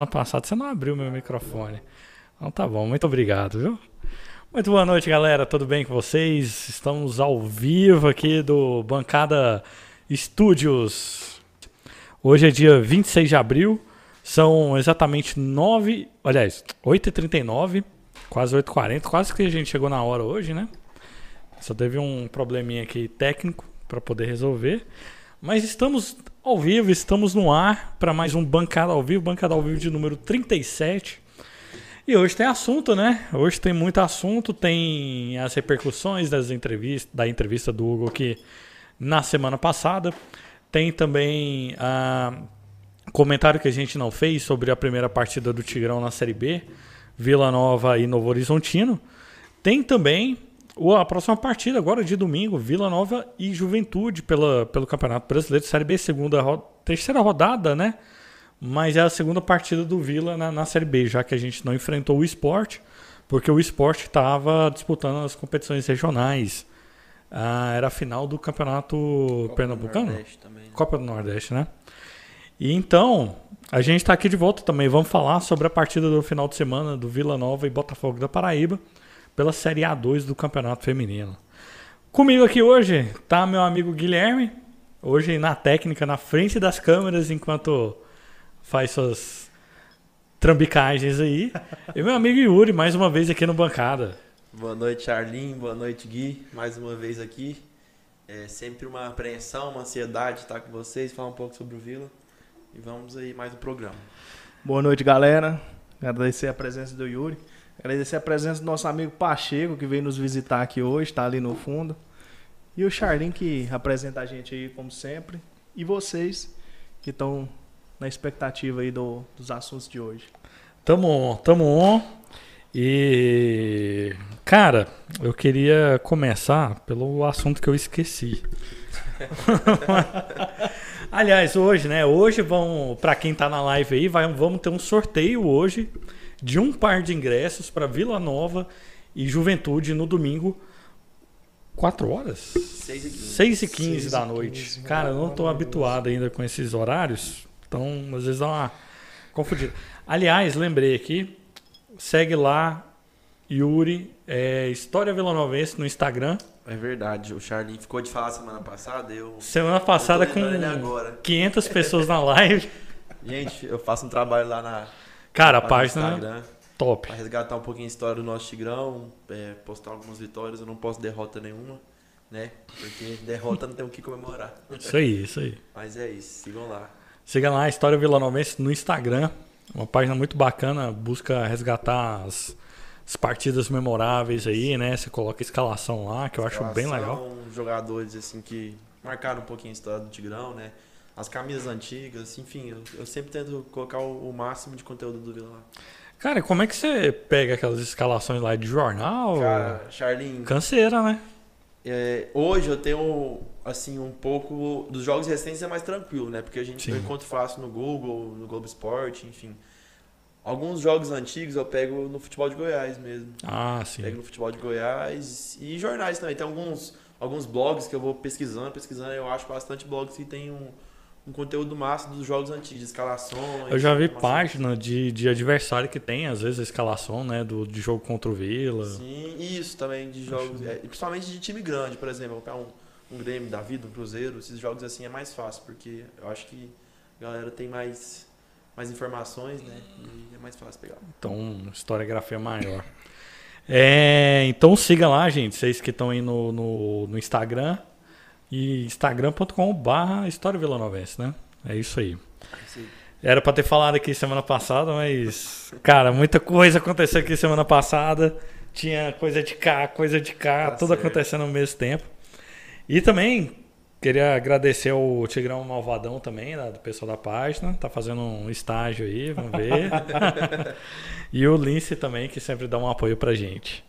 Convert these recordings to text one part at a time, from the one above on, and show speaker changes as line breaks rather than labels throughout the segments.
Ano passado você não abriu meu microfone. Então tá bom, muito obrigado, viu? Muito boa noite, galera. Tudo bem com vocês? Estamos ao vivo aqui do Bancada Estúdios. Hoje é dia 26 de abril. São exatamente 9, aliás, 8h39, quase 8h40, quase que a gente chegou na hora hoje, né? Só teve um probleminha aqui técnico para poder resolver. Mas estamos ao vivo, estamos no ar para mais um Bancada ao Vivo, Bancada ao Vivo de número 37. E hoje tem assunto, né? Hoje tem muito assunto, tem as repercussões das entrevistas, da entrevista do Hugo aqui na semana passada. Tem também a comentário que a gente não fez sobre a primeira partida do Tigrão na Série B, Vila Nova e Novo Horizontino. Tem também a próxima partida, agora de domingo, Vila Nova e Juventude pela, pelo Campeonato Brasileiro, Série B, segunda, terceira rodada, né? Mas é a segunda partida do Vila na, na Série B, já que a gente não enfrentou o esporte, porque o esporte estava disputando as competições regionais. Ah, era a final do Campeonato Copa Pernambucano? Do também, né? Copa do Nordeste, né? E então, a gente está aqui de volta também. Vamos falar sobre a partida do final de semana do Vila Nova e Botafogo da Paraíba pela Série A2 do Campeonato Feminino. Comigo aqui hoje tá meu amigo Guilherme, hoje na técnica, na frente das câmeras, enquanto faz suas trambicagens aí. e meu amigo Yuri, mais uma vez aqui no Bancada.
Boa noite, Arlin. Boa noite, Gui. Mais uma vez aqui. É sempre uma apreensão, uma ansiedade estar com vocês, falar um pouco sobre o Vila. E vamos aí mais um programa.
Boa noite, galera. Agradecer a presença do Yuri. Agradecer a presença do nosso amigo Pacheco, que veio nos visitar aqui hoje, está ali no fundo. E o Charlin, que apresenta a gente aí, como sempre. E vocês, que estão na expectativa aí do, dos assuntos de hoje.
Tamo on, tamo on. E, cara, eu queria começar pelo assunto que eu esqueci. Aliás, hoje, né? Hoje vão, para quem tá na live aí, vai, vamos ter um sorteio hoje de um par de ingressos para Vila Nova e Juventude no domingo, 4 horas?
6 e 15,
6 e 15 da noite. 15, Cara, eu não estou habituado ainda com esses horários, então às vezes dá uma confundida. Aliás, lembrei aqui, segue lá Yuri, é, História Vila Novense no Instagram.
É verdade, o Charlie ficou de falar semana passada. Eu,
semana passada com 500 pessoas na live.
Gente, eu faço um trabalho lá na,
Cara, a página top.
Pra resgatar um pouquinho a história do nosso Tigrão, é, postar algumas vitórias. Eu não posso derrota nenhuma, né? Porque derrota não tem o que comemorar.
Isso aí, isso aí.
Mas é isso, sigam lá.
Siga lá a História Vila Novense no Instagram. Uma página muito bacana, busca resgatar as, as partidas memoráveis aí, né? Você coloca a escalação lá, que eu escalação, acho bem legal.
jogadores assim que marcaram um pouquinho a história do Tigrão, né? As camisas antigas, enfim, eu, eu sempre tento colocar o, o, máximo de conteúdo do Vila lá.
Cara, como é que você pega aquelas escalações lá de jornal?
Cara, Charlin.
Canseira, né?
É, hoje eu tenho, assim, um pouco. Dos jogos recentes é mais tranquilo, né? Porque a gente encontra fácil no Google, no Globo Esporte, enfim. Alguns jogos antigos eu pego no futebol de Goiás mesmo.
Ah, sim.
Pego no futebol de Goiás e jornais também. Tem alguns, alguns blogs que eu vou pesquisando, pesquisando. Eu acho bastante blogs que tem um um conteúdo massa dos jogos antigos, de escalações.
Eu já vi página de, de adversário que tem, às vezes, a escalação, né? Do, de jogo contra o Vila.
Sim, isso também, de jogos. É, principalmente de time grande, por exemplo, um, um Grêmio da vida, um Cruzeiro, esses jogos assim é mais fácil, porque eu acho que a galera tem mais, mais informações, né? E é mais fácil pegar.
Então, historiografia maior. é, então siga lá, gente, vocês que estão aí no, no, no Instagram e instagram.com/barra História Vilanovense, né? É isso aí. Era para ter falado aqui semana passada, mas cara, muita coisa aconteceu aqui semana passada. Tinha coisa de cá, coisa de cá, tá tudo certo. acontecendo ao mesmo tempo. E também queria agradecer ao Tigrão Malvadão também, né, do pessoal da página, tá fazendo um estágio aí, vamos ver. e o Lince também, que sempre dá um apoio pra gente.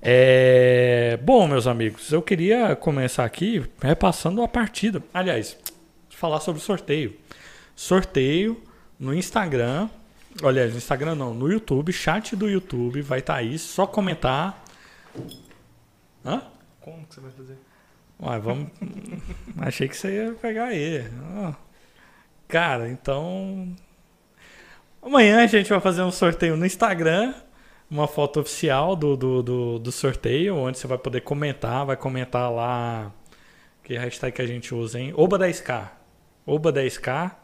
É... Bom, meus amigos, eu queria começar aqui repassando a partida. Aliás, falar sobre sorteio. Sorteio no Instagram. Olha, no Instagram não, no YouTube, chat do YouTube, vai estar tá aí, só comentar.
Hã? Como que você vai fazer?
Ué, vamos. Achei que você ia pegar aí. Cara, então. Amanhã a gente vai fazer um sorteio no Instagram, uma foto oficial do, do, do, do sorteio, onde você vai poder comentar, vai comentar lá que hashtag que a gente usa, hein? Oba10k. Oba10k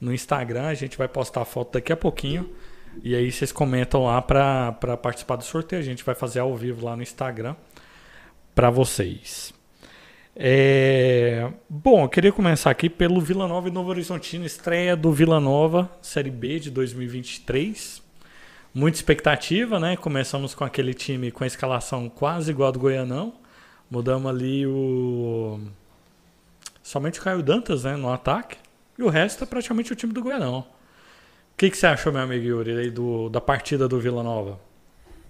no Instagram, a gente vai postar a foto daqui a pouquinho. E aí vocês comentam lá para participar do sorteio. A gente vai fazer ao vivo lá no Instagram para vocês. É... Bom, eu queria começar aqui pelo Vila Nova e Novo Horizontino, estreia do Vila Nova, Série B de 2023. Muita expectativa, né? Começamos com aquele time com a escalação quase igual a do Goianão. Mudamos ali o. Somente o Caio Dantas né, no ataque. E o resto é praticamente o time do Goianão. O que, que você achou, meu amigo Yuri, aí do, da partida do Vila Nova?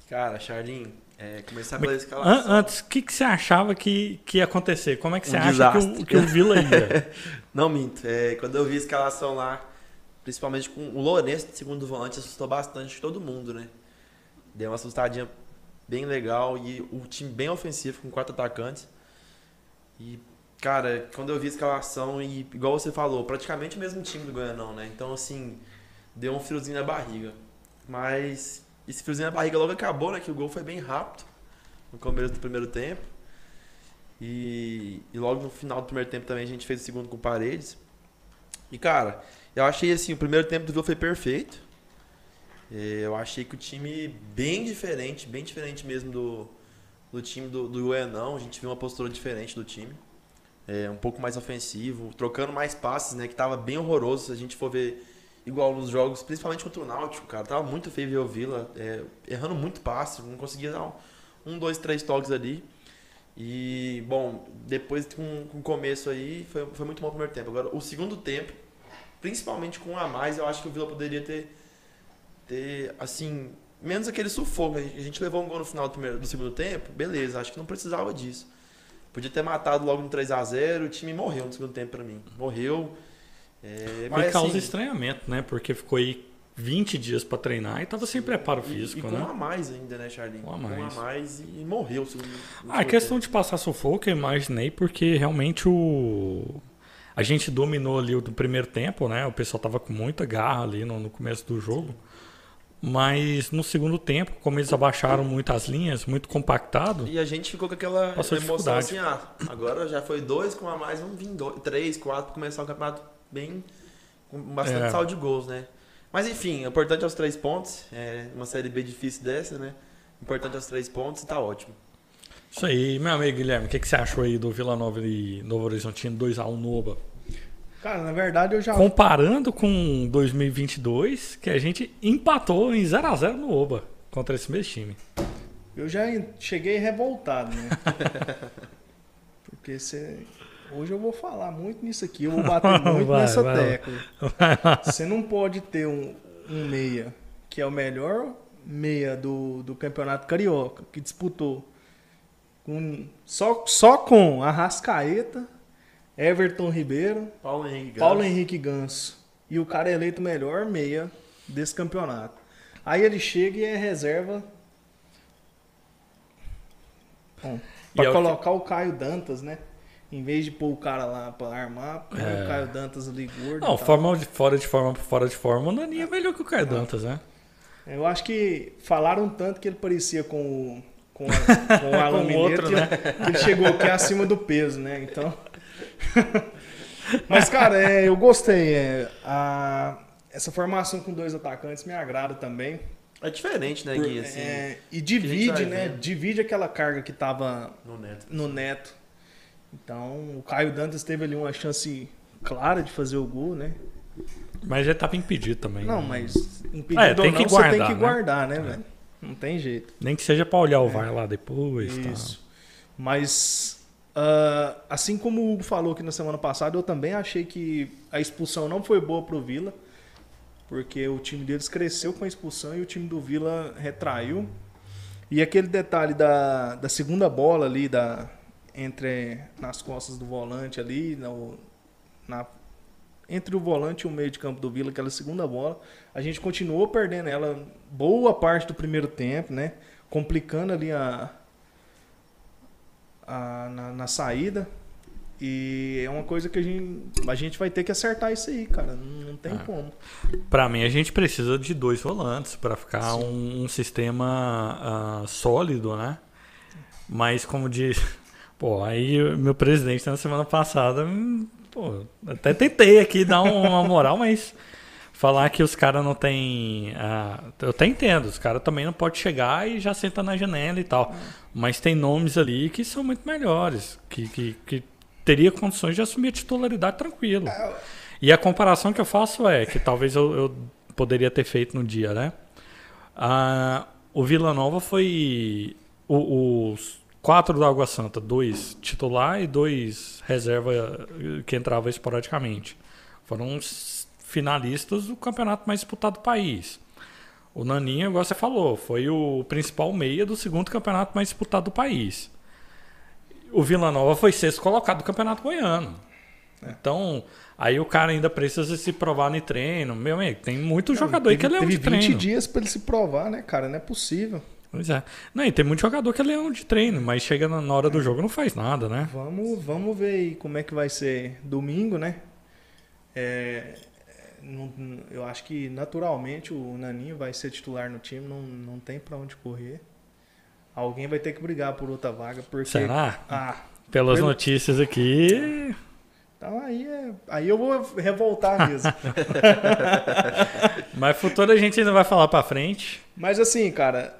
Cara, Charlin, é, começar pela escalação.
Antes, o que, que você achava que, que ia acontecer? Como é que você um acha que o, que o, Vila ia?
Não minto. É, quando eu vi a escalação lá, principalmente com o Lourenço de segundo volante, assustou bastante todo mundo, né? Deu uma assustadinha bem legal e o time bem ofensivo, com quatro atacantes. E, cara, quando eu vi a escalação, e igual você falou, praticamente o mesmo time do Goianão, né? Então, assim, deu um friozinho na barriga. Mas esse friozinho na barriga logo acabou, né? Que o gol foi bem rápido no começo do primeiro tempo. E, e logo no final do primeiro tempo também a gente fez o segundo com paredes. E cara, eu achei assim, o primeiro tempo do Vila foi perfeito. Eu achei que o time bem diferente, bem diferente mesmo do, do time do, do Goianão. A gente viu uma postura diferente do time. É, um pouco mais ofensivo, trocando mais passes, né? Que tava bem horroroso. Se a gente for ver igual nos jogos, principalmente contra o Náutico, cara. Tava muito feio ver o Vila, é, errando muito passe, não conseguia dar um, um, dois, três toques ali. E, bom, depois com, com o começo aí, foi, foi muito bom o primeiro tempo. Agora, o segundo tempo, principalmente com um a mais, eu acho que o Vila poderia ter, ter assim, menos aquele sufoco. A gente levou um gol no final do, primeiro, do segundo tempo, beleza, acho que não precisava disso. Podia ter matado logo no 3 a 0 o time morreu no segundo tempo para mim. Morreu,
é, mas, causa assim, estranhamento, né? Porque ficou aí 20 dias para treinar e tava sem preparo físico,
e,
e com
né? um a mais ainda, né, Charlinho?
Um a mais.
Com um a mais e morreu.
ah, a questão de passar sufoco, eu imaginei, porque realmente o... A gente dominou ali o do primeiro tempo, né? O pessoal tava com muita garra ali no, no começo do jogo. Mas no segundo tempo, como eles abaixaram muito as linhas, muito compactado.
E a gente ficou com aquela emoção assim, ah, agora já foi dois com a mais, vamos vir dois, três, quatro começar o campeonato bem. com bastante é. saldo de gols, né? Mas enfim, o importante é os três pontos. É uma série B difícil dessa, né? O importante é os três pontos e tá ótimo.
Isso aí, meu amigo Guilherme, o que, que você achou aí do Vila Nova e Novo Horizontino 2x1 no Oba?
Cara, na verdade eu já.
Comparando com 2022, que a gente empatou em 0x0 no Oba contra esse mesmo time.
Eu já cheguei revoltado, né? Porque você Hoje eu vou falar muito nisso aqui, eu vou bater muito vai, nessa vai, tecla. Você não pode ter um, um meia que é o melhor meia do, do campeonato carioca, que disputou com, só, só com Arrascaeta, Everton Ribeiro,
Paulo Henrique, Ganso.
Paulo Henrique Ganso. E o cara é eleito melhor meia desse campeonato. Aí ele chega e é reserva. Bom, pra é colocar o, que... o Caio Dantas, né? Em vez de pôr o cara lá pra armar, é. o Caio Dantas ali gordo.
Não, forma de, fora de forma fora de forma, o Nani é melhor que o Caio ah. Dantas, né?
Eu acho que falaram tanto que ele parecia com o, com, a, com o Alan com Mineiro outro, que, né? que ele chegou aqui acima do peso, né? Então. Mas, cara, é, eu gostei. É, a, essa formação com dois atacantes me agrada também.
É diferente, né, Gui? Assim,
é, e divide, né? Vendo. Divide aquela carga que tava no neto. No neto então, o Caio Dantas teve ali uma chance clara de fazer o gol, né?
Mas já estava impedido também.
Não, né? mas impedido é, tem não, que guardar, você tem que guardar, né, né velho? Não tem jeito.
Nem que seja para olhar o é. VAR lá depois.
Isso. Tá. Mas, uh, assim como o Hugo falou que na semana passada, eu também achei que a expulsão não foi boa pro Vila. Porque o time deles cresceu com a expulsão e o time do Vila retraiu. E aquele detalhe da, da segunda bola ali, da, entre nas costas do volante ali, no, na, entre o volante e o meio de campo do Vila, aquela segunda bola. A gente continuou perdendo ela boa parte do primeiro tempo, né? Complicando ali a, a na, na, saída. E é uma coisa que a gente, a gente vai ter que acertar isso aí, cara. Não, não tem
Ah.
como.
Pra mim, a gente precisa de dois volantes pra ficar um, um sistema ah, sólido, né? Mas, como diz. Pô, aí meu presidente na semana passada. Pô, até tentei aqui dar um, uma moral, mas falar que os caras não têm. ah, eu até entendo, os caras também não podem chegar e já senta na janela e tal. Mas tem nomes ali que são muito melhores, que, que, que teria condições de assumir a titularidade tranquilo. E a comparação que eu faço é que talvez eu, eu poderia ter feito no dia, né? Ah, o Vila Nova foi o- os quatro da Água Santa, dois titular e dois reserva eh, que entrava esporadicamente. Foram os finalistas do campeonato mais disputado do país. O Naninho, igual você falou, foi o principal meia do segundo campeonato mais disputado do país. O Vila Nova foi sexto colocado do campeonato goiano. Então, aí o cara ainda precisa se provar no treino. Meu amigo, tem muito jogador aí que é
Teve
de
20
treino.
dias pra ele se provar, né, cara? Não é possível.
Pois é. Não, e tem muito jogador que é leão de treino, mas chega na hora do jogo e não faz nada, né?
Vamos, vamos ver aí como é que vai ser domingo, né? É, não- eu acho que naturalmente o Naninho vai ser titular no time, não, não tem pra onde correr. Alguém vai ter que brigar por outra vaga, porque.
Será?
Ah,
Pelas
Pelo-
notícias aqui.
então aí, é, aí eu vou revoltar mesmo.
Mas futuro a gente ainda vai falar pra frente.
Mas assim, cara,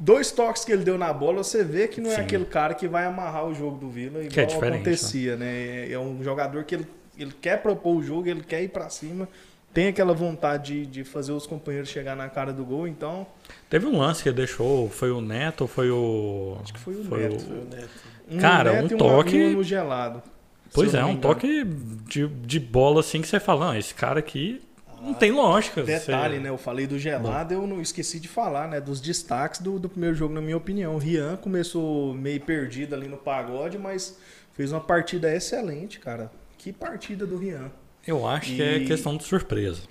dois toques que ele deu na bola, você vê que não é
Sim.
aquele cara que vai amarrar o jogo do Vila
Que é
igual
diferente,
acontecia, né? É um jogador que ele, ele quer propor o jogo, ele quer ir pra cima, tem aquela vontade de, de fazer os companheiros chegar na cara do gol, então
Teve um lance que deixou, foi o Neto ou foi o.
acho que foi o
Foi
Neto.
Foi o Neto.
Um
Cara,
Neto
um toque-
uma no gelado.
Pois é, um toque de, de bola assim que você fala, não, esse cara aqui não tem lógica.
Detalhe,
você-
né? Eu falei do gelado, eu não esqueci de falar, né? Dos destaques do, do primeiro jogo, na minha opinião. O Rian começou meio perdido ali no pagode, mas fez uma partida excelente, cara. Que partida do Rian.
Eu acho que é
E-
questão de surpresa.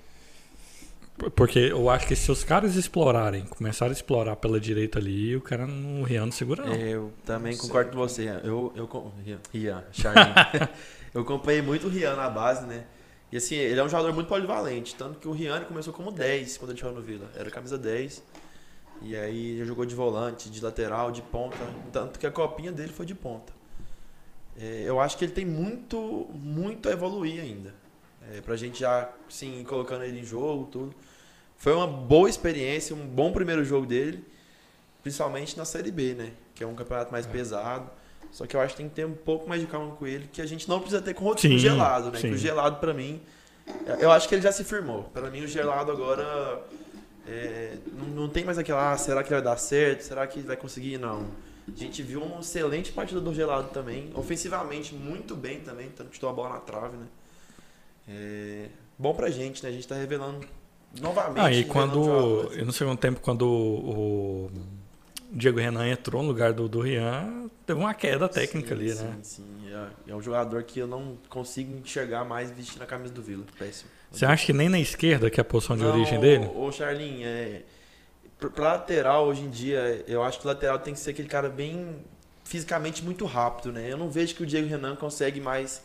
Por- Porque eu acho que se os caras explorarem, começarem a explorar pela direita ali, o cara no Rian não segura não.
Eu também
Não sei,
concordo com você. Rian. Eu, eu, Rian, Rian, eu acompanhei muito o Rian na base, né? E assim, ele é um jogador muito polivalente. Tanto que o Rian começou como 10 quando ele jogou no Vila. Era camisa 10. E aí já jogou de volante, de lateral, de ponta. Tanto que a copinha dele foi de ponta. É, eu acho que ele tem muito, muito a evoluir ainda. É, pra gente já, sim, colocando ele em jogo, tudo. Foi uma boa experiência, um bom primeiro jogo dele. Principalmente na Série B, né? Que é um campeonato mais pesado. Só que eu acho que tem que ter um pouco mais de calma com ele, que a gente não precisa ter com o
Sim,
gelado, né?
sim.
Que o gelado, pra mim, eu acho que ele já se firmou. Pra mim, o gelado agora é, não, não tem mais aquela, ah, será que vai dar certo? Será que ele vai conseguir? Não. A gente viu uma excelente partida do gelado também. Ofensivamente, muito bem também, tanto chutou a bola na trave, né? É, bom pra gente, né? A gente tá revelando novamente.
Ah, e quando. no segundo tempo, quando o Diego Renan entrou no lugar do, do Rian, teve uma queda técnica
Sim,
ali,
sim,
né?
Sim, é, é um jogador que eu não consigo enxergar mais vestindo a camisa do Vila. Péssimo.
Você acha que nem na esquerda, que é a posição de
Não,
origem dele?
Ô, Charlin, é, pra- lateral hoje em dia, eu acho que o lateral tem que ser aquele cara bem fisicamente muito rápido, né? Eu não vejo que o Diego Renan consegue mais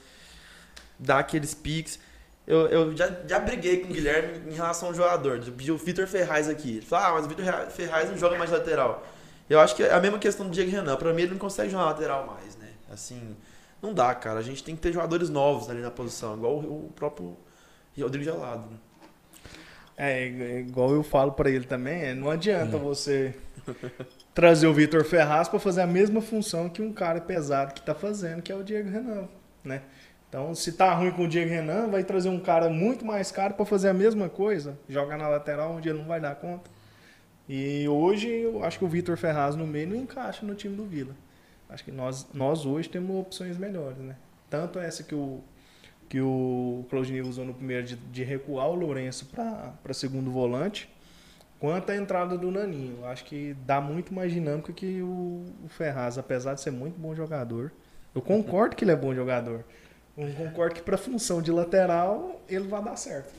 dar aqueles piques. Eu, eu já, já briguei com o Guilherme em relação ao jogador, do o Vitor Ferraz aqui. Ele falou, ah, mas o Vitor Ferraz não joga mais lateral. Eu acho que é a mesma questão do Diego Renan. Pra mim, ele não consegue jogar lateral mais, né? Assim, não dá, cara. A gente tem que ter jogadores novos ali na posição, igual o, próprio Rodrigo Gelado, né?
É, é igual eu falo pra ele também, é, não adianta você trazer o Vitor Ferraz pra fazer a mesma função que um cara pesado que tá fazendo, que é o Diego Renan, né? Então, se tá ruim com o Diego Renan, vai trazer um cara muito mais caro pra fazer a mesma coisa, jogar na lateral onde ele não vai dar conta. E hoje eu acho que o Vitor Ferraz no meio não encaixa no time do Vila. Acho que nós, nós hoje temos opções melhores, né? Tanto essa que o que o Claudinei usou no primeiro de, de recuar o Lourenço para segundo volante, quanto a entrada do Naninho. Acho que dá muito mais dinâmica que o, o Ferraz, apesar de ser muito bom jogador. Eu concordo que ele é bom jogador. Eu concordo que para função de lateral ele vai dar certo.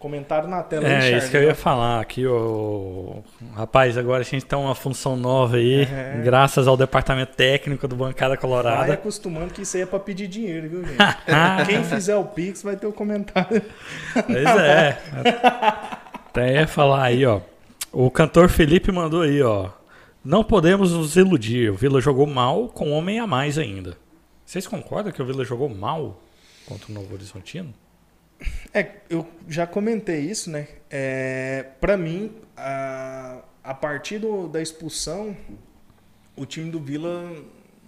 Comentário na tela
É,
Charlie.
isso que eu ia falar aqui, ô. Rapaz, agora a gente tem uma função nova aí,
É.
graças ao departamento técnico do Bancada
Vai
Colorada.
acostumando que isso aí é pra pedir dinheiro, viu, gente? Quem fizer o Pix vai ter o comentário.
Pois é. Até ia falar aí, ó. O cantor Felipe mandou aí, ó. Não podemos nos iludir. O Vila jogou mal com um homem a mais ainda. Vocês concordam que o Vila jogou mal contra o Novo Horizontino?
É, eu já comentei isso, né? É, para mim, a, a partir do- da expulsão, o time do Vila,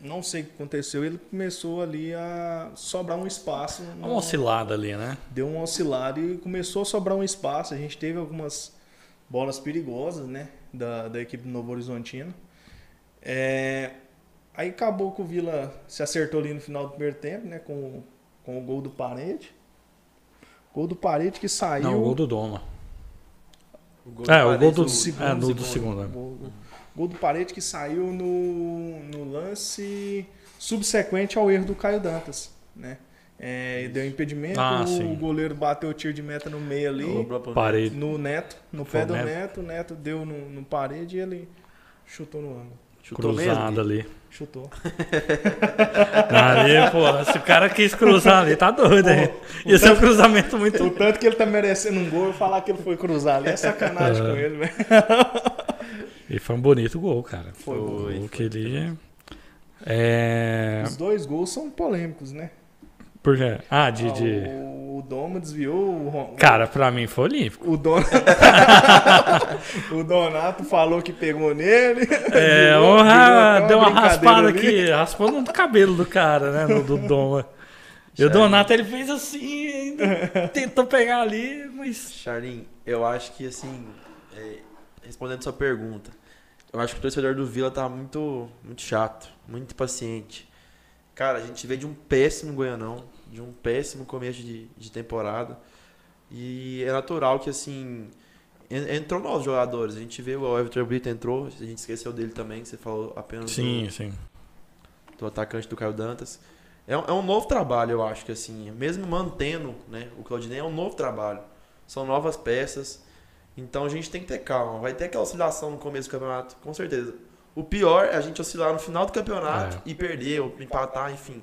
não sei o que aconteceu, ele começou ali a sobrar um espaço. no-
Uma oscilada ali, né?
deu um oscilado e começou a sobrar um espaço. A gente teve algumas bolas perigosas, né? Da, da equipe do Novo Horizontino. É, aí acabou que o Vila se acertou ali no final do primeiro tempo, né? Com, com o gol do Parede. Gol do Parede que saiu.
Não, o gol do Doma.
O gol
É, o gol do-
o
segundo,
é, do- do
segundo.
né?
Gol, gol do Parede que saiu no, no lance subsequente ao erro do Caio Dantas, né? É, deu impedimento,
Ah,
o
sim.
goleiro bateu o tiro de meta no meio ali.
Parede.
No Neto, no
Foi
pé do
Neto.
Neto, o Neto deu no, no parede e ele chutou no ângulo.
Chutou
cruzada
mesmo.
ali.
Chutou.
Ali, pô, se o cara quis cruzar ali, tá doido, hein? Ia ser um cruzamento muito.
O tanto que ele tá merecendo um gol, eu falar que ele foi cruzar ali é sacanagem com ele, velho.
E foi um bonito gol, cara.
Foi,
o
foi,
gol que ele. É.
Os dois gols são polêmicos, né?
Por quê? Ah, de.
Ah,
de...
O, o Doma desviou o, Ron-
Cara, pra mim foi olímpico.
o Don... o Donato falou que pegou nele.
É,
Virou-
honra,
virou
deu uma raspada
ali.
aqui, raspou no cabelo do cara, né? No, do Doma. E o? Donato ele fez assim, ainda tentou pegar ali, mas.
Charlin, eu acho que assim, é, respondendo sua pergunta, eu acho que o torcedor do Vila tá muito, muito chato, muito impaciente. Cara, a gente veio de um péssimo Goianão, de um péssimo começo de, de temporada. E é natural que assim. en- Entrou novos jogadores. A gente vê o Everton Brito entrou, a gente esqueceu dele também, você falou apenas do-
Sim, sim.
do atacante do Caio Dantas. É um, é um novo trabalho, eu acho que assim, mesmo mantendo né, o Claudinei, é um novo trabalho. São novas peças. Então a gente tem que ter calma. Vai ter aquela oscilação no começo do campeonato, com certeza. O pior é a gente oscilar no final do campeonato
É.
e perder, ou empatar, enfim.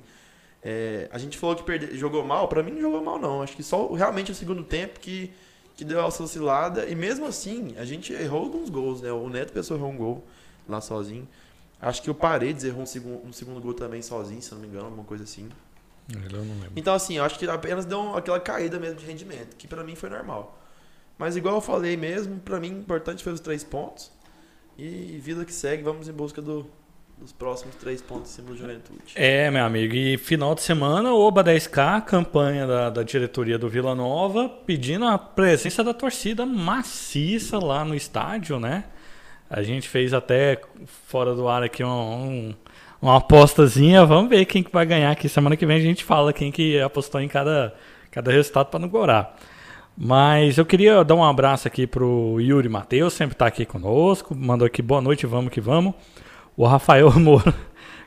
É, a gente falou que perde, jogou mal, pra mim não jogou mal não. Acho que só realmente o segundo tempo que, que deu essa oscilada. E mesmo assim, a gente errou alguns gols, né? O Neto Pessoa errou um gol lá sozinho. Acho que o Paredes errou um segundo, um segundo gol também sozinho, se não me engano, alguma coisa assim.
Eu não lembro.
Então, assim, eu acho que apenas deu aquela caída mesmo de rendimento, que pra mim foi normal. Mas, igual eu falei mesmo, pra mim, o importante foi os três pontos. E vida que segue, vamos em busca do- dos próximos três pontos em cima do Juventude.
É, meu amigo, e final de semana, Oba 10K, campanha da, da diretoria do Vila Nova, pedindo a presença da torcida maciça lá no estádio, né? A gente fez até fora do ar aqui um, um- uma apostazinha, vamos ver quem que vai ganhar aqui. Semana que vem a gente fala quem que apostou em cada, cada resultado para não gorar. Mas eu queria dar um abraço aqui pro Yuri Matheus, sempre tá aqui conosco, mandou aqui boa noite, vamos que vamos. O Rafael Moura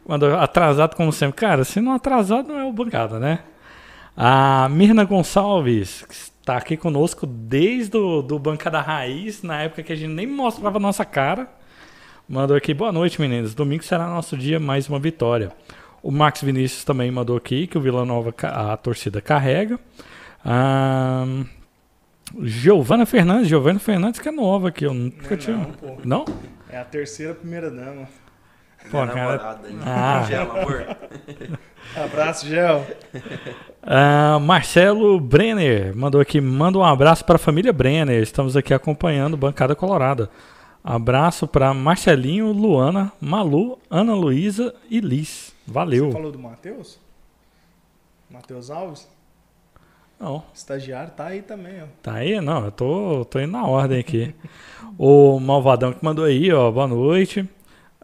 mandou atrasado como sempre. Cara, se não atrasado não é o bancada, né? A Mirna Gonçalves, que está aqui conosco desde o do Bancada Raiz, na época que a gente nem mostrava a nossa cara. Mandou aqui, boa noite, meninos. Domingo será nosso dia, mais uma vitória. O Max Vinícius também mandou aqui que o Vila Nova a torcida carrega. Ah, Giovana Fernandes, Giovana Fernandes que é nova aqui, eu nunca
Não,
tinha.
não, pô.
Não?
É a terceira primeira dama.
Pô,
Minha
cara-
namorada, hein?
Ah.
Gela, amor.
Abraço, Gel.
Ah, Marcelo Brenner mandou aqui, manda um abraço para a família Brenner. Estamos aqui acompanhando Bancada Colorada. Abraço para Marcelinho, Luana, Malu, Ana Luísa e Liz. Valeu.
Você falou do Matheus? Matheus Alves?
Não,
Estagiário tá aí também, ó.
tá aí? Não, eu tô, tô indo na ordem aqui. o Malvadão que mandou aí, ó, boa noite.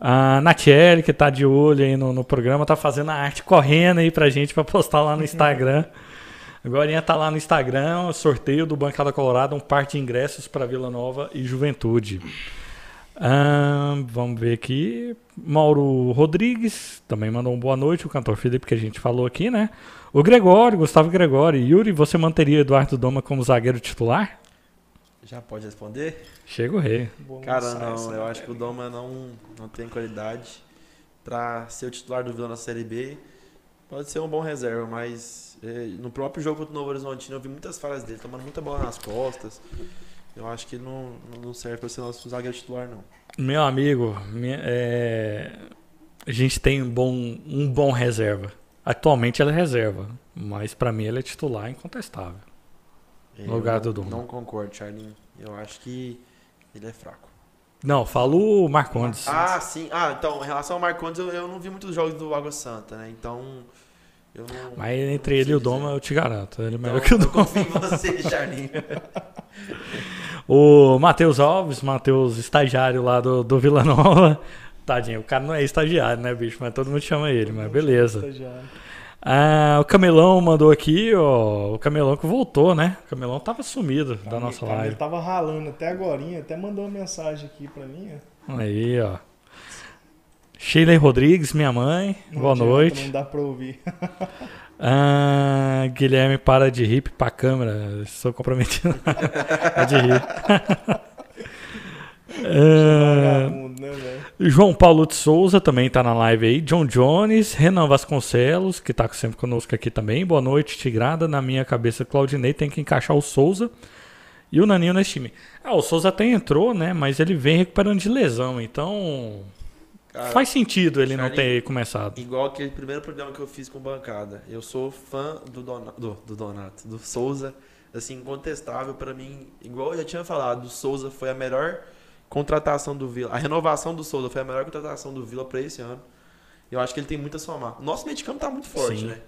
A Natiele, que tá de olho aí no, no programa, tá fazendo a arte correndo aí pra gente pra postar lá no Instagram. Agora tá lá no Instagram, sorteio do Bancada Colorado, um par de ingressos para Vila Nova e Juventude. Ahn, vamos ver aqui. Mauro Rodrigues também mandou um boa noite, o cantor Felipe, que a gente falou aqui, né? O Gregório, Gustavo Gregório. Yuri, você manteria Eduardo Doma como zagueiro titular?
Já pode responder?
Chega o rei.
Boa
Cara, não,
essa
eu acho que o. Doma não, não tem qualidade pra ser o titular do Vila na Série B. Pode ser um bom reserva, mas eh, no próprio jogo contra o Novo Horizontino eu vi muitas falhas dele, tomando muita bola nas costas. Eu acho que não, não serve pra ser nosso zagueiro titular, não.
Meu amigo, minha- é, a gente tem um bom, um bom reserva. Atualmente ele é reserva, mas pra mim ele é titular incontestável. No lugar
Eu
do Doma.
não concordo, Charlinho. Eu acho que ele é fraco.
Não, falo o Marcondes.
Ah, sim. Ah, então, em relação ao Marcondes, eu, eu não vi muitos jogos do Água Santa, né? Então, eu não.
mas entre ele e o. Doma, eu te garanto. Ele é melhor
Então,
que o
eu
Doma.
confio em você, Charlinho.
O Matheus Alves, Matheus estagiário lá do, do Vila Nova. Tadinho, o cara não é estagiário, né, bicho? Mas todo mundo chama ele, mas beleza. Ah, o Camelão mandou aqui, ó. O Camelão que voltou, né? O Camelão tava sumido da
Camilo-
nossa
Camilo
live.
tava ralando até agora, até mandou uma mensagem aqui pra mim. ó.
Aí, ó. Sheila Rodrigues, minha mãe.
Não
Boa
adianta,
noite.
Não dá pra ouvir.
Ah, Guilherme, para de rir pra câmera. Estou comprometido. é de. Ah,
né, velho?
João Paulo de Souza também tá na live aí. John Jones, Renan Vasconcelos, que tá sempre conosco aqui também. Boa noite, Tigrada. Na minha cabeça, Claudinei tem que encaixar o Souza e o Naninho nesse time. Ah, o Souza até entrou, né? Mas ele vem recuperando de lesão, então
Cara,
faz sentido ele não
Charlinho,
ter começado.
Igual aquele primeiro programa que eu fiz com bancada. Eu sou fã do, Dona, do, do Donato, do Souza. Assim, incontestável pra mim. Igual eu já tinha falado, o Souza foi a melhor contratação do Vila. A renovação do Souza foi a melhor contratação do Vila pra esse ano. Eu acho que ele tem muito a somar. Nosso meio de campo tá muito forte,
Sim.
né?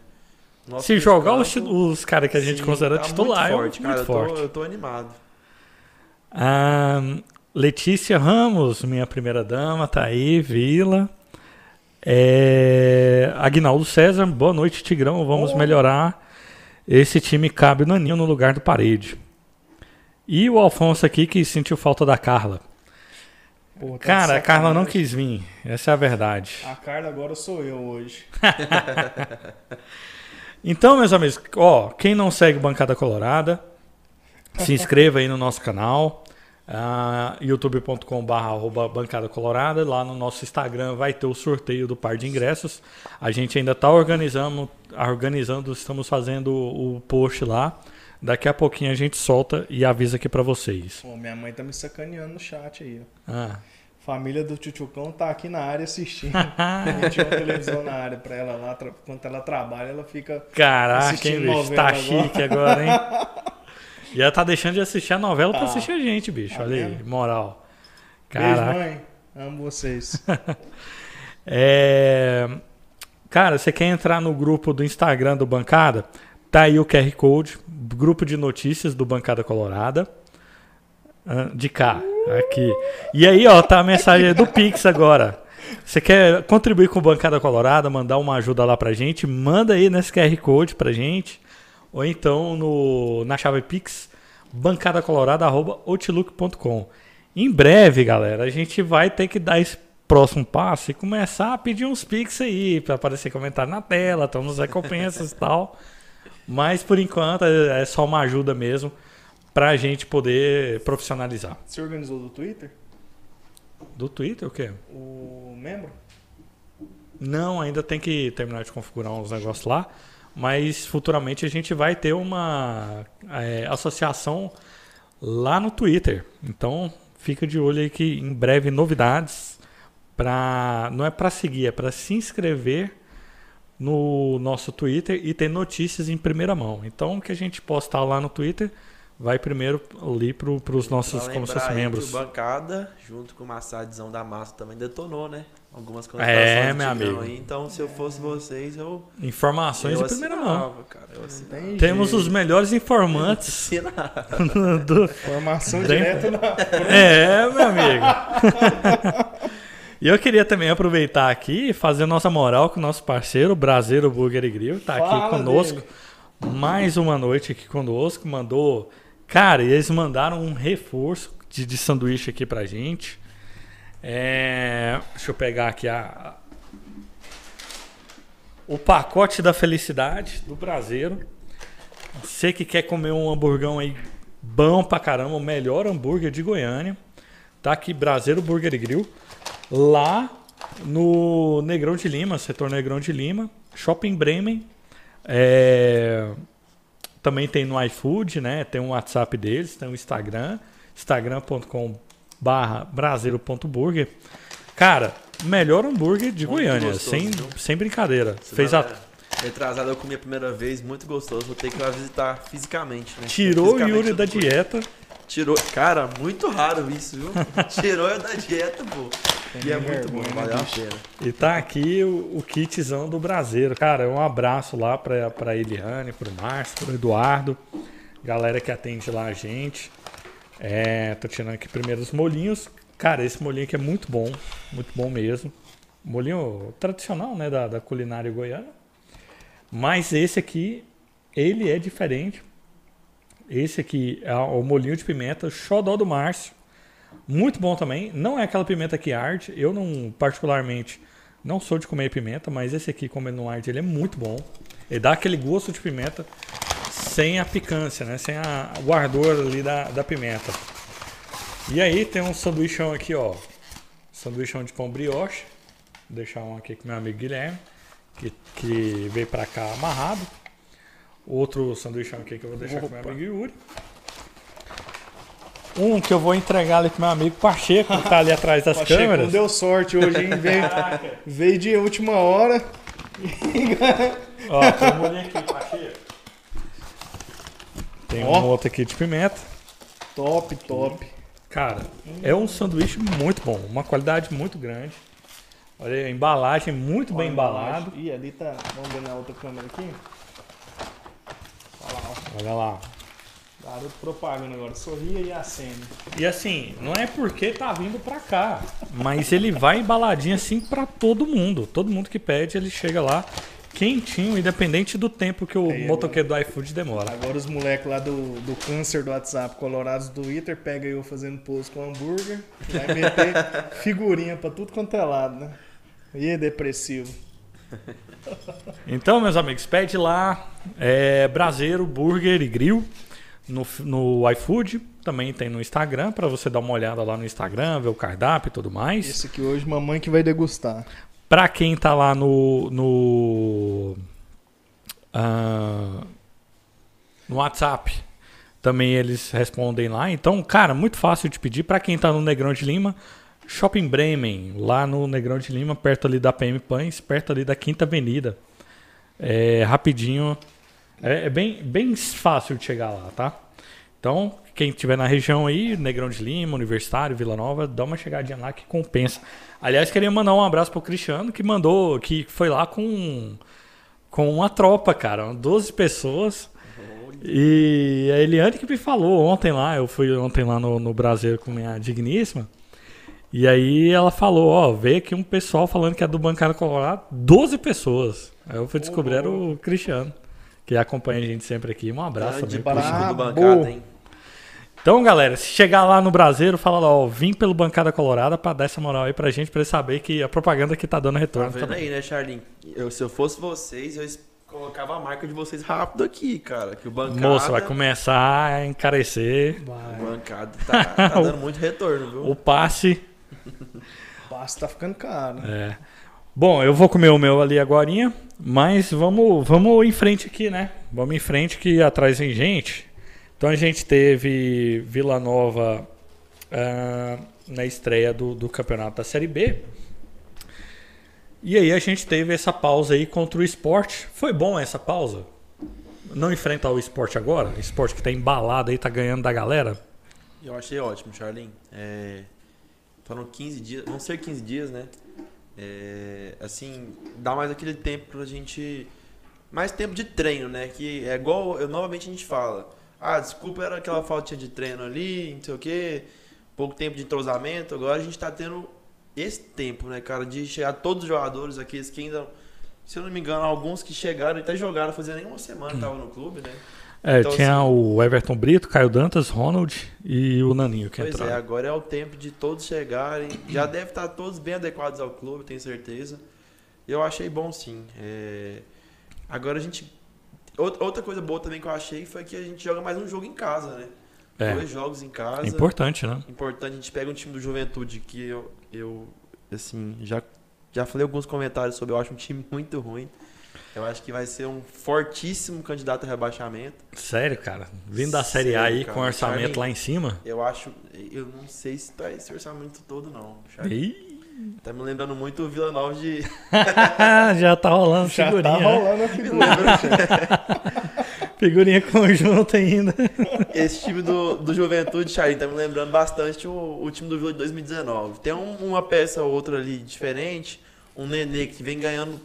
Nosso
Se jogar os,
campo,
os caras que a gente
sim,
considera
tá
titular,
muito
é
forte,
muito
cara.
forte.
Eu, tô, eu tô animado.
Ah, Letícia Ramos, minha primeira dama, tá aí, Vila. É, Agnaldo César, boa noite, Tigrão. Vamos
Oh.
melhorar. Esse time cabe o Naninho no lugar do parede. E o Alfonso aqui que sentiu falta da Carla.
Pô, tá
Cara, a Carla não quis vir. Essa é a verdade.
A Carla agora sou eu hoje.
Então, meus amigos, ó, quem não segue Bancada Colorada, se inscreva aí no nosso canal, ah, youtube.com.br Bancada Colorada. Lá no nosso Instagram vai ter o sorteio do par de ingressos. A gente ainda está organizando, organizando, estamos fazendo o post lá. Daqui a pouquinho a gente solta e avisa aqui para vocês.
Pô, minha mãe tá me sacaneando no chat aí.
Ah.
Família do Tchutchucão tá aqui na área assistindo. A gente tinha uma televisão na área pra ela lá. Enquanto ela trabalha, ela fica.
Caraca, hein, bicho? Tá
agora.
chique agora, hein? E ela tá deixando de assistir a novela pra
Tá.
assistir a gente, bicho.
Tá
Olha aí,
vendo?
moral.
Beijo,
Caraca.
mãe. Amo vocês.
É... Cara, você quer entrar no grupo do Instagram do Bancada? Tá aí o QR Code, grupo de notícias do Bancada Colorada. De cá, aqui. E aí, ó, tá a mensagem do Pix agora. Você quer contribuir com o Bancada Colorada, mandar uma ajuda lá pra gente? Manda aí nesse QR Code pra gente. Ou então no, na chave Pix, bancadacolorada.outlook.com. Em breve, galera, a gente vai ter que dar esse próximo passo e começar a pedir uns Pix aí, pra aparecer comentário na tela, estamos recompensas e tal. Mas por enquanto é é só uma ajuda mesmo pra gente poder profissionalizar.
Você organizou do Twitter?
Do Twitter o quê?
O membro?
Não, ainda tem que terminar de configurar uns negócios lá. Mas futuramente a gente vai ter uma é, associação lá no Twitter. Então fica de olho aí que em breve novidades. Pra, não é para seguir, é para se inscrever no nosso Twitter e ter notícias em primeira mão. Então o que a gente postar lá no Twitter vai primeiro ali para os nossos como se
lembrar
fossem
aí que
membros.
Bancada, junto com o Massadzão da Massa, também detonou, né? Algumas
É,
contratações do
meu amigo.
Aí. Então, se eu fosse vocês, eu.
Informações
eu
em primeira mão.
Cara, eu assinava.
Tem
Temos
jeito.
os melhores informantes do,
Formação
Tem-
direta na.
É, meu amigo. E eu queria também aproveitar aqui e fazer nossa moral com o nosso parceiro, o Brasileiro Burger e Grill, tá aqui
Fala
conosco.
dele.
Mais uma noite aqui conosco. Mandou. Cara, e eles mandaram um reforço de, de sanduíche aqui pra gente. É, Deixa eu pegar aqui a. O pacote da felicidade do Brasileiro. Você que quer comer um hamburgão aí Bom pra caramba, o melhor hambúrguer de Goiânia. Tá aqui, Braseiro Burger Grill. Lá no Negrão de Lima, setor Negrão de Lima. Shopping Bremen. É, Também tem no iFood, né? Tem o WhatsApp deles, tem o Instagram. Instagram.com barra braseiro.burger. Cara, melhor hambúrguer de
Muito
Goiânia,
gostoso,
sem,
viu?
sem brincadeira. Fez a,
Retrasada eu comi a primeira vez, muito gostoso. Vou ter que ir lá visitar fisicamente, né?
tirou o
Fisicamente
Yuri
eu
da
fui.
dieta.
Tirou. Cara, muito raro isso, viu? Tirou eu da dieta, pô. E é muito bom, valeu a
né, bicho?
pena.
E tá aqui o, o kitzão do Braseiro. Cara, um abraço lá pra, pra Eliane, pro Márcio, pro Eduardo. Galera que atende lá a gente. É, tô tirando aqui primeiro os molinhos. Cara, esse molinho aqui é muito bom. Muito bom mesmo. Molinho tradicional, né? Da, da culinária goiana. Mas esse aqui, ele é diferente. Esse aqui é o molinho de pimenta, xodó do Márcio. Muito bom também. Não é aquela pimenta que arde. Eu não, particularmente, não sou de comer pimenta, mas esse aqui, como ele não arde, ele é muito bom. Ele dá aquele gosto de pimenta sem a picância, né? Sem a, o ardor ali da, da pimenta. E aí tem um sanduichão aqui, ó. Sanduichão de pão brioche. Vou deixar um aqui com meu amigo Guilherme, que, que veio pra cá amarrado. Outro sanduichão aqui que eu vou deixar com meu amigo Yuri. Um que eu vou entregar ali pro meu amigo Pacheco, que tá ali atrás das
Pacheco
câmeras.
não deu sorte hoje, hein? Veio, veio de última hora.
Ó, tem um aqui, Pacheco. Tem
Ó.
um outro aqui de pimenta.
Top, top.
Cara, é um sanduíche muito bom, uma qualidade muito grande. Olha aí, a embalagem muito bem
Olha,
embalado.
Ih, ali tá. Vamos ver na outra câmera aqui. Olha lá, ó.
Olha lá.
Garoto propaganda agora. Sorria e acende.
E assim, não é porque tá vindo pra cá, mas ele vai embaladinho assim pra todo mundo. Todo mundo que pede, ele chega lá quentinho, independente do tempo que o
Aí,
motoqueiro do iFood demora.
Agora os moleques lá do, do câncer do WhatsApp, colorados do Twitter, pega eu fazendo pose com hambúrguer, vai meter figurinha pra tudo quanto é lado, né? E é depressivo.
Então, meus amigos, pede lá é, Braseiro, Burger e Grill no, no iFood. Também tem no Instagram, pra você dar uma olhada lá no Instagram, ver o cardápio e tudo mais.
Esse aqui hoje, mamãe que vai degustar.
Pra quem tá lá no. no. ah, no WhatsApp, também eles respondem lá. Então, cara, muito fácil de pedir. Pra quem tá no Negrão de Lima, Shopping Bremen, lá no Negrão de Lima, perto ali da PM Pães, perto ali da Quinta Avenida. É rapidinho. É, é bem, bem fácil de chegar lá, tá? Então, quem estiver na região aí, Negrão de Lima, Universitário, Vila Nova, dá uma chegadinha lá que compensa. Aliás, queria mandar um abraço pro Cristiano, que mandou, que foi lá com, com uma tropa, cara, 12 pessoas. E a Eliane que me falou ontem lá, eu fui ontem lá no, no Brasil com minha digníssima. E aí ela falou, ó, veio aqui um pessoal falando que é do Bancada Colorado, 12 pessoas. Aí eu fui descobrir era o Cristiano, que acompanha a gente sempre aqui. Um abraço
Grande
também.
do bancada, hein?
Então, galera, se chegar lá no Brasileiro, fala lá, ó, vim pelo Bancada Colorada pra dar essa moral aí pra gente, pra saber que a propaganda aqui tá dando
Tá
retorno
vendo
também.
aí, né, Charlin? Eu, se eu fosse vocês, eu colocava a marca de vocês rápido aqui, cara. Que o bancada.
Moço, vai começar a encarecer
O bancada tá, tá dando muito retorno, viu?
o passe.
O passo tá ficando caro.
É. Bom, eu vou comer o meu ali agorinha, mas vamos, vamos em frente aqui, né? Vamos em frente que atrás vem gente. Então a gente teve Vila Nova ah, na estreia do, do campeonato da Série B. E aí a gente teve essa pausa aí contra o esporte. Foi bom essa pausa? Não enfrentar o esporte agora? O esporte que tá embalado aí, tá ganhando da galera?
Eu achei ótimo, Charlin. É, foram 15 dias, vão ser 15 dias, né? É, assim, dá mais aquele tempo pra gente. Mais tempo de treino, né? Que é igual, eu, novamente a gente fala. Ah, desculpa, era aquela falta de treino ali, não sei o quê. Pouco tempo de entrosamento. Agora a gente tá tendo esse tempo, né, cara? De chegar todos os jogadores, aqueles que ainda. Se eu não me engano, alguns que chegaram e até jogaram, fazia nem uma semana que estavam no clube, né?
É,
Então,
tinha
assim-
o Everton Brito, Caio Dantas, Ronald e o Naninho que
Pois
entraram.
é, agora é o tempo de todos chegarem. Já deve estar todos bem adequados ao clube, tenho certeza. Eu achei bom sim. É, Agora a gente. Out- Outra coisa boa também que eu achei foi que a gente joga mais um jogo em casa, né?
É.
Dois jogos em casa.
Importante, né?
Importante, a gente pega um time do Juventude que eu, eu assim, já, já falei alguns comentários sobre, eu acho um time muito ruim. Eu acho que vai ser um fortíssimo candidato a rebaixamento.
Sério, cara. Vindo da Série A
Sério,
aí
cara.
com orçamento lá em cima.
Eu acho, eu não sei se tá esse orçamento todo não.
Ih,
Tá me lembrando muito o Vila Nova de
já tá rolando
Já
figurinha.
tá
né?
rolando a figura.
Figurinha conjunta ainda.
esse time do, do Juventude, Charlie, tá me lembrando bastante o, o time do Vila de 2019. Tem um- uma peça ou outra ali diferente, um Nenê que vem ganhando,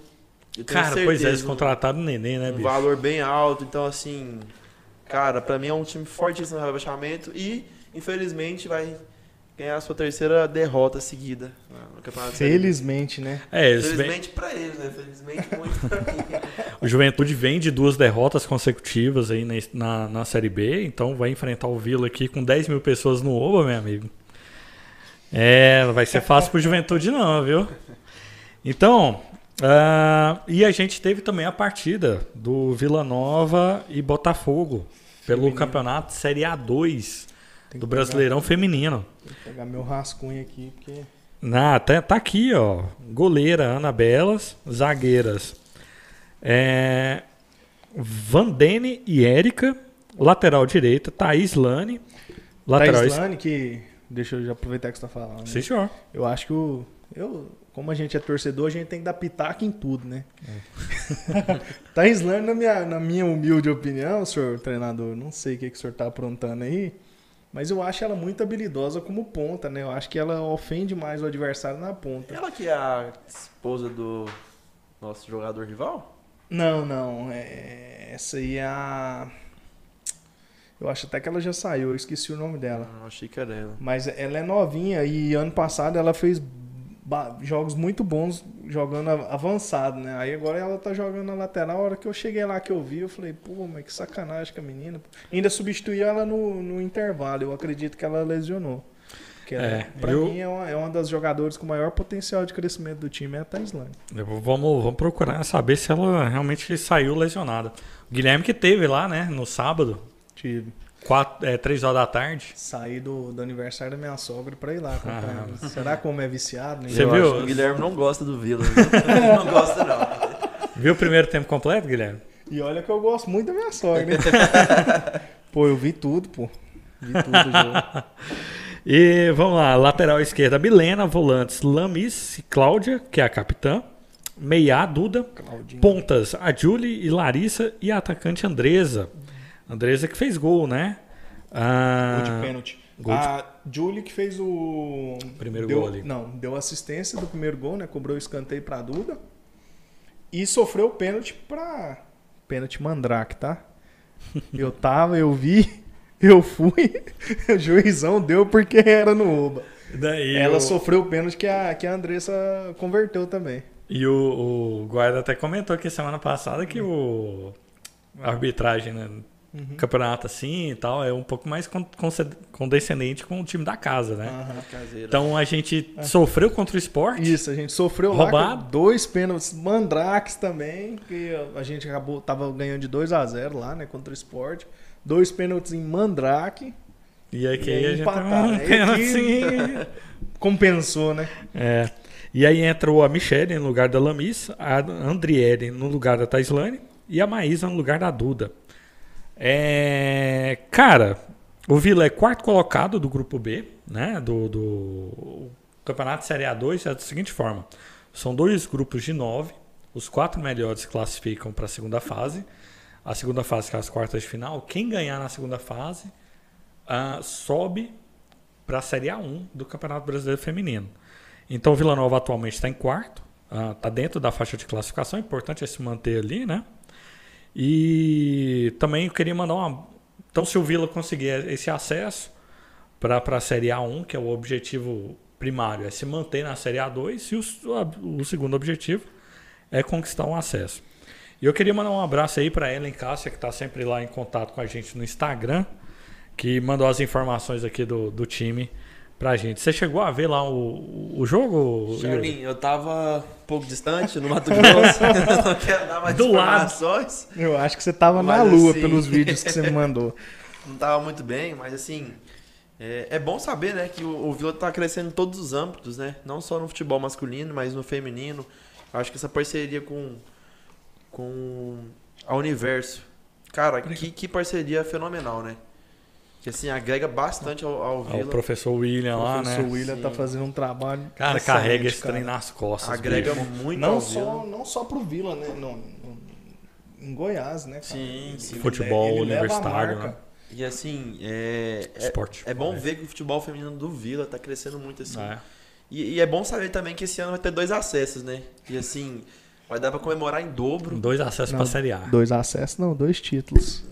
Cara, pois é,
certeza,
eles
um-
contrataram o Nenê, né,
um
bicho?
valor bem alto. Então, assim, cara, pra mim é um time fortíssimo no rebaixamento e, infelizmente, vai ganhar a sua terceira derrota seguida no Campeonato.
Felizmente, né?
É,
Felizmente pra eles, né? Felizmente muito pra mim.
o Juventude vem de duas derrotas consecutivas aí na, na, na Série B, então vai enfrentar o Vila aqui com 10 mil pessoas no Oba, meu amigo. É, não vai ser fácil pro Juventude não, viu? Então, ah, e a gente teve também a partida do Vila Nova e Botafogo pelo
Feminino.
campeonato Série A2
Tem
do Brasileirão Feminino.
Pegar, tem que pegar meu rascunho aqui, porque.
Ah, tá, tá aqui, ó. Goleira Ana Belas, zagueiras. É, Vandene e Érica, lateral direita, Thaís Lane, lateral
Thaís. Lane, que. Deixa eu já aproveitar que você tá falando. né?
Sim, senhor.
Eu acho que o. Eu, como a gente é torcedor, a gente tem que dar pitaco em tudo, né?
É.
Thaís Lane, na minha, na minha humilde opinião, senhor treinador, não sei o que, que o senhor tá aprontando aí, mas eu acho ela muito habilidosa como ponta, né? Eu acho que ela ofende mais o adversário na ponta.
Ela que é a esposa do nosso jogador rival?
Não, não. é- Essa aí é a. Eu acho até que ela já saiu, eu esqueci o nome dela.
Ah, achei que era ela.
Mas ela é novinha e ano passado ela fez jogos muito bons jogando avançado, né? Aí agora ela tá jogando na lateral. A hora que eu cheguei lá que eu vi, eu falei, pô, mas que sacanagem com a menina. Ainda substituí ela no, no intervalo. Eu acredito que ela lesionou. Que ela,
É,
pra
eu-
mim é uma, é uma das jogadoras com maior potencial de crescimento do time, é a Taislane.
Vamos, vamos procurar saber se ela realmente saiu lesionada. O Guilherme que teve lá, né, no sábado,
Tive.
Quatro, é, três horas da tarde.
Saí do, do aniversário da minha sogra pra ir lá acompanhar. Será como é viciado? né?
Você
Eu
viu?
acho que o Guilherme não gosta do Vila. viu? não gosta, não.
Viu o primeiro tempo completo, Guilherme?
E olha que eu gosto muito da minha sogra. né? pô, eu vi tudo, pô. Vi tudo o jogo.
E vamos lá, lateral esquerda, Milena, volantes, Lamis e Cláudia, que é a capitã. Meia, Duda.
Claudinho.
Pontas, a Julie e Larissa e a atacante Andresa. Andresa que fez gol, né? Ah,
Gol de pênalti.
gol de-
A Julie que fez o.
Primeiro
deu-
gol ali.
Não, deu assistência do primeiro gol, né? Cobrou o escanteio pra Duda. E sofreu o pênalti pra. Pênalti Mandrake, tá? Eu tava, eu vi, eu fui. O juizão deu porque era no Oba.
daí
Ela sofreu o pênalti que a, que a Andressa converteu também.
E o, o Guarda até comentou aqui semana passada que o a arbitragem, né?
Uhum.
Campeonato assim e tal, é um pouco mais condescendente com o time da casa, né?
Caseira.
Então a gente sofreu contra o esporte.
Isso, a gente sofreu lá
Roubado.
com dois pênaltis mandrakes também, que a gente acabou tava ganhando de 2 a 0 lá, né, contra o Sport. Dois pênaltis em mandrake,
E aqui
E aí
a gente um
Aí
pênalti.
aqui- compensou, né?
É. E aí entrou a Michelle no lugar da Lamis, a Andriele no lugar da Taislane e a Maísa no lugar da Duda. É, cara, o Vila é quarto colocado do grupo B, né? Do, do Campeonato Série A2 é da seguinte forma: são dois grupos de nove, os quatro melhores classificam para a segunda fase. A segunda fase, que é as quartas de final, quem ganhar na segunda fase ah, sobe para a Série A1 do Campeonato Brasileiro Feminino. Então o Vila Nova atualmente está em quarto, está dentro da faixa de classificação, importante é se manter ali, né? E também eu queria mandar uma. Então, se o Vila conseguir esse acesso para a Série A1, que é o objetivo primário, é se manter na Série A2, e o, o segundo objetivo é conquistar um acesso. E eu queria mandar um abraço aí para Ellen Cássia, que está sempre lá em contato com a gente no Instagram, que mandou as informações aqui do, do time pra gente. Você chegou a ver lá o, o jogo? Yuri?
Charlinho, eu tava um pouco distante no Mato Grosso. não quero dar mais
Do lado.
Eu acho que você tava na
Mas
lua
assim-
pelos vídeos que você me mandou.
não tava muito bem, mas assim, é, é bom saber, né, que o, o Vila tá crescendo em todos os âmbitos, né? Não só no futebol masculino, mas no feminino. Eu acho que essa parceria com, com a Universo, cara, que, que parceria fenomenal, né? Que assim, agrega bastante ao, ao Vila.
O professor William
O
lá,
professor
né?
William tá
Sim.
fazendo um trabalho.
Cara, carrega esse
cara.
trem nas costas.
Agrega
bicho.
muito
Não
ao
só,
Vila.
não só pro Vila, né? No, no- em Goiás, né? cara?
Sim,
Ele
sim.
Futebol
ele a
universitário, né?
E assim, é, é,
Esporte.
é bom ver que o futebol feminino do Vila tá crescendo muito assim.
É.
E, e é bom saber também que esse ano vai ter dois acessos, né? E assim, vai dar pra comemorar em dobro.
Dois acessos
Não,
pra Série A.
Dois acessos, não, dois títulos.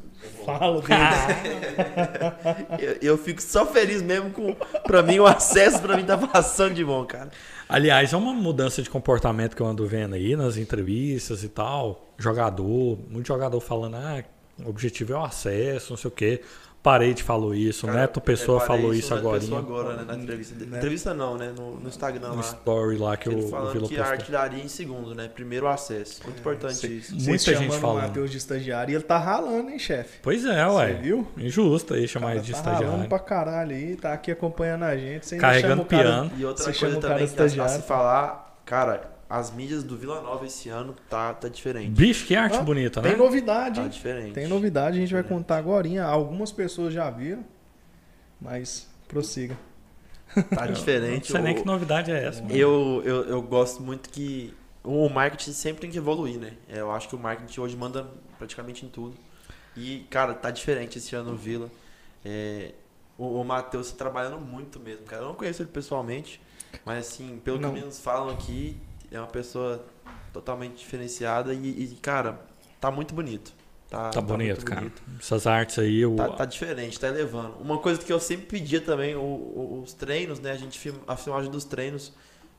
Fala
Eu, eu fico só feliz mesmo com. Pra mim, o acesso pra mim tá passando de bom, cara.
Aliás, é uma mudança de comportamento que eu ando vendo aí nas entrevistas e tal. Jogador, muito jogador falando, ah, o objetivo é o acesso, não sei o quê. Parei de falar isso.
Cara,
Neto Pessoa
reparei
falou isso
Neto
agora.
Pessoa agora, né? Na entrevista. dele. Entrevista não, né? No, no Instagram
No
lá.
story lá que
ele
o, Vila
que a
postou.
artilharia em segundo, né? Primeiro acesso. Muito importante
Cê-
isso.
Muita
chamando
gente
o
falando.
Matheus de estagiário e ele tá ralando, hein, chefe?
Pois é,
Você
ué.
viu?
Injusto aí chamar ele de
tá ralando
estagiário.
pra caralho aí, tá aqui acompanhando a gente. Você ainda
Carregando
chama o cara-
piano.
E outra
Você
coisa também que a, a
estagiário.
se falar, cara, as mídias do Vila Nova esse ano tá, tá diferente.
Bicho, que arte
Ah,
bonita, né?
Tem novidade,
Tá diferente.
Tem novidade, a gente vai contar agora. Algumas pessoas já viram, mas prossiga.
Tá diferente.
Não sei nem que novidade é essa. mano.
Eu, eu, eu gosto muito que o marketing sempre tem que evoluir, né? Eu acho que o marketing hoje manda praticamente em tudo. E, cara, tá diferente esse ano no Vila. É, o, o Matheus tá trabalhando muito mesmo, cara. Eu não conheço ele pessoalmente, mas assim, pelo
Não.
que nos falam aqui, é uma pessoa totalmente diferenciada e, e, cara, tá muito bonito. Tá,
Tá bonito,
muito
cara.
bonito.
Essas artes aí, o...
Tá, tá diferente, tá elevando. Uma coisa que eu sempre pedia também, o- o- os treinos, né? A gente a filmagem dos treinos.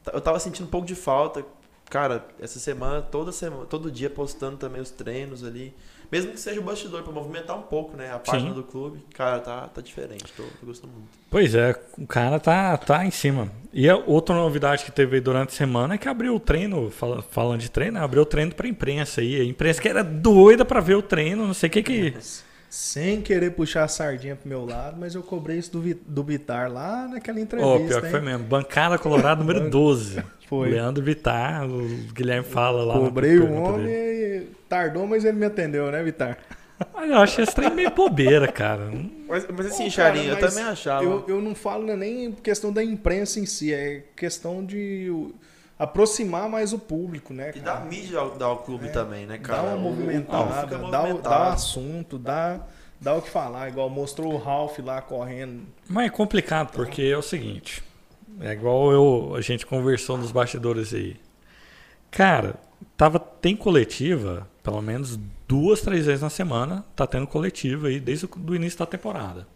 tá- Eu tava sentindo um pouco de falta. Cara, essa semana, toda semana, todo dia postando também os treinos ali. Mesmo que seja o bastidor, pra movimentar um pouco, né? A página
Sim.
do clube. Cara, tá, tá diferente. Tô, tô gostando muito.
Pois é, o cara tá, tá em cima. E a outra novidade que teve durante a semana é que abriu o treino, fala- falando de treino, abriu o treino pra imprensa aí. A imprensa que era doida pra ver o treino, não sei o que que...
Sem querer puxar a sardinha pro meu lado, mas eu cobrei isso do, do Bitar lá naquela
Ó,
entrevista.
pior que foi mesmo. Bancada Colorado número 12.
Foi.
Leandro Vittar, o Guilherme fala lá.
Cobrei o homem e tardou, mas ele me atendeu, né, Vitar?
Mas eu acho esse trem meio bobeira, cara.
Mas, mas assim,
Pô,
Charinho, eu também achava.
Eu, eu não falo né, nem questão da imprensa em si, é questão de aproximar mais o público, né,
E
cara?
dá mídia ao, dá ao clube
É,
também, né,
Dá
cara?
uma
clube fica
movimentada, dá, o- dá assunto, dá, dá o que falar. Igual mostrou o Ralph lá correndo.
Mas é complicado, porque é o seguinte. É igual eu, a gente conversou nos bastidores aí. Cara, tava, tem coletiva, pelo menos duas, três vezes na semana, tá tendo coletiva aí desde o início da temporada.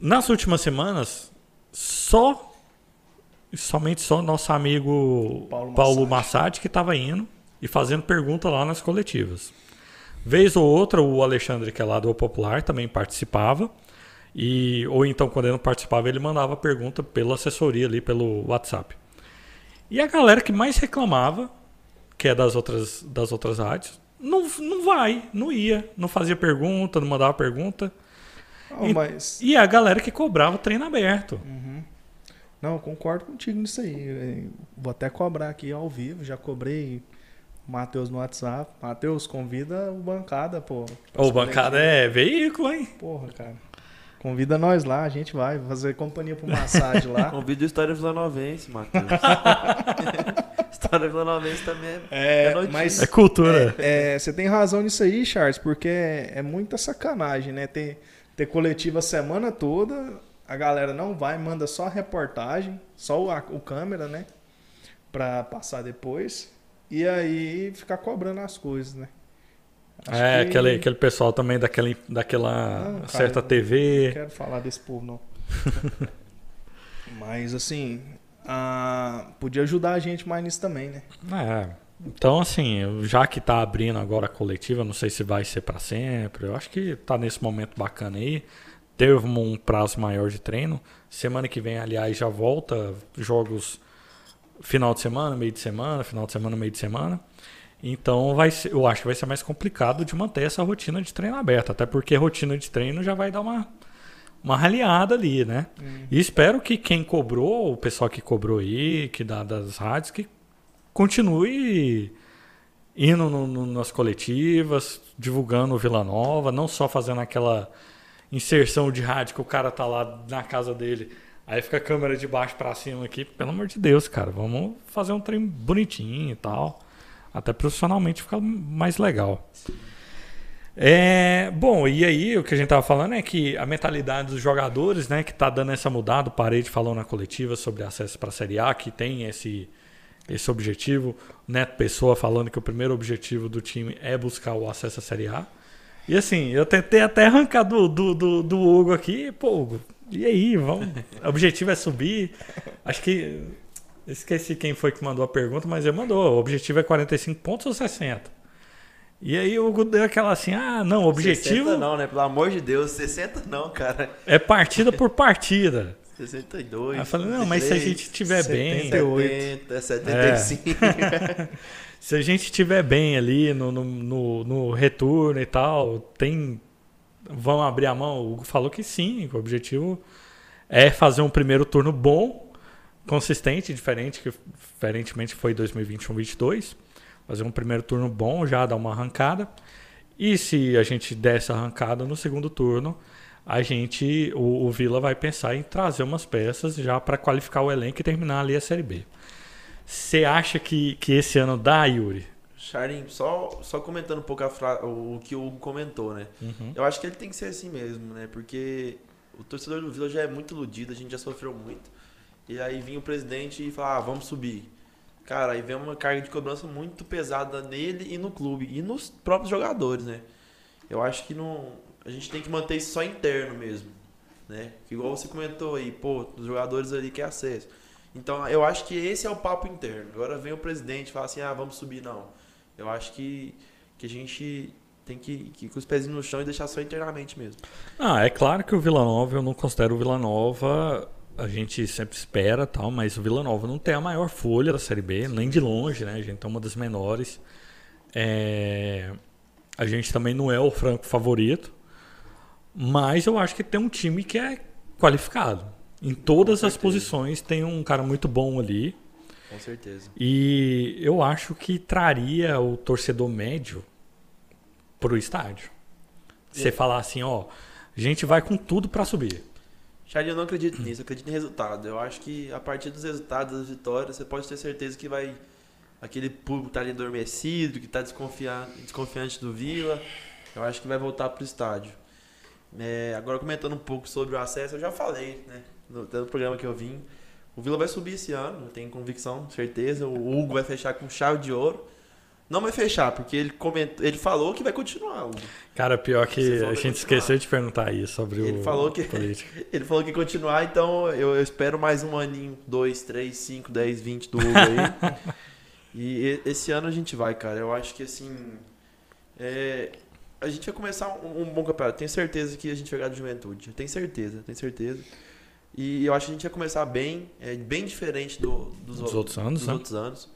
Nas últimas semanas, só somente só nosso amigo
Paulo
Paulo,
Massad.
Massad que estava indo e fazendo pergunta lá nas coletivas. Vez ou outra, o Alexandre, que é lá do Popular, também participava. E, ou então, quando ele não participava, ele mandava pergunta pela assessoria ali, pelo WhatsApp. E a galera que mais reclamava, que é das outras, das outras rádios, não, não vai, não ia, não fazia pergunta, não mandava pergunta.
Não,
E-
mas.
E a galera que cobrava treino aberto.
Uhum. Não, concordo contigo nisso aí. Vou até cobrar aqui ao vivo, já cobrei o Matheus no WhatsApp. Matheus, convida o bancada, pô.
Ou bancada é veículo, hein?
Porra, cara. Convida nós lá, a gente vai fazer companhia pro massagem lá.
Convido o História Vilanovense, Matheus. História Vilanovense também é,
É,
é
mas
É cultura.
É, você tem razão nisso aí, Charles, porque é, é muita sacanagem, né? Ter, ter coletiva a semana toda, a galera não vai, manda só a reportagem, só o, a- o câmera, né? Pra passar depois. E aí ficar cobrando as coisas, né? Acho
é,
que-
aquele, aquele pessoal também daquela, daquela
Não, cara,
certa
Não
TV.
quero falar desse povo, não. Mas assim, ah, podia ajudar a gente mais nisso também, né?
É. Então, assim, já que tá abrindo agora a coletiva, não sei se vai ser para sempre. Eu acho que tá nesse momento bacana aí. Teve um prazo maior de treino. Semana que vem, aliás, já volta jogos final de semana, meio de semana, final de semana, meio de semana. Então vai ser, eu acho que vai ser mais complicado de manter essa rotina de treino aberta, até porque rotina de treino já vai dar uma uma raliada ali, né?
Hum.
E espero que quem cobrou, o pessoal que cobrou aí, que dá das rádios, que continue indo no, no, nas coletivas, divulgando o Vila Nova, não só fazendo aquela inserção de rádio que o cara tá lá na casa dele. Aí fica a câmera de baixo para cima aqui. Pelo amor de Deus, cara, vamos fazer um trem bonitinho e tal. Até profissionalmente fica mais legal. É, bom, e aí o que a gente tava falando é que a mentalidade dos jogadores, né, que tá dando essa mudada, o Parede falou na coletiva sobre acesso para a Série A, que tem esse esse objetivo, o Neto Pessoa falando que o primeiro objetivo do time é buscar o acesso à Série A. E assim, eu tentei até arrancar do, do, do, do Hugo aqui, pô, Hugo, e aí, vamos. O objetivo é subir. Acho que. Esqueci quem foi que mandou a pergunta, mas ele mandou. O objetivo é 45 pontos ou 60? E aí o Hugo deu aquela assim, ah, não, o objetivo
60 não, né? Pelo amor de Deus, 60 não, cara.
é partida por partida.
62.
Aí eu falei, não, mas se a gente estiver bem,
70, 75.
se a gente estiver bem ali no, no, no, no retorno e tal, tem. Vão abrir a mão? O Hugo falou que sim, que o objetivo é fazer um primeiro turno bom, consistente, diferente que diferentemente foi 2021-22. Fazer um primeiro turno bom, já dar uma arrancada. E se a gente der essa arrancada no segundo turno, a gente, o, o Vila vai pensar em trazer umas peças já para qualificar o elenco e terminar ali a Série B. Você acha que, que esse ano dá, Yuri?
Charim, só, só comentando um pouco o que o Hugo comentou, né?
Uhum.
Eu acho que ele tem que ser assim mesmo, né? Porque o torcedor do Vila já é muito iludido, a gente já sofreu muito. E aí vinha o presidente e falava, ah, vamos subir. Cara, aí vem uma carga de cobrança muito pesada nele e no clube. E nos próprios jogadores, né? Eu acho que não, a gente tem que manter isso só interno mesmo. Né? Que igual você comentou aí, pô, os jogadores ali querem acesso. Então eu acho que esse é o papo interno. Agora vem o presidente e fala assim, ah, vamos subir, não. Eu acho que, que a gente tem que, que ir com os pezinhos no chão e deixar só internamente mesmo.
Ah, é claro que o Vila Nova, eu não considero o Vila Nova, a gente sempre espera tal, mas o Vila Nova não tem a maior folha da Série B, nem de longe, né? A gente é uma das menores. É, A gente também não é o franco favorito, mas eu acho que tem um time que é qualificado. Em todas as posições tem um cara muito bom ali.
Com certeza.
E eu acho que traria o torcedor médio pro estádio. Você falar assim, ó, a gente vai com tudo para subir.
Charlie, eu não acredito nisso, eu acredito em resultado. Eu acho que a partir dos resultados, das vitórias, você pode ter certeza que vai. Aquele público que tá ali adormecido, que tá desconfiante do Vila, eu acho que vai voltar pro estádio. É, agora comentando um pouco sobre o acesso, eu já falei, né? No, no programa que eu vim. O Vila vai subir esse ano, eu tenho convicção, certeza. O Hugo vai fechar com chave de ouro. Não vai fechar, porque ele comentou, ele falou que vai continuar, Hugo.
Cara, pior que a gente esqueceu de perguntar isso sobre
Ele
o
falou que-
político.
Ele falou que continuar, então eu, eu espero mais um aninho, 2, 3, 5, 10, 20 do Hugo aí. e esse ano a gente vai, cara. Eu acho que assim. é, a gente vai começar um, um bom campeonato. Tenho certeza que a gente vai ganhar de juventude. Tenho certeza, tenho certeza. E eu acho que a gente vai começar bem, é, bem diferente do- dos,
Dos outros anos,
dos
né?
outros anos.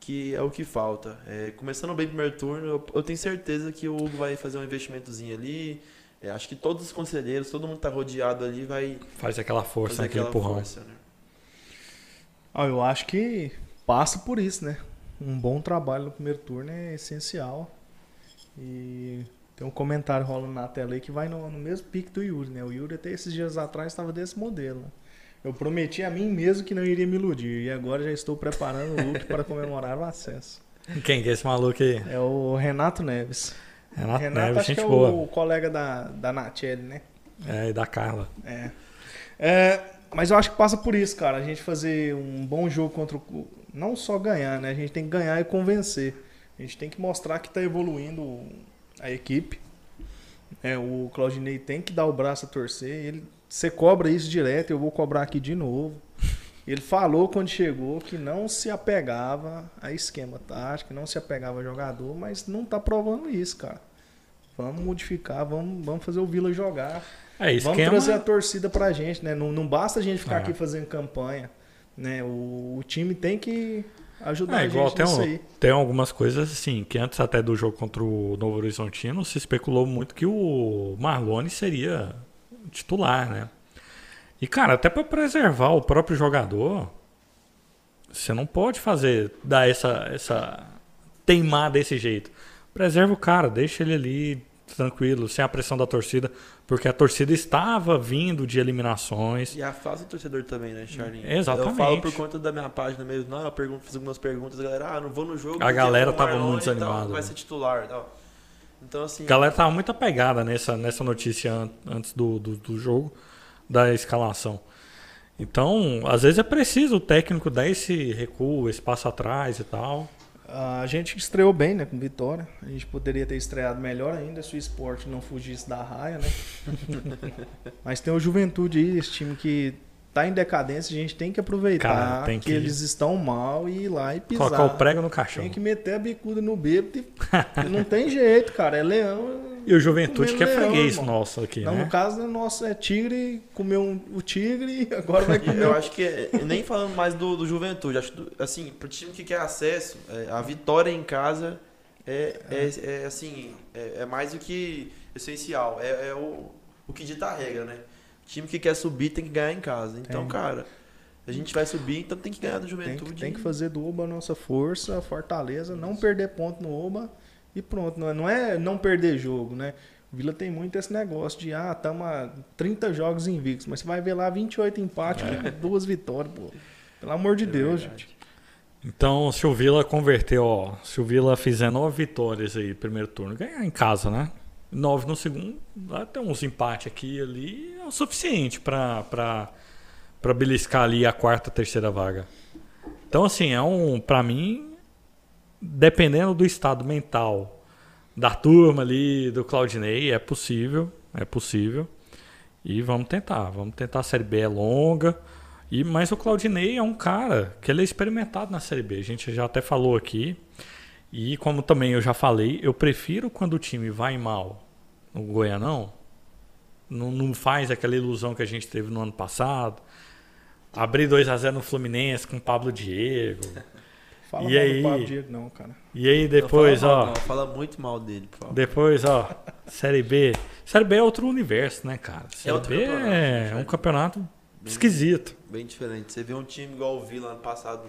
Que é o que falta. É, começando bem o primeiro turno, eu, eu tenho certeza que o Hugo vai fazer um investimentozinho ali. É, acho que todos os conselheiros, todo mundo que tá rodeado ali vai
Faz aquela força,
fazer
aquele
aquela
empurrão.
força, né?
Ah, eu acho que passa por isso, né? Um bom trabalho no primeiro turno é essencial. E tem um comentário rolando na tela aí que vai no, no mesmo pique do Yuri, né? O Yuri até esses dias atrás estava desse modelo. Eu prometi a mim mesmo que não iria me iludir. E agora já estou preparando o look para comemorar o acesso.
Quem que é esse maluco aí?
É o Renato Neves.
Renato,
Renato
Neves,
acho
gente
que é
boa.
o colega da, da Natiele, né?
É, e da Carla.
É. É, mas eu acho que passa por isso, cara. A gente fazer um bom jogo contra o. Não só ganhar, né? A gente tem que ganhar e convencer. A gente tem que mostrar que tá evoluindo a equipe. É, o Claudinei tem que dar o braço a torcer. Ele, você cobra isso direto, eu vou cobrar aqui de novo. Ele falou quando chegou que não se apegava a esquema tático, que não se apegava a jogador, mas não tá provando isso, cara. Vamos modificar, vamos, vamos fazer o Vila jogar.
É,
Vamos
esquema.
trazer a torcida pra gente, né? Não, não basta a gente ficar
É.
aqui fazendo campanha. Né? O, o time tem que ajudar
É,
a
igual
gente
tem,
nisso
um-
aí.
tem algumas coisas assim, que antes até do jogo contra o Novo Horizontino se especulou muito que o Marlone seria titular, né? E cara, até para preservar o próprio jogador, você não pode fazer dar essa essa teimar desse jeito. Preserva o cara, deixa ele ali tranquilo, sem a pressão da torcida, porque a torcida estava vindo de eliminações.
E a fase do torcedor também, né, Charlinho?
Exatamente.
Eu falo por conta da minha página mesmo. Não, eu pergunto, fiz algumas perguntas, a galera, ah, não vou no jogo.
A galera
o
tava muito desanimada,
Vai
né?
ser titular tal. Então, assim,
A galera tava muito apegada nessa, nessa notícia an- antes do, do, do jogo, da escalação. Então, às vezes é preciso o técnico dar esse recuo, esse passo atrás e tal.
A gente estreou bem, né, com vitória. A gente poderia ter estreado melhor ainda se o esporte não fugisse da raia, né? Mas tem o Juventude aí, esse time que tá em decadência, a gente tem que aproveitar
Cara, tem
que...
que-
eles estão mal e ir lá e pisar.
Colocar o prego no caixão.
Tem que meter a bicuda no bêbado e não tem jeito, cara. É leão.
E o Juventude que é
leão,
freguês
irmão.
nosso aqui,
Não,
né?
no caso, nosso é tigre, comeu um- o tigre e agora vai comer
Eu acho que, é- nem falando mais do, do Juventude, acho do- assim, pro time que quer acesso, é, a vitória em casa é, é, é, assim, é, é mais do que essencial, é, é o, o que dita a regra, né? Time que quer subir tem que ganhar em casa. Então,
Tem.
cara, a gente vai subir, então tem que ganhar do
Tem
Juventude.
que, tem que fazer do Oba a nossa força, a fortaleza, não perder ponto no Oba e pronto. Não é, não é não perder jogo, né? O Vila tem muito esse negócio de, ah, estamos a 30 jogos invictos, mas você vai ver lá 28 empates, duas vitórias, pô. Pelo amor de
É
Deus,
verdade.
gente.
Então, se o Vila converter, ó, se o Vila fizer nove vitórias aí, primeiro turno, ganhar em casa, né? Nove no segundo, ter uns empates aqui e ali, é o suficiente pra beliscar ali a quarta, terceira vaga. Então, assim, é um, pra mim, dependendo do estado mental da turma ali, do Claudinei, é possível, é possível. E vamos tentar, vamos tentar. A Série B é longa. E, mas o Claudinei é um cara que ele é experimentado na Série B. A gente já até falou aqui. E como também eu já falei, eu prefiro quando o time vai mal no Goianão. Não, não faz aquela ilusão que a gente teve no ano passado. Abrir 2 a 0 no Fluminense com o Pablo Diego.
Fala
E
mal
aí?
do Pablo Diego, não, cara.
E aí
Não
depois,
fala mal,
ó.
não, fala muito mal dele, por favor.
Depois, ó. Série B. Série B é outro universo, né, cara? Série
outro
B
campeonato,
é
né?
um campeonato esquisito.
Bem diferente. Você vê um time igual o Vila ano passado,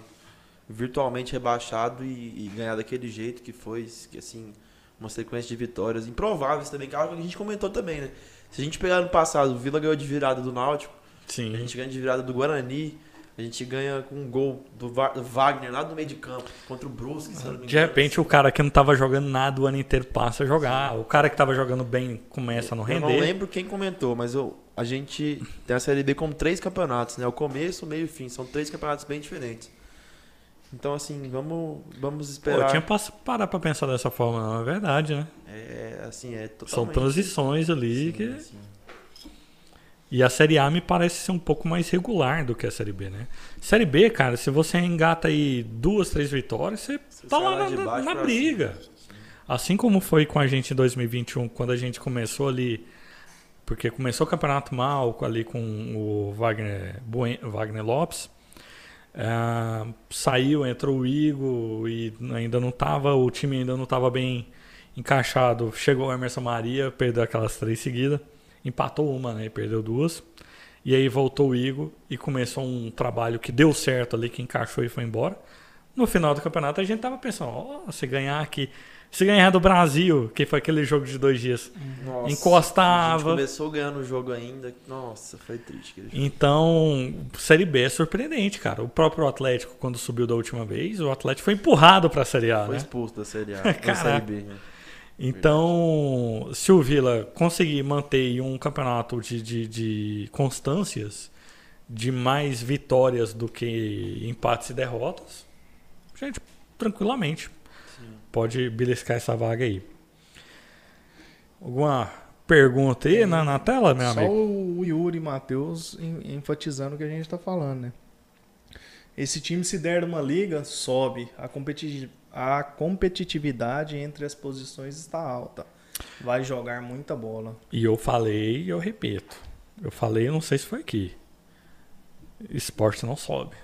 virtualmente rebaixado e, e ganhar daquele jeito que foi, que assim, uma sequência de vitórias improváveis também, que é que a gente comentou também, né? Se a gente pegar no passado, o Vila ganhou de virada do Náutico, a
Sim.
gente ganha de virada do Guarani, a gente ganha com um gol do, Wagner lá no meio de campo, contra o Brusque, se não me
De repente o cara que não tava jogando nada o ano inteiro passa a jogar. O cara que tava jogando bem começa a não
Eu não
render.
lembro quem comentou, mas eu, a gente tem a Série B como três campeonatos, né? O começo, o meio e o fim. São três campeonatos bem diferentes. Então, assim, vamos, vamos
Pô,
esperar.
eu tinha parar pra pensar dessa forma, não. É verdade, né?
É, assim, é totalmente...
São transições ali.
Sim,
que...
sim.
E a Série A me parece ser um pouco mais regular do que a Série B, né? Série B, cara, se você engata aí duas, três vitórias, você
Você
tá lá na, na
pra
briga. Assim como foi com a gente em 2021, quando a gente começou ali. Porque começou o campeonato mal ali com o Wagner, Wagner Lopes. Ah, saiu, entrou o Igor e ainda não tava, o time ainda não estava bem encaixado. Chegou o Emerson Maria, perdeu aquelas três seguidas, empatou uma, né? E perdeu duas. E aí voltou o Igor e começou um trabalho que deu certo ali, que encaixou e foi embora. No final do campeonato a gente tava pensando, ó, se ganhar aqui, se ganhar do Brasil, que foi aquele jogo de dois dias,
Nossa,
Encostava.
A começou ganhando o jogo ainda. Nossa, foi triste.
Então, Série B é surpreendente, cara. O próprio Atlético, quando subiu da última vez, o Atlético foi empurrado pra Série A,
Foi
né?
expulso da Série A, da. Série B. né?
Então, se o Vila conseguir manter um campeonato de, de, de constâncias, de mais vitórias do que empates e derrotas, gente, tranquilamente. Pode beliscar essa vaga aí. Alguma pergunta aí na, na tela, meu
Só
amigo?
o Yuri Matheus en- enfatizando o que a gente tá falando, né? Esse time, se der uma liga, sobe. A, competi a competitividade entre as posições está alta. Vai jogar muita bola.
E eu falei e eu repito. Eu falei, não sei se foi aqui. Esporte não sobe.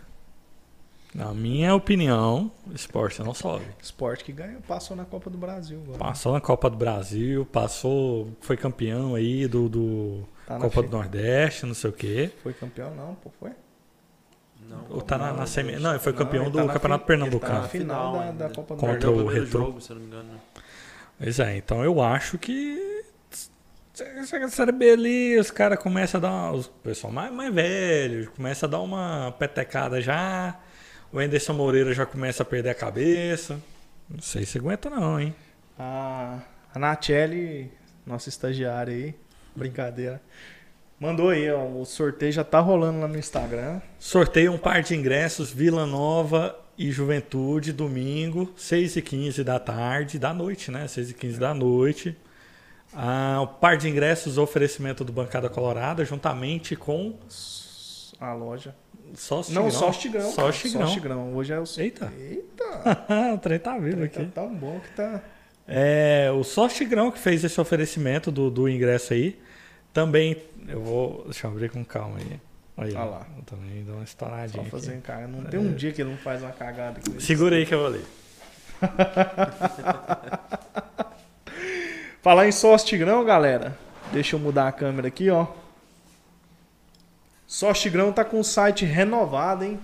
Na minha opinião, o esporte não sobe.
Esporte que ganhou, passou na Copa do Brasil. Agora.
Passou na Copa do Brasil, passou, foi campeão aí do, do
Tá
Copa do Nordeste, não sei o quê.
Foi campeão não, pô, foi?
Não,
Ou tá na,
não,
na semi... Não, ele foi
Não,
campeão
ele
do
tá na
Campeonato
fi-
Ele tá
Pernambucano.
na
Final da- da. Copa do
Contra o Retrô.
jogo, se não me engano.
Pois é, então eu acho que. Série B ali, os caras começam a dar. uma- Os pessoal mais, mais velho, começa a dar uma petecada já. O Anderson Moreira já começa a perder a cabeça. Não sei se aguenta, não, hein?
A, a Nachelli, nossa estagiária aí, brincadeira, mandou aí, ó, o sorteio já tá rolando lá no Instagram.
Sorteio um par de ingressos, Vila Nova e Juventude, domingo, 6h15 da tarde, da noite, né? 6h15 da noite. Ah, o par de ingressos, oferecimento do Bancada Colorada, juntamente com
A loja.
Só o
Não, só Tigrão.
Só Tigrão.
Só Tigrão. Hoje é o...
Eita.
Eita.
o trem tá vivo
Tá
aqui.
tão bom que tá...
É, o Só Tigrão que fez esse oferecimento do, do ingresso aí. Também, eu vou. Deixa eu abrir com calma aí. Aí,
Olha lá.
Eu também dou uma
Só
estouradinha. aqui.
fazendo cara. Não tem um dia que ele não faz uma cagada. aqui.
Segura aí que eu vou ler.
Falar em sócio Tigrão, galera. Deixa eu mudar a câmera aqui, ó. Sócio Tigrão tá com o site renovado, hein?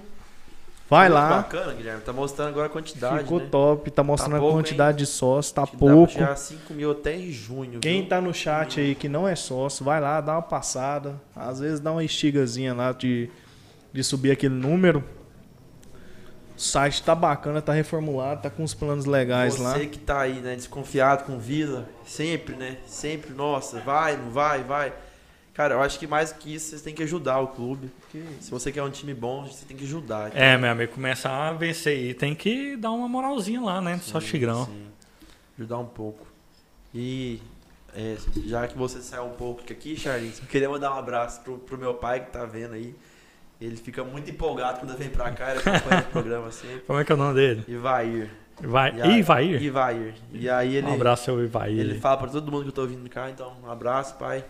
Vai
Muito
lá.
bacana, Guilherme. Tá mostrando agora a quantidade,
Ficou
né?
top, tá mostrando
pouco,
a quantidade de sócios, tá pouco.
a 5 mil até em junho.
Quem
viu?
tá no chat aí que não é sócio, vai lá, dá uma passada. Às vezes dá uma estigazinha lá de, de subir aquele número. O site tá bacana, tá reformulado, tá com uns planos legais
Você
lá.
que tá aí, né, desconfiado com Vila, sempre, né? Sempre, nossa, vai, não vai, vai. Cara, eu acho que mais que isso, vocês têm que ajudar o clube. Porque se você quer um time bom, você tem que ajudar.
É, meu amigo, começar a vencer aí. Tem que dar uma moralzinha lá, né? Só
Sim,
Tigrão.
sim. Ajudar um pouco. E é, já que você saiu um pouco aqui, Charlinhos, eu queria mandar um abraço pro, pro meu pai que tá vendo aí. Ele fica muito empolgado quando vem pra cá, ele acompanha o programa sempre.
Como é que é o nome dele?
Ivair.
Vai...
E
Ivair?
Ivair. E aí ele,
Um abraço ao Ivair.
ele fala pra todo mundo que eu tô vindo cá, então um abraço, pai.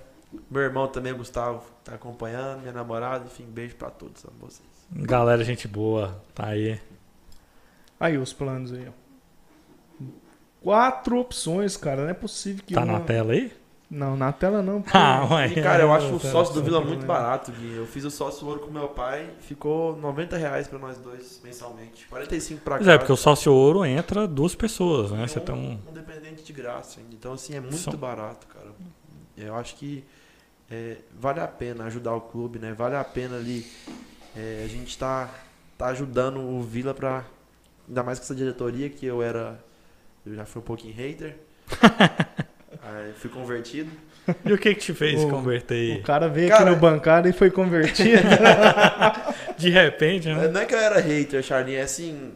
Meu irmão também, Gustavo, tá acompanhando, minha namorada, enfim, beijo pra todos amo vocês.
Galera, gente boa. Tá aí.
Aí os planos aí, ó. Quatro opções, cara. Não é possível que
Tá
uma...
na tela aí?
Não, na tela não. porque-
Ah, ué.
E, cara, eu acho o
Tá.
sócio do Vila muito
né?
barato, Gui. Eu fiz o sócio ouro com meu pai, ficou 90 reais pra nós dois mensalmente. 45 pra
Pois
cá.
é, porque o sócio ouro entra duas pessoas, né? Você tem um.
um dependente de graça ainda. Então, assim, é muito
São-
barato, cara. Eu acho que é, vale a pena ajudar o clube, né? Vale a pena ali. é, a gente tá, tá ajudando o Vila pra. Ainda mais com essa diretoria que eu era. Eu já fui um pouquinho hater. Aí fui convertido.
E o que que te fez
O-
converter
O cara veio
Cara-
aqui no bancada e foi convertido.
de repente, né?
Não é que eu era hater, Charlinho, é assim.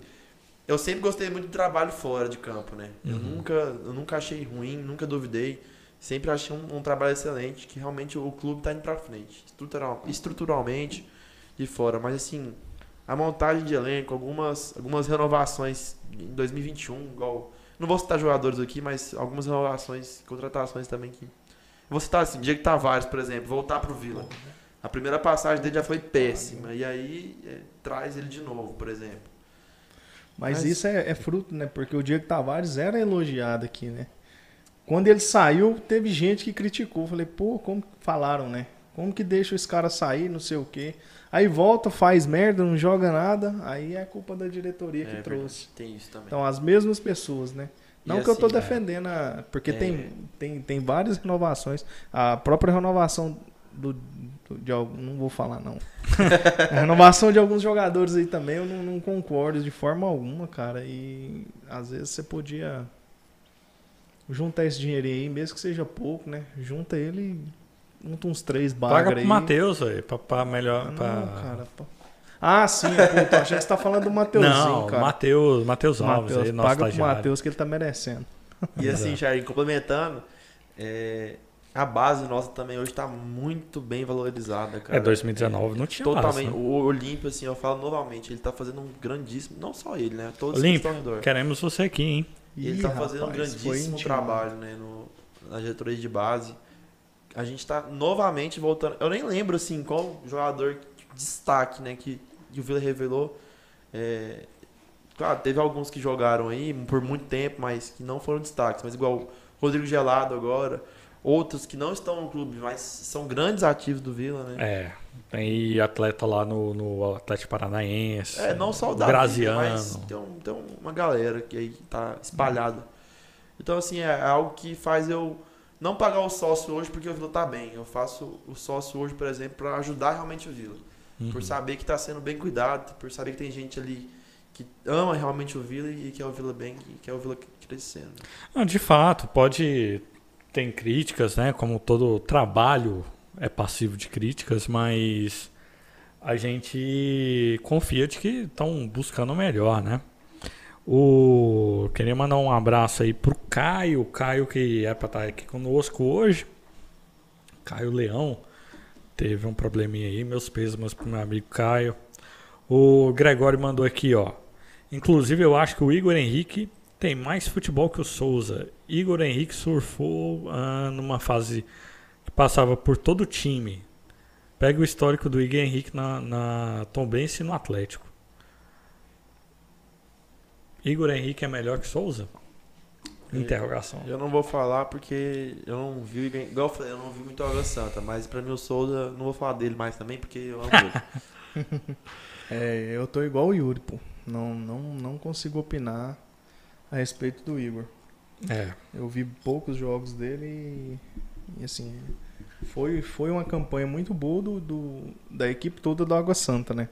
Eu sempre gostei muito do trabalho fora de campo, né? Eu,
Uhum.
nunca, eu nunca achei ruim, nunca duvidei. Sempre achei um, um trabalho excelente, que realmente o clube tá indo pra frente. Estrutural, estruturalmente, de fora. Mas assim, a montagem de elenco, algumas, algumas renovações em 2021, igual. Não vou citar jogadores aqui, mas algumas renovações, contratações também que. Vou citar assim, Diego Tavares, por exemplo, voltar pro Vila. A primeira passagem dele já foi péssima. E aí é, traz ele de novo, por exemplo.
Mas,
Mas-
isso é, é fruto, né? Porque o Diego Tavares era elogiado aqui, né? Quando ele saiu, teve gente que criticou. Falei, pô, como que falaram, né? Como que deixa esse cara sair, não sei o quê. Aí volta, faz merda, não joga nada. Aí é culpa da diretoria que
É
trouxe.
verdade, Tem isso também.
Então, as mesmas pessoas, né?
E
Não que eu tô
assim, é.
defendendo, a... porque
É.
tem, tem, tem várias renovações. A própria renovação do, do- de algum, não vou falar não. a renovação de alguns jogadores aí também eu não, não concordo de forma alguma, cara. E às vezes você podia juntar esse dinheirinho aí, mesmo que seja pouco, né? Junta ele e junta uns três
Paga
bagra
pro
aí.
Matheus, velho. Pra, pra melhor.
Ah,
pra-
Não, cara. pô. Ah, sim, puta, achei que você tá falando do Mateuzinho,
Não,
cara.
Matheus, Matheus Alves
Mateus,
aí, nosso
paga pro. Matheus que ele tá merecendo.
E assim. Jair, complementando, é, a base nossa também hoje tá muito bem valorizada, cara.
É, 2019 não tinha
Totalmente.
base, né?
O Olímpio, assim, eu falo novamente, ele tá fazendo um grandíssimo. Não só ele, né? Todos
Olímpio,
que estão ao redor.
Queremos você aqui, hein?
E ele
Ih,
tá fazendo um
rapaz, foi
grandíssimo trabalho, né? No, na diretoria de base. A gente tá novamente voltando. Eu nem lembro, assim, qual jogador de destaque, né? Que, que o Vila revelou. É, claro, teve alguns que jogaram aí por muito tempo, mas que não foram destaques. Mas igual Rodrigo Gelado agora, outros que não estão no clube, mas são grandes ativos do Vila, né?
É, tem atleta lá no, no Atlético Paranaense.
É, não só o Davi,
Graziano.
mas tem, um- tem uma galera que aí tá espalhada. Então, assim, é algo que faz eu não pagar o sócio hoje porque o Vila tá bem. Eu faço o sócio hoje, por exemplo, para ajudar realmente o Vila.
Uhum.
Por saber que tá sendo bem cuidado, por saber que tem gente ali que ama realmente o Vila e quer o Vila bem e quer o Vila crescendo.
Ah, de fato, pode. Tem críticas, né? Como todo trabalho é passivo de críticas, mas a gente confia de que estão buscando o melhor, né? O... Queria mandar um abraço aí pro Caio, Caio que é para estar aqui conosco hoje. Caio Leão teve um probleminha aí, meus pêsames pro meu amigo Caio. O Gregório mandou aqui, ó. Inclusive, eu acho que o Igor Henrique tem mais futebol que o Souza. Igor Henrique surfou ah, numa fase passava por todo o time. Pega o histórico do Igor Henrique na, na Tombense e no Atlético. Igor Henrique é melhor que Souza?
É.
Interrogação.
Eu não vou falar porque eu não vi, igual eu falei, eu não vi muito Água Santa, mas pra mim o Souza, não vou falar dele mais também porque eu amo ele.
É, eu tô igual o Yuri, pô. Não, não, não consigo opinar a respeito do Igor.
É.
Eu vi poucos jogos dele e, e, assim, foi, foi uma campanha muito boa do, do- da equipe toda do Água Santa, né?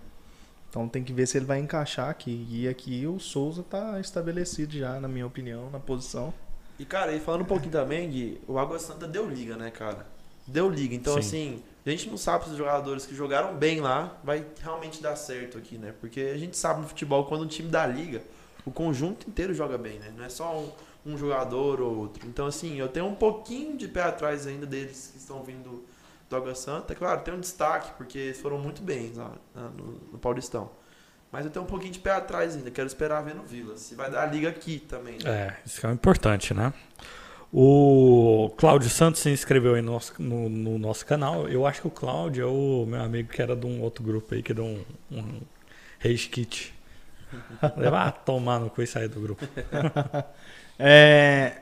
Então tem que ver se ele vai encaixar aqui. E aqui o Souza tá estabelecido já, na minha opinião, na posição.
E, cara, e falando um pouquinho também, Gui, o Água Santa deu liga, né, cara? Deu liga. Então,
Sim.
assim, a gente não sabe se os jogadores que jogaram bem lá vai realmente dar certo aqui, né? Porque a gente sabe no futebol, quando um time dá liga, o conjunto inteiro joga bem, né? Não é só um, um jogador ou outro. Então, assim, eu tenho um pouquinho de pé atrás ainda deles que estão vindo do Água Santa. Claro, tem um destaque, porque eles foram muito bem lá né, no, no Paulistão. Mas eu tenho um pouquinho de pé atrás ainda. Quero esperar ver no Vila. Se vai dar liga aqui também. né?
É, isso que é importante, né? O Cláudio Santos se inscreveu aí no nosso, no, no nosso canal. Eu acho que o Cláudio é o meu amigo que era de um outro grupo aí, que deu um, um Kit. Levar a tomar no cu e sair do grupo.
É,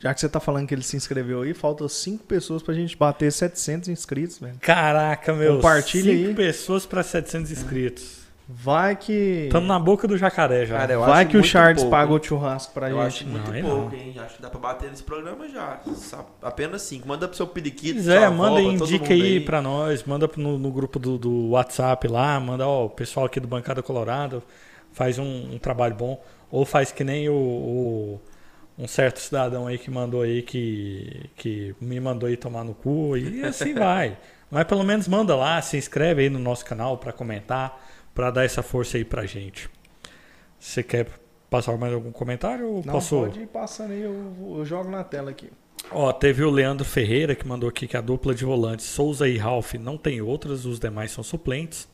já que você tá falando que ele se inscreveu aí, faltam cinco pessoas pra gente bater 700 inscritos, velho.
Caraca, meu.
Compartilha
cinco
aí.
pessoas para 700 inscritos.
Vai que.
Estamos na boca do jacaré já.
Cara,
vai que o Charles
pouco,
paga
hein?
o churrasco pra
Eu
gente.
acho muito
Não, aí
pouco,
não.
hein? Acho que dá pra bater nesse programa já. Apenas cinco. Manda pro seu periquito.
Se
sua
manda
avó,
aí,
pra todo
indica
mundo
aí pra nós, manda no, no grupo do, do WhatsApp lá, manda, ó, o pessoal aqui do Bancada Colorado faz um, um trabalho bom, ou faz que nem o, o- um certo cidadão aí que mandou aí, que, que me mandou aí tomar no cu, e assim vai. Mas pelo menos manda lá, se inscreve aí no nosso canal pra comentar, pra dar essa força aí pra gente. Você quer passar mais algum comentário ou
Não,
posso...
pode ir passando aí, eu, eu jogo na tela aqui.
Ó, teve o Leandro Ferreira que mandou aqui que a dupla de volantes Souza e Ralph não tem outras, os demais são suplentes.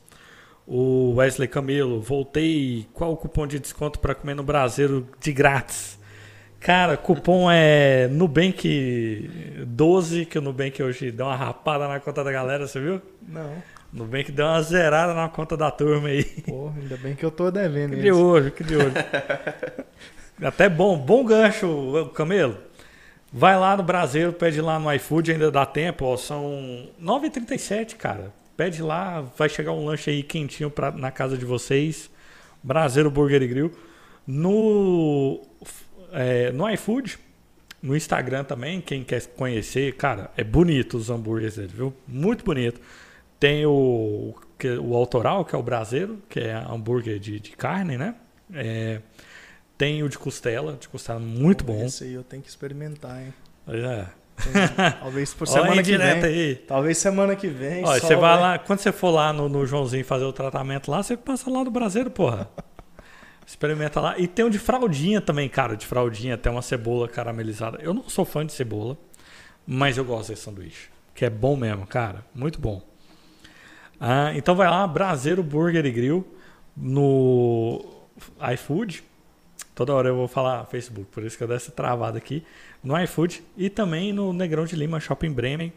O Wesley Camelo, voltei. Qual o cupom de desconto para comer no Braseiro de grátis? Cara, cupom é Nubank 12, que o Nubank hoje deu uma rapada na conta da galera, você viu?
Não.
Nubank deu uma zerada na conta da turma aí.
Porra, ainda bem que eu tô devendo
Que de
eles.
olho, que de olho. Até bom, bom gancho, Camelo. Vai lá no Brasileiro, pede lá no iFood, ainda dá tempo, ó, são 9h37, cara. Pede lá, vai chegar um lanche aí quentinho pra, na casa de vocês. Brasileiro Burger e Grill. No, é, no iFood, no Instagram também, quem quer conhecer, cara, é bonito os hambúrgueres dele, viu? Muito bonito. Tem o, o autoral, que é o braseiro, que é hambúrguer de, de carne, né? É, tem o de costela, de costela muito bom.
Esse aí eu tenho que experimentar, hein?
É.
Talvez por semana
aí
que vem.
aí.
Talvez semana que vem.
Olha, você vai lá, quando você for lá no, no Joãozinho fazer o tratamento lá, você passa lá do braseiro, porra. Experimenta lá. E tem o de fraldinha também, cara. De fraldinha, tem uma cebola caramelizada. Eu não sou fã de cebola, mas eu gosto desse sanduíche. Que é bom mesmo, cara. Muito bom. Ah, então vai lá, Braseiro Burger e Grill no iFood. Toda hora eu vou falar Facebook, por isso que eu dei essa travada aqui. No iFood e também no Negrão de Lima Shopping Bremen,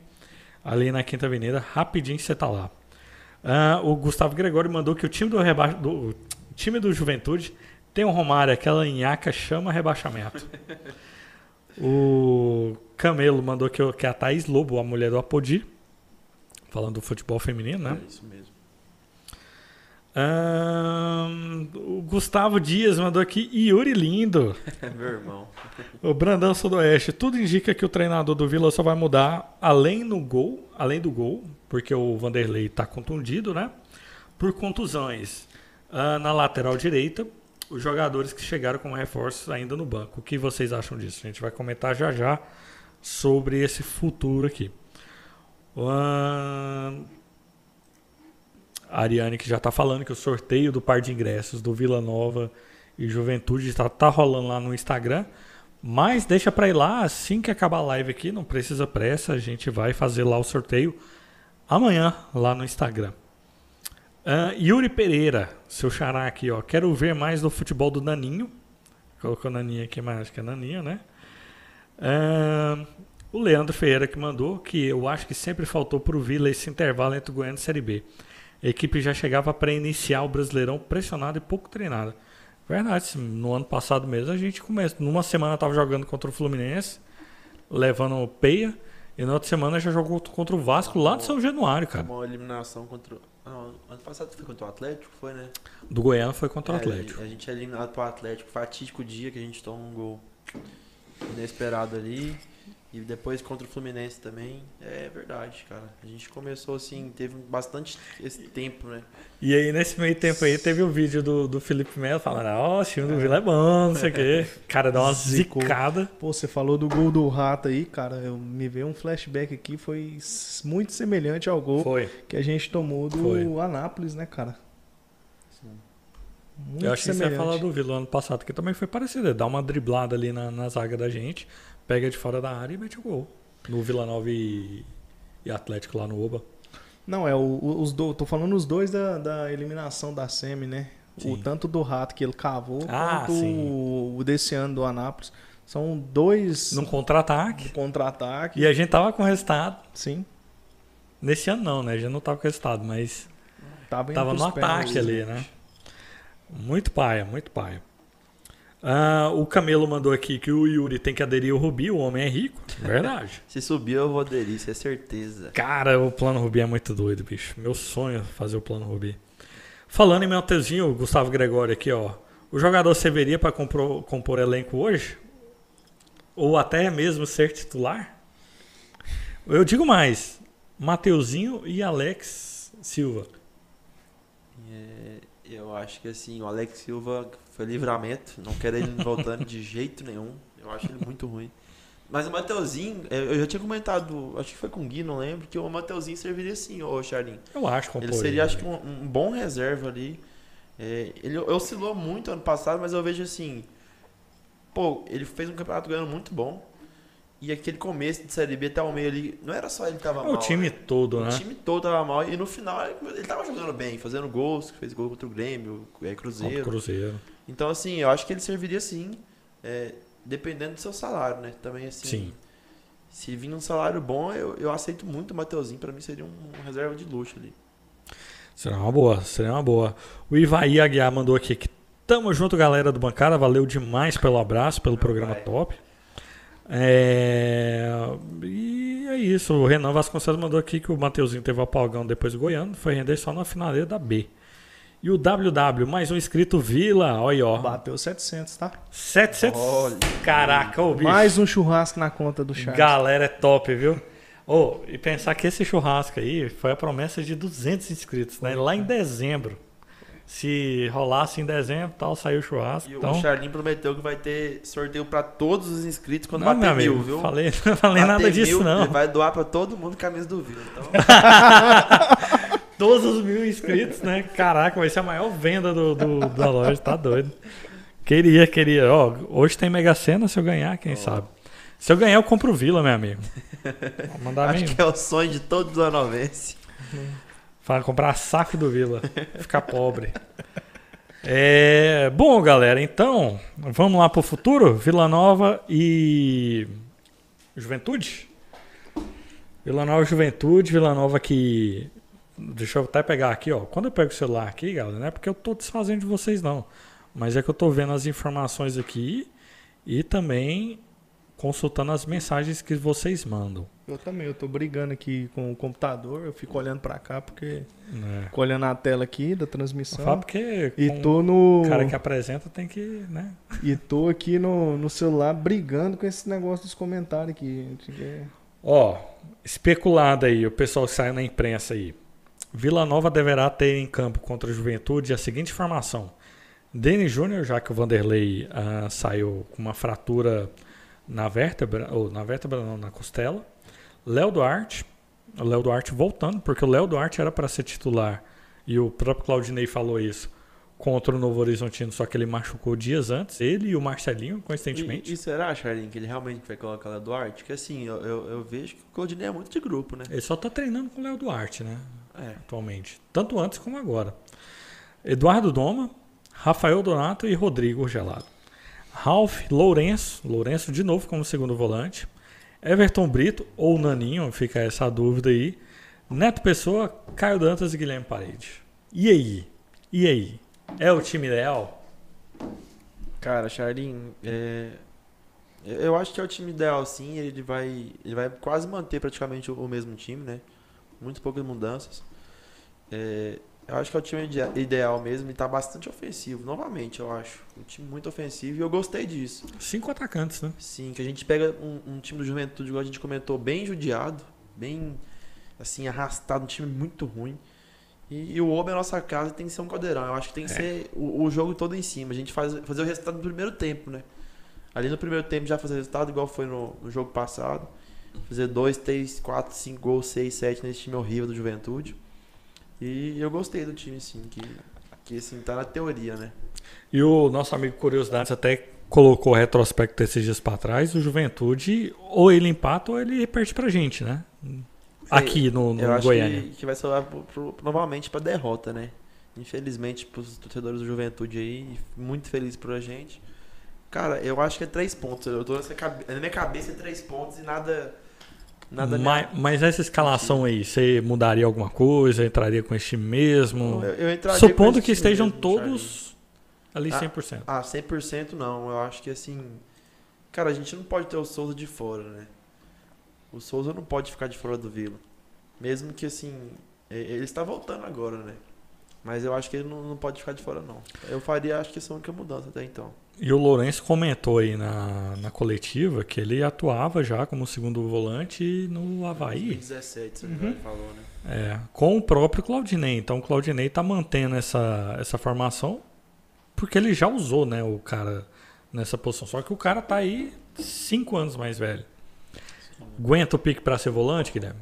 ali na Quinta Avenida. Rapidinho você tá lá. Ah, o Gustavo Gregório mandou que o time do rebaixo. Do, time do Juventude tem o Romário, aquela nhaca chama rebaixamento. o Camelo mandou que, que a Thaís Lobo, a mulher do Apodi, falando do futebol feminino, né?
É isso mesmo.
Ahn, o Gustavo Dias mandou aqui Yuri Lindo.
É meu irmão.
O Brandão Sudoeste. Tudo indica que o treinador do Vila só vai mudar além no gol, além do gol, porque o Vanderlei está contundido, né? Por contusões. Ah, na lateral direita, os jogadores que chegaram como reforços ainda no banco. O que vocês acham disso? A gente vai comentar já já sobre esse futuro aqui. Ahn, a Ariane que já está falando que o sorteio do par de ingressos do Vila Nova e Juventude está tá rolando lá no Instagram. Mas deixa para ir lá assim que acabar a live aqui, não precisa pressa, a gente vai fazer lá o sorteio amanhã lá no Instagram. Ah, Yuri Pereira, seu xará aqui, ó. Quero ver mais do futebol do Naninho. Colocou Naninho aqui, mas acho que é Naninho, né? Ah, o Leandro Ferreira que mandou que eu acho que sempre faltou pro Vila esse intervalo entre o Goiânia e Série B. A equipe já chegava para iniciar o Brasileirão pressionada e pouco treinada. Verdade, no ano passado mesmo a gente começou. Numa semana tava jogando contra o Fluminense, levando peia, e na outra semana já jogou contra o Vasco lá de São Januário, cara.
Uma eliminação contra. O- Não, ano passado foi contra o Atlético, foi, né?
Do Goiânia foi contra o
É,
Atlético.
A gente é eliminado pro Atlético. Fatídico dia que a gente toma um gol inesperado ali. E depois contra o Fluminense também. É verdade, cara. A gente começou assim, teve bastante esse tempo, né?
E aí, nesse meio tempo aí, teve o vídeo do, do Felipe Melo falando: Ó, o time do Vila é bom, não sei o quê. Cara, dá uma
Zicou.
zicada.
Pô, você falou do gol do Rato aí, cara. Eu me veio um flashback aqui, foi muito semelhante ao gol
Foi.
que a gente tomou do
Foi.
Anápolis, né, cara? Muito
Eu achei que você ia
semelhante.
falar do Vila ano passado, que também foi parecido. Ele dá uma driblada ali na, na zaga da gente, pega de fora da área e mete o gol. No Vila Nova e, e Atlético lá no Oba.
Não, é o, o- os do, tô falando os dois da, da eliminação da Semi, né? O
Sim.
tanto do Rato que ele cavou,
Ah,
quanto
sim.
o, o desse ano do Anápolis. São dois
Num contra-ataque.
de contra-ataque.
E a gente tava com resultado.
Sim,
Nesse ano não, né? A gente não tava com resultado, mas
tava,
tava no ataque ali, né? Muito paia, muito paia. Ah, o Camelo mandou aqui que o Yuri tem que aderir ao Rubi, o homem é rico. Verdade.
Se subir, eu vou aderir, isso é certeza.
Cara, o plano Rubi é muito doido, bicho. Meu sonho é fazer o plano Rubi. Falando em Montezinho, o Gustavo Gregório aqui, ó. O jogador serviria para compor, compor elenco hoje? Ou até mesmo ser titular? Eu digo mais: Mateuzinho e Alex Silva.
É, eu acho que assim, o Alex Silva foi livramento. Não quero ele voltando de jeito nenhum. Eu acho ele muito ruim. Mas o Mateuzinho, é, eu já tinha comentado, acho que foi com o Gui, não lembro, que o Mateuzinho serviria sim, ô Charlinho.
Eu acho compor.
Ele seria, acho que, um, um bom reserva ali. É, ele oscilou muito ano passado, mas eu vejo assim. Pô, ele fez um campeonato ganhando muito bom. E aquele começo de Série B até o meio ali, não era só ele que tava
É
mal.
o time
né?
todo,
O
né?
time todo tava mal. E no final ele- tava jogando bem, fazendo gols, fez gol contra o Grêmio, é,
Contra o
Cruzeiro. Então, assim, eu acho que ele serviria sim. é, dependendo do seu salário, né? Também assim.
Sim.
Se vir um salário bom, eu, eu aceito muito o Mateuzinho. Pra mim seria um, um reserva de luxo ali.
Seria uma boa, seria uma boa. O Ivaí Aguiar mandou aqui que tamo junto, galera do Bancada. Valeu demais pelo abraço, pelo
Meu
programa
pai.
top. É, E é isso. O Renan Vasconcelos mandou aqui que o Mateuzinho teve apagão depois do Goiano. Foi render só na finaleira da B. E o WW, mais um inscrito Vila. Olha aí, ó.
Bateu 700, tá?
700.
Olha.
Caraca, ô bicho.
Mais um churrasco na conta do chat.
Galera, é top, viu? Ô, e pensar que esse churrasco aí foi a promessa de 200 inscritos, né? Lá em dezembro. Se rolasse em dezembro, tal, saiu o churrasco.
E
então,
o Charlinho prometeu que vai ter sorteio pra todos os inscritos quando
não, meu
bater
amigo,
mil, viu?
falei, não falei
Bater
nada disso,
mil,
não.
Ele vai doar pra todo mundo camisa do Vila. Então,
Todos os mil inscritos, né? Caraca, vai ser a maior venda do, do- da loja, tá doido. Queria, queria. Ó, hoje tem Mega Sena, se eu ganhar, quem sabe. Se eu ganhar, eu compro o Vila, meu amigo. Vou mandar
acho
bem.
que é o sonho de todo zanovense.
Fala, comprar saco do Vila. Ficar pobre. É, bom, galera, então, vamos lá pro futuro? Vila Nova e Juventude? Vila Nova e Juventude, Vila Nova que deixa eu até pegar aqui, ó. Quando eu pego o celular aqui, galera, não é porque eu tô desfazendo de vocês, não. Mas é que eu tô vendo as informações aqui e também consultando as mensagens que vocês mandam.
Eu também, eu tô brigando aqui com o computador, eu fico olhando pra cá porque.
Né?
Fico olhando a tela aqui da transmissão.
Fala porque
E tô no.
o cara que apresenta tem que, né?
E tô aqui no, no celular brigando com esse negócio dos comentários aqui, é-
Ó, especulado aí, o pessoal que sai na imprensa aí. Vila Nova deverá ter em campo contra a Juventude a seguinte formação. Denis Júnior, já que o Vanderlei ah, saiu com uma fratura na vértebra, ou na vértebra não, na costela. Léo Duarte, o Léo Duarte voltando, porque o Léo Duarte era para ser titular, e o próprio Claudinei falou isso, contra o Novo Horizontino, só que ele machucou dias antes, ele e o Marcelinho, coincidentemente.
E, e será, Charlin, que ele realmente vai colocar o Léo Duarte? Porque assim, eu, eu, eu vejo que o Claudinei é muito de grupo, né?
Ele só tá treinando com o Léo Duarte, né?
É.
atualmente. Tanto antes como agora. Eduardo Doma, Rafael Donato e Rodrigo Gelado. Ralph Lourenço, Lourenço de novo como segundo volante. Everton Brito ou Naninho, fica essa dúvida aí. Neto Pessoa, Caio Dantas e Guilherme Parede. E aí? E aí? É o time ideal?
Cara, Charlin, é, eu acho que é o time ideal, sim. Ele vai, ele vai quase manter praticamente o mesmo time, né? Muito poucas mudanças. É, eu acho que é o time ide- ideal mesmo e tá bastante ofensivo. Novamente, eu acho. Um time muito ofensivo e eu gostei disso.
Cinco atacantes, né?
Sim, que a gente pega um, um time do Juventude, igual a gente comentou, bem judiado, bem assim, arrastado, um time muito ruim. E, e o Oba é a nossa casa tem que ser um caldeirão. Eu acho que tem que
É.
ser o, o jogo todo em cima. A gente faz, fazer o resultado no primeiro tempo, né? Ali no primeiro tempo já fazer o resultado, igual foi no, no jogo passado. Fazer dois, três, quatro, cinco gols, seis, sete nesse time horrível do Juventude. E eu gostei do time, sim, que, que assim, tá na teoria, né?
E o nosso amigo Curiosidades até colocou o retrospecto esses dias pra trás. O Juventude, ou ele empata ou ele perde pra gente, né? Aqui no, no
Eu acho
Goiânia.
que, que vai salvar pro, pro, novamente pra derrota, né? Infelizmente, pros torcedores do Juventude aí, muito feliz por a gente. Cara, eu acho que é três pontos. Eu tô nessa na minha cabeça é três pontos e nada. Nada
mas, mas essa escalação aí, você mudaria alguma coisa? Entraria com esse time mesmo?
eu, eu
Supondo que estejam
mesmo,
todos ali
Ah,
100%.
Ah, 100% não. Eu acho que assim. Cara, a gente não pode ter o Souza de fora, né? O Souza não pode ficar de fora do Vila. Mesmo que assim. Ele está voltando agora, né? Mas eu acho que ele não, não pode ficar de fora, não. Eu faria, acho que essa é a única mudança até então.
E o Lourenço comentou aí na, na coletiva que ele atuava já como segundo volante no Havaí.
2017, se
Uhum.
falou, né?
É, com o próprio Claudinei. Então o Claudinei tá mantendo essa, essa formação porque ele já usou né, o cara nessa posição. Só que o cara tá aí cinco anos mais velho. Aguenta o pique pra ser volante, Guilherme?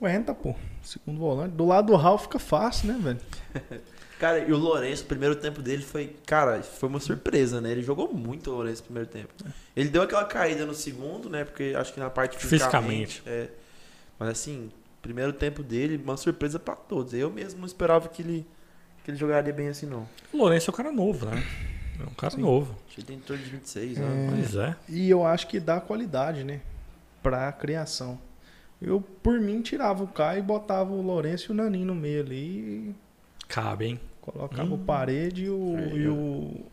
Aguenta, pô. Segundo volante. Do lado do Ralf fica fácil, né, velho?
Cara, e o Lourenço, o primeiro tempo dele foi. Cara, foi uma surpresa, né? Ele jogou muito o Lourenço no primeiro tempo. Ele deu aquela caída no segundo, né? Porque acho que na parte
Fisicamente.
fisicamente. É, mas assim, primeiro tempo dele, uma surpresa pra todos. Eu mesmo não esperava que ele, que ele jogaria bem assim, não.
O Lourenço é um cara novo, né? É um cara
Sim.
novo.
Acho que ele tem em torno de 26
É.
anos.
Pois é.
E eu acho que dá qualidade, né? Pra criação. Eu, por mim, tirava o Caio e botava o Lourenço e o Naninho no meio ali.
Cabe, hein?
colocava
Hum.
o parede e o,
Aí,
e o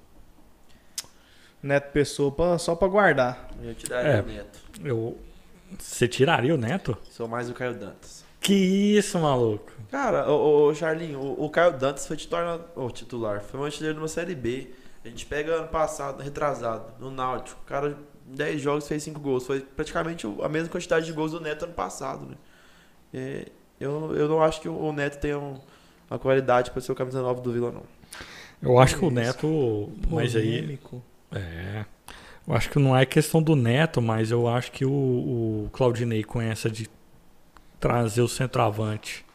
Neto Pessoa pra- só pra guardar.
Eu te daria
É.
o Neto.
Eu... Você tiraria o Neto?
Sou mais o Caio Dantas.
Que isso, maluco.
Cara, o, o Charlinho, o, o Caio Dantas foi titular, ô, titular, foi um artilheiro numa Série B. A gente pega ano passado, retrasado, no Náutico. O cara, em 10 jogos, fez 5 gols. Foi praticamente o- a mesma quantidade de gols do Neto ano passado, né? É, eu, eu não acho que o Neto tenha um- uma qualidade para ser o camisa 9 do Vila, não.
Eu acho que o. Neto. Mas aí. É. Eu acho que não é questão do Neto, mas eu acho que o, o Claudinei com essa de trazer o centroavante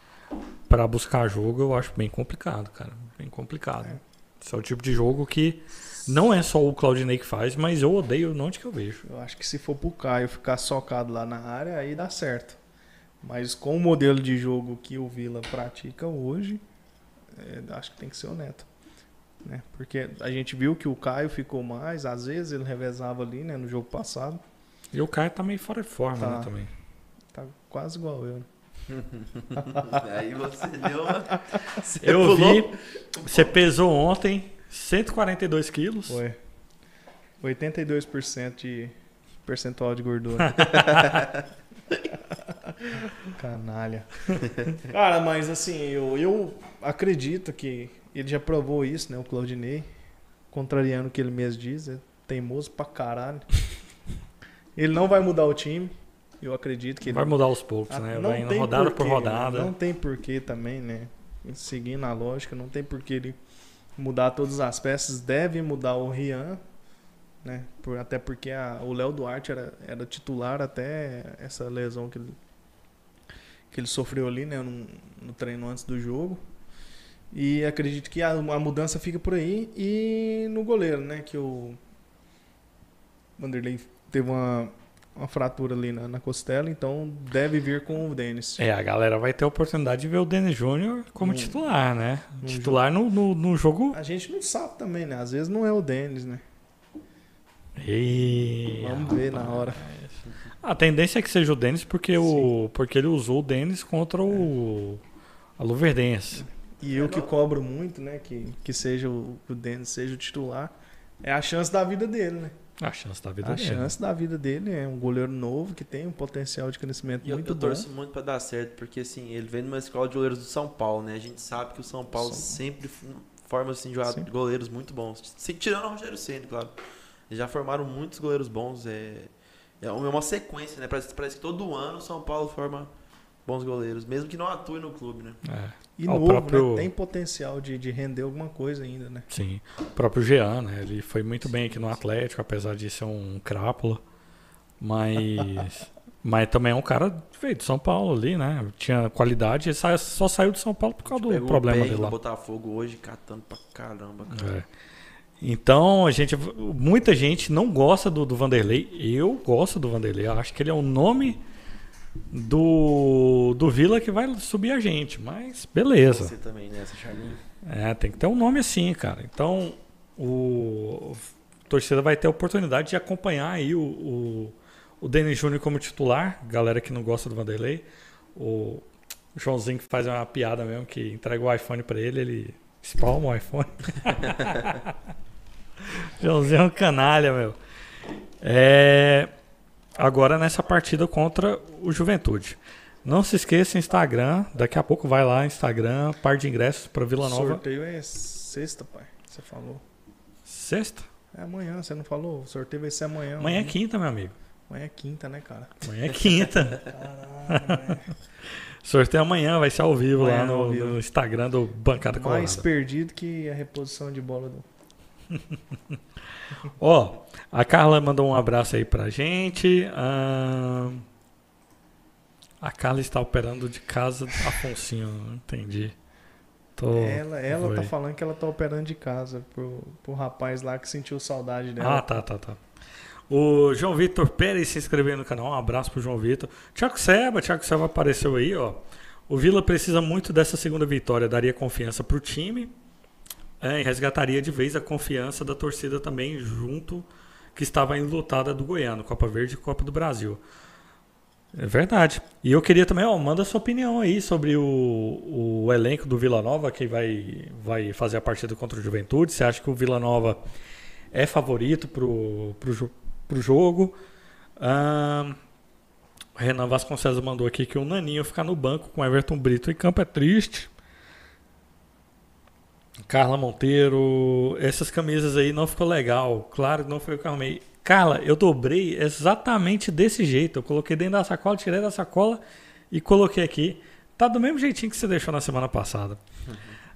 pra buscar jogo, eu acho bem complicado, cara. Bem complicado.
É.
Esse é o tipo de jogo que não é só o Claudinei que faz, mas eu odeio onde que eu vejo.
Eu acho que se for pro Caio ficar socado lá na área, aí dá certo. Mas com o modelo de jogo que o Vila pratica hoje, é, acho que tem que ser o Neto. Né? Porque a gente viu que o Caio ficou mais, às vezes ele revezava ali né, no jogo passado.
E o Caio tá meio fora de forma,
Tá.
né, também.
Tá quase igual eu. né?
Aí você deu uma... Você
Eu
pulou.
vi. Você pesou ontem 142 quilos.
Foi. 82% de percentual de gordura. Canalha. Cara, mas assim, eu, eu acredito que ele já provou isso, né? O Claudinei. Contrariando o que ele mesmo diz. É teimoso pra caralho. Ele não vai mudar o time. Eu acredito que ele
Vai mudar aos poucos,
ah,
né?
não
Vai indo rodada
porquê,
por rodada.
né? Não tem porquê também, né? Seguindo a lógica, não tem porquê ele mudar todas as peças. Deve mudar o Rian, né? Por- até porque a- o Léo Duarte era, era titular até essa lesão que ele, que ele sofreu ali, né? No, no treino antes do jogo. E acredito que a, a mudança fica por aí. E no goleiro, né? Que o Vanderlei teve uma, uma fratura ali na, na costela, então deve vir com o Denis.
É, a galera vai ter a oportunidade de ver o Denis Júnior como
No-
titular, né?
no
titular no, no, no jogo.
A gente não sabe também, né? Às vezes não é o Denis, né?
Ih,
Vamos ver na hora.
A tendência é que seja o Denis porque, o, porque ele usou o Denis contra o a Luverdense.
E eu que cobro muito, né? Que, que seja o, que o Denis seja o titular. É a chance da vida dele, né?
A chance da vida
A
dele.
chance da vida dele é um goleiro novo que tem um potencial de crescimento
E eu,
muito
eu
bom.
torço muito pra dar certo, porque assim, ele vem de uma escola de goleiros do São Paulo, né? A gente sabe que o São Paulo
São-
sempre forma assim, goleiros muito bons. Tirando o Rogério Ceni, claro. Eles já formaram muitos goleiros bons. É, é uma sequência, né? Parece, parece que todo ano o São Paulo forma bons goleiros, mesmo que não atue no clube, né?
É,
E
Ao
novo,
próprio-
né? Tem potencial de, de render alguma coisa ainda, né?
sim. O próprio Jean, né? Ele foi muito bem aqui no Atlético, apesar de ser um crápula. Mas. mas também é um cara veio de São Paulo ali, né? Tinha qualidade. Ele só saiu de São Paulo por causa do problema dele lá.
Botafogo hoje, catando pra caramba, cara.
É. Então, a gente, muita gente não gosta do, do Vanderlei. Eu gosto do Vanderlei. Eu acho que ele é o nome do, do Vila que vai subir a gente. Mas beleza.
Você também nessa, Charlinho.
É, tem que ter um nome assim, cara. Então, o a torcida vai ter a oportunidade de acompanhar aí o, o, o Denis Júnior como titular. Galera que não gosta do Vanderlei. O Joãozinho que faz uma piada mesmo, que entrega o iPhone pra ele, ele espalma o iPhone. Joãozinho é um canalha, meu. É, agora nessa partida contra o Juventude. Não se esqueça, Instagram. Daqui a pouco vai lá, Instagram, par de ingressos para Vila
O
Nova.
sorteio é sexta, pai. Você falou.
Sexta?
É amanhã, você não falou? O sorteio vai ser amanhã.
Amanhã é quinta, meu amigo.
Amanhã é quinta, né, cara?
Amanhã é quinta.
Caralho?
Sorteio amanhã, vai ser ao vivo lá
Amanhã,
no,
vivo.
no Instagram do Bancada
Mais
Colorada.
perdido que a reposição de bola do.
Ó, a Carla mandou um abraço aí pra gente. Ahn, a Carla está operando de casa Afonsinho, entendi. Tô...
ela ela tá falando que ela tá operando de casa pro, pro rapaz lá que sentiu saudade dela.
Ah, tá, tá, tá. O João Vitor Pérez se inscreveu no canal. Um abraço pro João Vitor. Tiago Seba, Tiago Seba apareceu aí, ó. O Vila precisa muito dessa segunda vitória, daria confiança pro time é, e resgataria de vez a confiança da torcida também junto que estava enlutada do Goiano, Copa Verde e Copa do Brasil. É verdade. E eu queria também, ó, manda sua opinião aí sobre o, o elenco do Vila Nova que vai, vai fazer a partida contra o Juventude. Você acha que o Vila Nova é favorito pro, pro, pro jogo? Ahn, o Renan Vasconcelos mandou aqui que o Naninho ficar no banco com Everton Brito em campo é triste. Carla Monteiro, essas camisas aí não ficou legal. Claro que não foi o que eu arrumei. Carla, eu dobrei exatamente desse jeito. Eu coloquei dentro da sacola, tirei da sacola e coloquei aqui. Tá do mesmo jeitinho que você deixou na semana passada.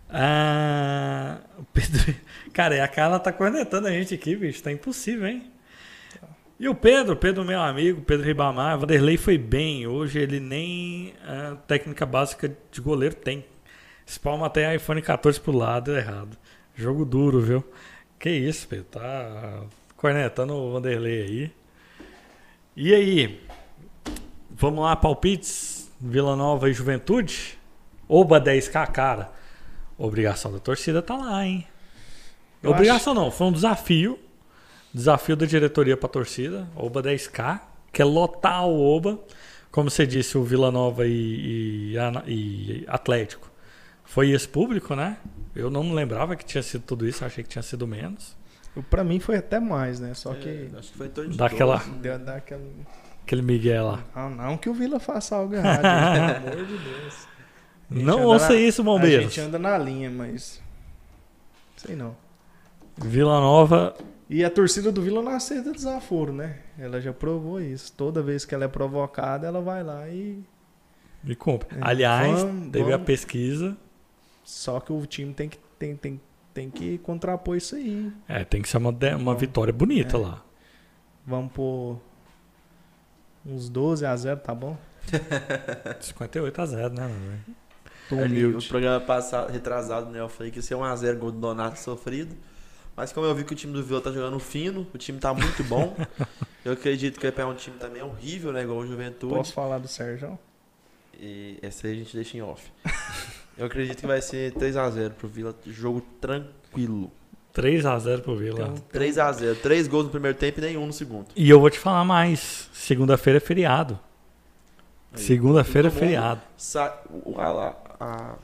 Ah, o Pedro, cara, e a Carla tá cornetando a gente aqui, bicho. Tá impossível, hein? E o Pedro, Pedro, meu amigo, Pedro Ribamar, Vanderlei foi bem. Hoje ele nem a técnica básica de goleiro tem. Spalma até iPhone 14 pro lado, errado. Jogo duro, viu? Que isso, Pedro. Tá cornetando o Vanderlei aí. E aí? Vamos lá, palpites? Vila Nova e Juventude? Oba 10k, cara. Obrigação da torcida tá lá, hein?
Eu
Obrigação não, foi um desafio. Desafio da diretoria pra torcida. Oba 10k. Quer lotar o Oba. como você disse, o Vila Nova e, e, e Atlético. Foi esse público, né? Eu não me lembrava que tinha sido tudo isso, achei que tinha sido menos.
Pra mim foi até mais, né? Só que
É, acho que foi em torno de
Daquela-
12, né?
deu daquela.
Aquele Miguel lá.
Ah, não que o Vila faça algo errado, pelo amor de Deus. A
Não ouça
na-
isso,
A
bombeiros.
gente anda na linha, mas. Sei não.
Vila Nova,
E a torcida do Vila não aceita desaforo, né? Ela já provou isso. Toda vez que ela é provocada, ela vai lá e.
me cumpre.
É,
Aliás,
vamos-
teve a
vamos-
pesquisa.
Só que o time tem que, tem, tem, tem que contrapor isso aí.
É, tem que ser uma, uma vitória bonita
É.
lá.
Vamos pôr uns 12 a 0, tá bom?
58 a 0, né? mano?
Tô
Ali, o
humilde.
programa passado, retrasado, né? Eu falei que ia ser 1x0 gol do Donato sofrido. Mas como eu vi que o time do Vila tá jogando fino, o time tá muito bom. eu acredito que vai pegar um time também horrível, né? Igual o Juventude.
Posso falar do Sérgio?
E essa aí a gente deixa em off. eu acredito que vai ser 3x0 pro Vila. Jogo tranquilo.
3 a 0 pro Vila.
Então,
3x0. 3 gols no primeiro tempo e nenhum no segundo.
E eu vou te falar mais. Segunda-feira é feriado. Segunda-feira é feriado.
sa- o, a- a-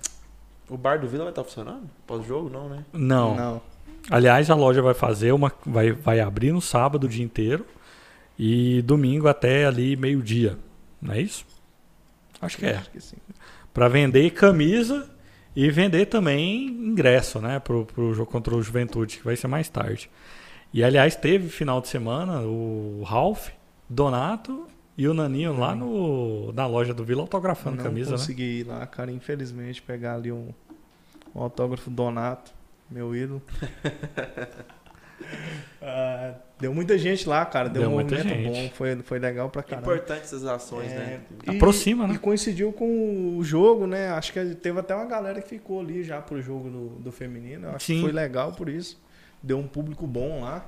o bar do Vila vai estar funcionando? Pós-jogo? Não, né?
Não.
Não.
Aliás, a loja vai fazer uma. Vai, vai abrir no sábado o dia inteiro. E domingo até ali meio-dia. Não é isso? Acho que é.
Acho que sim.
Pra vender camisa e vender também ingresso, né? Pro, pro jogo contra o Juventude, que vai ser mais tarde. E aliás, teve final de semana o Ralph, Donato e o Naninho lá no, na loja do Vila autografando
não
camisa, né?
consegui ir lá, cara, infelizmente, pegar ali um, um autógrafo Donato, meu ídolo. Ah, deu muita gente lá, cara. Deu,
Deu
um
muita
movimento
gente.
bom. Foi, foi legal pra
É
caramba.
importante essas ações, né?
É, e-
Aproxima, né?
E coincidiu com o jogo, né? Acho que teve até uma galera que ficou ali já pro jogo do, do feminino. Eu Acho
Sim.
que foi legal por isso. Deu um público bom lá.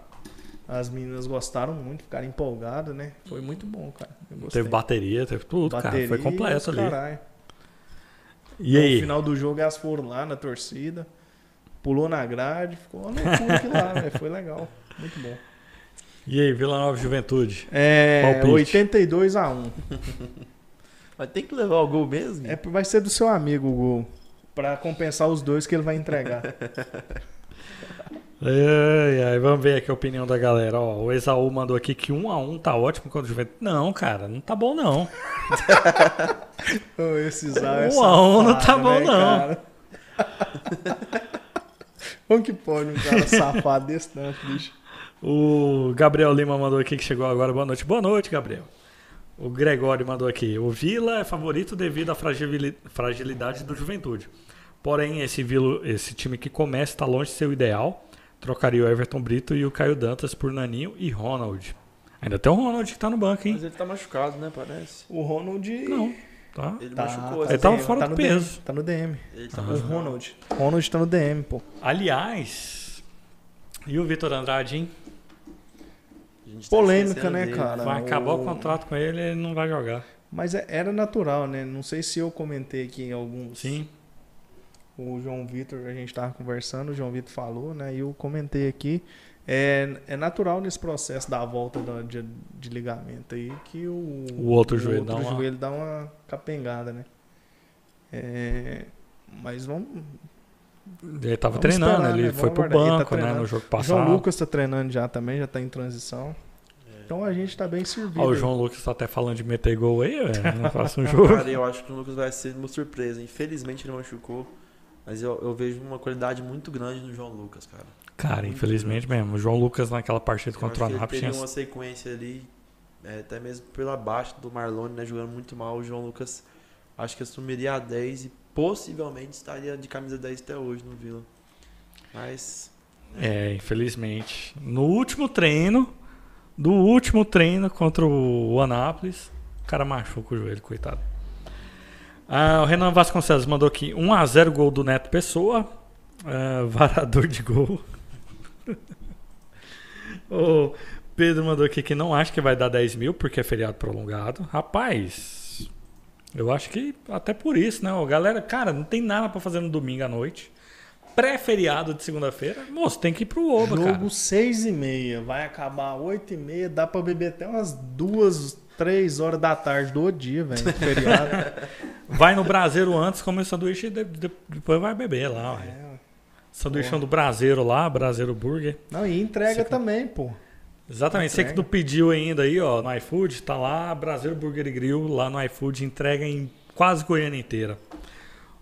As meninas gostaram muito, ficaram empolgadas, né? Foi muito bom, cara.
Teve bateria, teve tudo, cara. Foi
Bateria,
completo ali.
caralho.
E
No
aí?
final do jogo elas foram lá na torcida, pulou na grade, ficou uma loucura aquilo lá. Foi legal. Muito bom.
E aí, Vila Nova Juventude?
É,
Palpite.
82 a 1
Mas tem que levar o gol mesmo?
É, vai ser do seu amigo o gol. Pra compensar os dois que ele vai entregar.
Ai, ai, vamos ver aqui a opinião da galera. Ó, o Exaú mandou aqui que um a um tá ótimo contra o Juventude. Não, cara, não tá bom não.
Esse Zá é
Um a um não tá bom,
né,
não.
Como que pode um cara safado desse tanto, bicho?
O Gabriel Lima mandou aqui que chegou agora. Boa noite. Boa noite, Gabriel. O Gregório mandou aqui. O Vila é favorito devido à fragili- fragilidade do Juventude. Porém, esse, Vila, esse time que começa está longe de ser o ideal. Trocaria o Everton Brito e o Caio Dantas por Naninho e Ronald. Ainda tem o Ronald que tá no banco, hein?
Mas ele tá machucado, né? Parece.
O Ronald.
Não, tá?
Ele
Tá,
machucou.
Ele
essa
tava
DM,
fora
tá
do
no
peso.
DM, tá no DM.
Ele tá
Aham.
O. Ronald. Ronald tá no DM, pô.
Aliás, e o Vitor Andrade, hein?
Tá
Polêmica, né,
dele.
cara?
Vai acabar o
o-
contrato com ele ele não vai jogar.
Mas é- era natural, né? Não sei se eu comentei aqui em alguns.
Sim.
O João Vitor, a gente tava conversando, o João Vitor falou, né? E eu comentei aqui. É, é natural nesse processo da volta da- de, de ligamento aí que o,
O outro joelho dá uma-
joelho dá uma capengada, né? É, mas vamos.
Ele tava
Vamos
treinando,
esperar,
ele
né?
foi
Vamos
pro
tá
banco, né,
treinando.
no jogo
O
passado.
João Lucas tá treinando já também, já tá em transição.
É.
Então a gente tá bem servido.
Ó, o. João Lucas tá até falando de meter gol aí, velho, no próximo jogo.
Cara, eu acho que o Lucas vai ser uma surpresa. Infelizmente ele machucou. Mas eu, eu vejo uma qualidade muito grande no João Lucas, cara.
Cara, infelizmente mesmo. O João Lucas naquela partida
Eu
contra o Anápolis
teve
tinha...
uma sequência ali, é, até mesmo pela baixa do Marlone, né? Jogando muito mal. O João Lucas acho que assumiria a 10 e possivelmente estaria de camisa 10 até hoje no Vila. Mas.
É, infelizmente. No último treino, do último treino contra o Anápolis, o cara machuca o joelho, coitado. Ah, o Renan Vasconcelos mandou aqui 1x0 gol do Neto Pessoa. Ah, varador de gol. o Pedro mandou aqui que não acha que vai dar 10 mil porque é feriado prolongado. Rapaz, eu acho que até por isso, né? Ó, Galera, cara, não tem nada pra fazer no domingo à noite. Pré-feriado de segunda-feira, moço, tem que ir pro Oba, cara.
Jogo 6 e meia, vai acabar 8 e meia, dá pra beber até umas duas, Três horas da tarde do dia, velho. Feriado.
Vai no braseiro antes, come o sanduíche e de- de- depois vai beber lá.
É,
Sanduíchão do braseiro lá, braseiro burger.
Não, e entrega
Você-
também, pô.
Exatamente, você que
Entrega.
não pediu ainda aí, ó, no iFood, tá lá, Brasil Burger e Grill, lá no iFood, entrega em quase Goiânia inteira.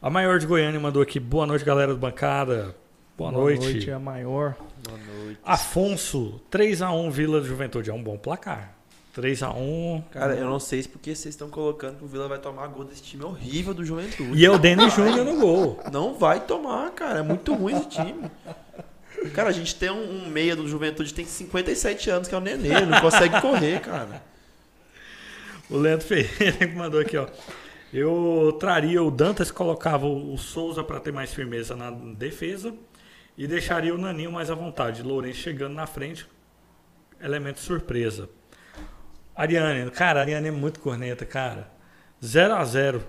A maior de Goiânia mandou aqui, boa noite, galera do bancada. Boa, noite.
é a maior.
Boa noite.
Afonso, 3x1 Vila de Juventude, é um bom placar. 3x1.
Cara, eu não sei se porque vocês estão colocando que o Vila vai tomar gol desse time horrível do Juventude.
E é o Denis Júnior no gol.
Não vai tomar, cara. É muito ruim esse time. Cara, a gente tem um, um meia do Juventude tem 57 anos, que é o Nenê. Não consegue correr, cara.
O Leandro Ferreira mandou aqui, ó. Eu traria o Dantas, colocava o Souza para ter mais firmeza na defesa e deixaria o Naninho mais à vontade. Lourenço chegando na frente, elemento surpresa. Ariane, cara, a Ariane é muito corneta, cara. 0 a 0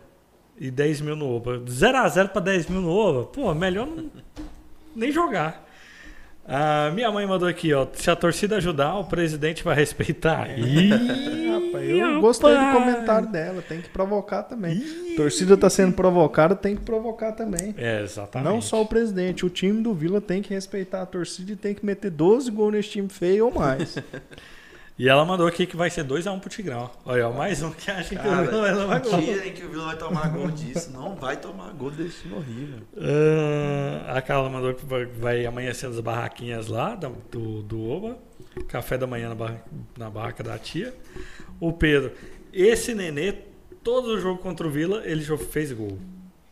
e 10 mil no Oba. 0 a 0 para 10 mil no Oba, pô, melhor não, nem jogar. Ah, minha mãe mandou aqui, ó. Se a torcida ajudar, o presidente vai respeitar. Ih,
Rapaz, eu gostei do
rapaz.
comentário dela. Tem que provocar também. Torcida tá sendo provocada, tem que provocar também.
É, exatamente.
Não só o presidente, o time do Vila tem que respeitar a torcida e tem que meter 12 gols nesse time feio ou mais.
E ela mandou aqui que vai ser 2x1 pro Tigrão. Olha, ó, mais um que acha que
Cara,
o Vila vai gol.
Tirem que o Vila vai tomar gol disso. Não vai tomar gol desse time horrível.
Ah, a Carla mandou que vai, vai amanhecer nas barraquinhas lá do, do Oba. Café da manhã na, barra- na barraca da tia. O Pedro, esse nenê, todo jogo contra o Vila, ele já fez gol.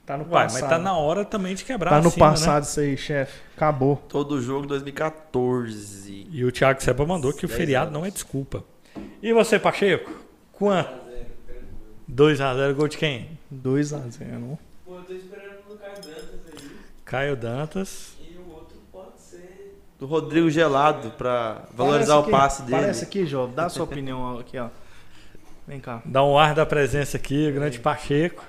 Tá no
Uai,
passado.
mas tá na hora também de quebrar
Tá no
acima, né?
passado isso aí, chefe. Acabou.
Todo jogo 2014.
E o Thiago Seba mandou que o
10
feriado
anos.
não é desculpa. E você, Pacheco? Quanto? 2x0, gol de quem?
2x0.
Pô, eu tô esperando no Caio Dantas aí.
Caio Dantas.
E o outro pode ser.
Do Rodrigo Gelado pra valorizar o passe dele.
Parece aqui, jovem. Dá a sua opinião aqui, ó. Vem cá.
Dá um ar da presença aqui, o grande Pacheco.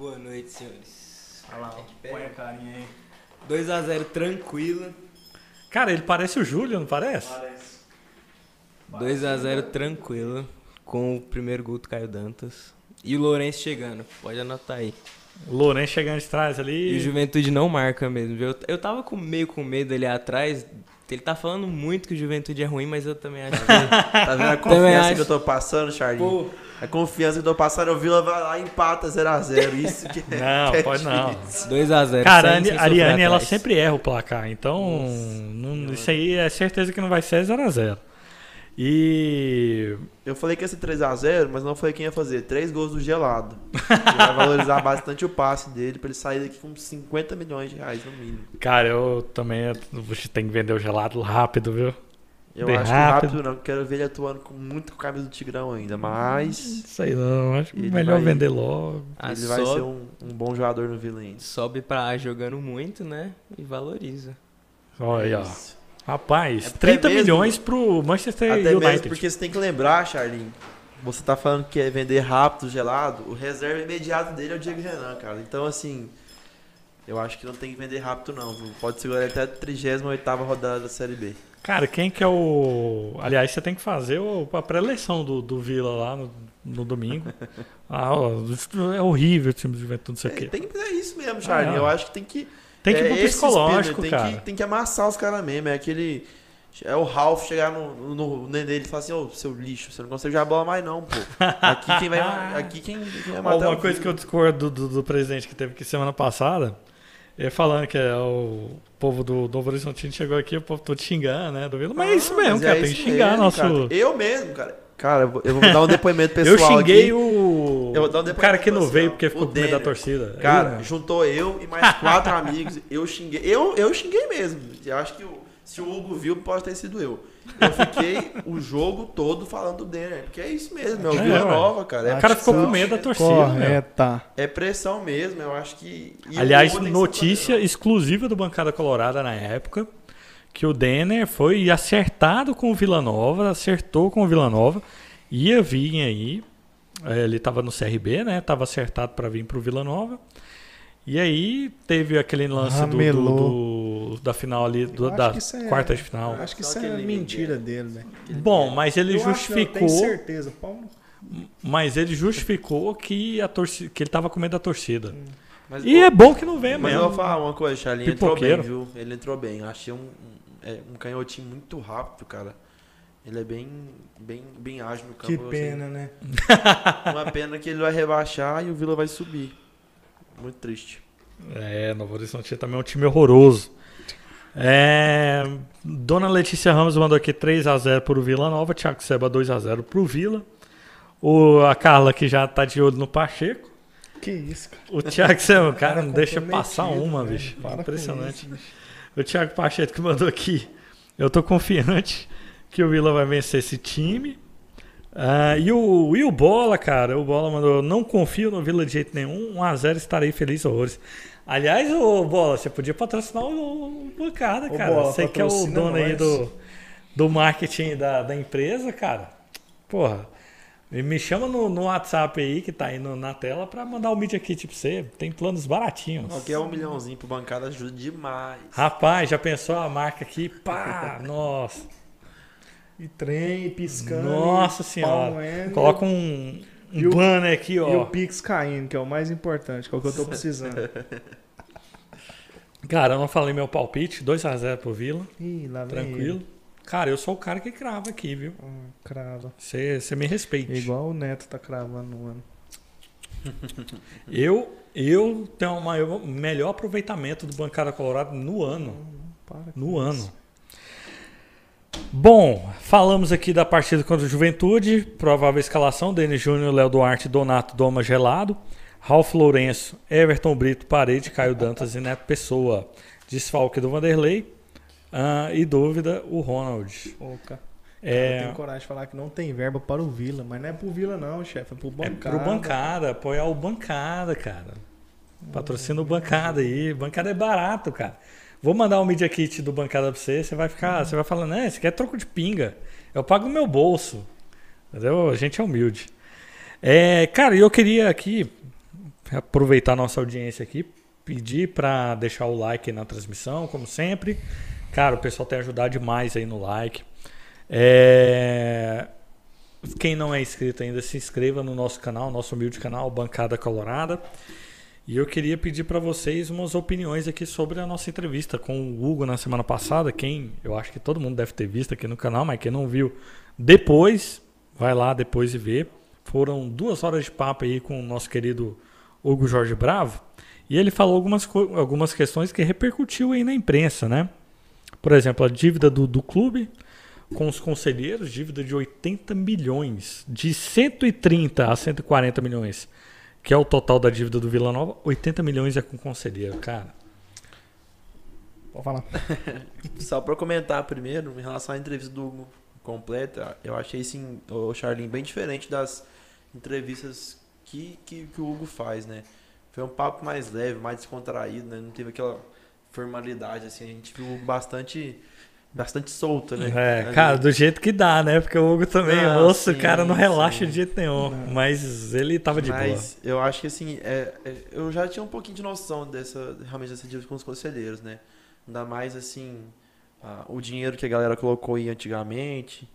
Boa noite, senhores.
Olha lá, põe a carinha aí.
2x0 tranquila.
Cara, ele parece o Júlio, não parece?
Parece.
2x0 tranquila. Com o primeiro gol do Caio Dantas. E o Lourenço chegando. Pode anotar aí.
O Lourenço chegando de trás ali.
E o Juventude não marca mesmo. Eu, eu tava com, meio com medo ali atrás. Ele tá falando muito que o Juventude é ruim, mas eu também acho que.
Tá vendo a confiança
acho.
que eu tô passando, Charlinho?
Pô,
A confiança que o Vila vai lá e empata 0x0. Isso que é.
Não,
que é
pode não.
difícil.
2x0.
Cara, a
sem- sem
a Ariane, ela sempre erra o placar. Então, não- isso aí é certeza que não vai ser 0x0. E.
Eu falei que ia ser 3x0, mas não falei quem ia fazer. Três gols do gelado. Vai valorizar bastante o passe dele pra ele sair daqui com 50 milhões de reais no mínimo.
Cara, eu também. Você tem que vender o gelado rápido, viu?
Eu
Bem
acho
rápido.
que rápido não, quero ver ele atuando com muito com a camisa do Tigrão ainda, mas
Sei não, acho melhor
vai-
vender logo.
Ah,
ele vai
sobe,
ser um, um bom jogador no Vila ainda.
sobe pra A jogando muito, né? E valoriza.
Olha.
Isso.
Rapaz,
É porque
30
mesmo-
milhões pro Manchester
Até
United.
mesmo porque você tem que lembrar, Charlinho. Você tá falando que é vender rápido, gelado. O reserva imediato dele é o Diego Renan, cara. Então, assim, eu acho que não tem que vender rápido, não. Pode segurar até a 38 rodada da Série B.
Cara, quem que é o. Aliás, você tem que fazer o- a pré-eleição do, do Vila lá no, no domingo. ah, é horrível o time de juventude, não sei o
É,
quê.
tem que é isso mesmo, Charlinho.
Ah.
Eu acho que tem que.
Tem que ir
é
pro psicológico,
tem
cara.
Que, tem que amassar os caras mesmo. É aquele. É o Ralph chegar no, no, Nenê e falar assim: Ô, seu lixo, você não consegue jogar bola mais, não, pô. Aqui quem vai. Aqui quem, quem vai matar
uma coisa que eu discordo do, do, do presidente que teve aqui semana passada, ele falando que é o povo do Novo Horizontino chegou aqui, o povo todo xingando, né? Do Vila. Mas é isso
Ah,
mesmo, cara.
é
tem que xingar
mesmo,
nosso.
cara. Eu mesmo, cara. Cara, eu vou- eu dar um depoimento pessoal
eu xinguei
aqui.
o.
Eu vou dar um
o cara que não veio porque ficou com medo da torcida.
Cara,
Ele-
juntou eu e mais quatro amigos. Eu xinguei. Eu, eu xinguei mesmo. Eu acho que se o Hugo viu, pode ter sido eu. Eu fiquei o jogo todo falando do Denner. Porque é isso mesmo, é o
É,
Vila
ué.
Nova, cara. É,
o cara ficou com medo da torcida. meu.
Correta.
é pressão mesmo, eu acho que. e o
Aliás, notícia exclusiva do Bancada Colorada na época, que o Denner foi acertado com o Vila Nova, acertou com o Vila Nova, ia vir aí, eh, ele estava no CRB, né? Tava acertado para vir pro Vila Nova. E aí teve aquele lance do, do- do- da final ali, do-
acho
da
que é-
quarta de final.
Acho que
Só
isso é
aquele
mentira dele, velho.
Bom, mas ele
Eu acho, não,
justificou.
tenho certeza. Pau no-
Mas ele justificou que, a torcida, que ele tava com medo da torcida.
Mas,
E é bom que não venha
mas eu vou falar uma coisa, Charlie. Ele entrou bem, viu? Ele entrou bem. Eu achei um, um, é, um canhotinho muito rápido, cara. Ele é bem, bem, bem ágil no campo.
Que
assim.
pena, né?
Uma pena que ele vai rebaixar e o Vila vai subir. Muito triste.
É, Novo Horizonte também é um time horroroso. É, Dona Letícia Ramos mandou aqui 3x0 pro Vila Nova, Thiago Seba 2x0 pro Vila. O, a Carla que já tá de olho no Pacheco.
Que isso, cara.
O Thiago Seba, o cara
Cara
não deixa passar uma, bicho.
Para
Impressionante.
isso, bicho.
O Thiago Pacheco que mandou aqui. Eu tô confiante que o Vila vai vencer esse time. Ah, e, o, e o Bola, cara, o Bola mandou, não confio no Vila de jeito nenhum, 1x0 estarei feliz horrores. Aliás, o Bola, você podia patrocinar o, o bancada,
Ô,
cara.
Bola,
você que é o dono aí do, do marketing da, da empresa, cara. Porra, me me chama no, no WhatsApp aí, que tá aí no- na tela, pra mandar o Media Kit pra você. Tem planos baratinhos.
Qualquer um milhãozinho pro bancada ajuda demais.
Rapaz, já pensou a marca aqui? Pá, nossa.
E trem piscando.
Nossa
e
senhora. Coloca um, um
E o-
banner aqui,
E
ó.
o Pix caindo, que é o mais importante, que é o que eu tô precisando.
Cara, eu não falei meu palpite, 2x0 pro Vila,
Ih, lá vem
tranquilo. Cara, eu sou o cara que crava aqui, viu?
ele. Hum, crava.
Você me respeite.
Igual o Neto tá cravando no ano.
Eu, eu tenho o maior, melhor aproveitamento do Bancada Colorado no ano.
Com
No
isso.
ano. Bom, falamos aqui da partida contra o Juventude. Provável escalação: Denis Júnior, Léo Duarte, Donato, Doma Gelado, Ralf Lourenço, Everton Brito, Parede, Caio Dantas e Neto Pessoa. Desfalque do Vanderlei. Ah, e dúvida, o Ronald.
Ô, cara. Eu
É,
tenho coragem de falar que não tem verba para o Vila, mas não é pro Vila não, chefe, é pro
é
bancada.
pro bancada, apoiar o bancada, cara. Patrocina o bancada aí. Bancada é barato, cara. Vou mandar o Media Kit do bancada pra você, você vai ficar, você vai falar, né, isso aqui é troco de pinga. Eu pago no meu bolso. Entendeu? A gente é humilde. É, cara, eu queria aqui aproveitar nossa audiência aqui, pedir pra deixar o like na transmissão, como sempre. Cara, o pessoal tem ajudado demais aí no like. É, quem não é inscrito ainda, se inscreva no nosso canal, nosso humilde canal, Bancada Colorada. E eu queria pedir para vocês umas opiniões aqui sobre a nossa entrevista com o Hugo na semana passada. Quem eu acho que todo mundo deve ter visto aqui no canal, mas quem não viu, depois, vai lá depois e vê. Foram duas horas de papo aí com o nosso querido Hugo Jorge Bravo. E ele falou algumas, algumas questões que repercutiu aí na imprensa, né? Por exemplo, a dívida do, do clube com os conselheiros, dívida de 80 milhões, de 130 a 140 milhões, que é o total da dívida do Vila Nova, 80 milhões é com conselheiro, cara.
Pode falar.
Só pra comentar primeiro, em relação à entrevista do Hugo completa, eu achei sim, o Charlin, bem diferente das entrevistas que, que, que o Hugo faz, né? Foi um papo mais leve, mais descontraído, né? Não teve aquela formalidade, assim, a gente viu bastante, bastante solto, né?
É,
Ali.
cara, do jeito que dá, né? Porque o Hugo também,
Não,
moço, o cara não relaxa
sim.
de jeito nenhum.
Não.
Mas ele tava de boa.
Mas eu acho que assim, é, é, eu já tinha um pouquinho de noção dessa, realmente dessa dívida com os conselheiros, né? Ainda mais assim, o dinheiro que a galera colocou aí antigamente,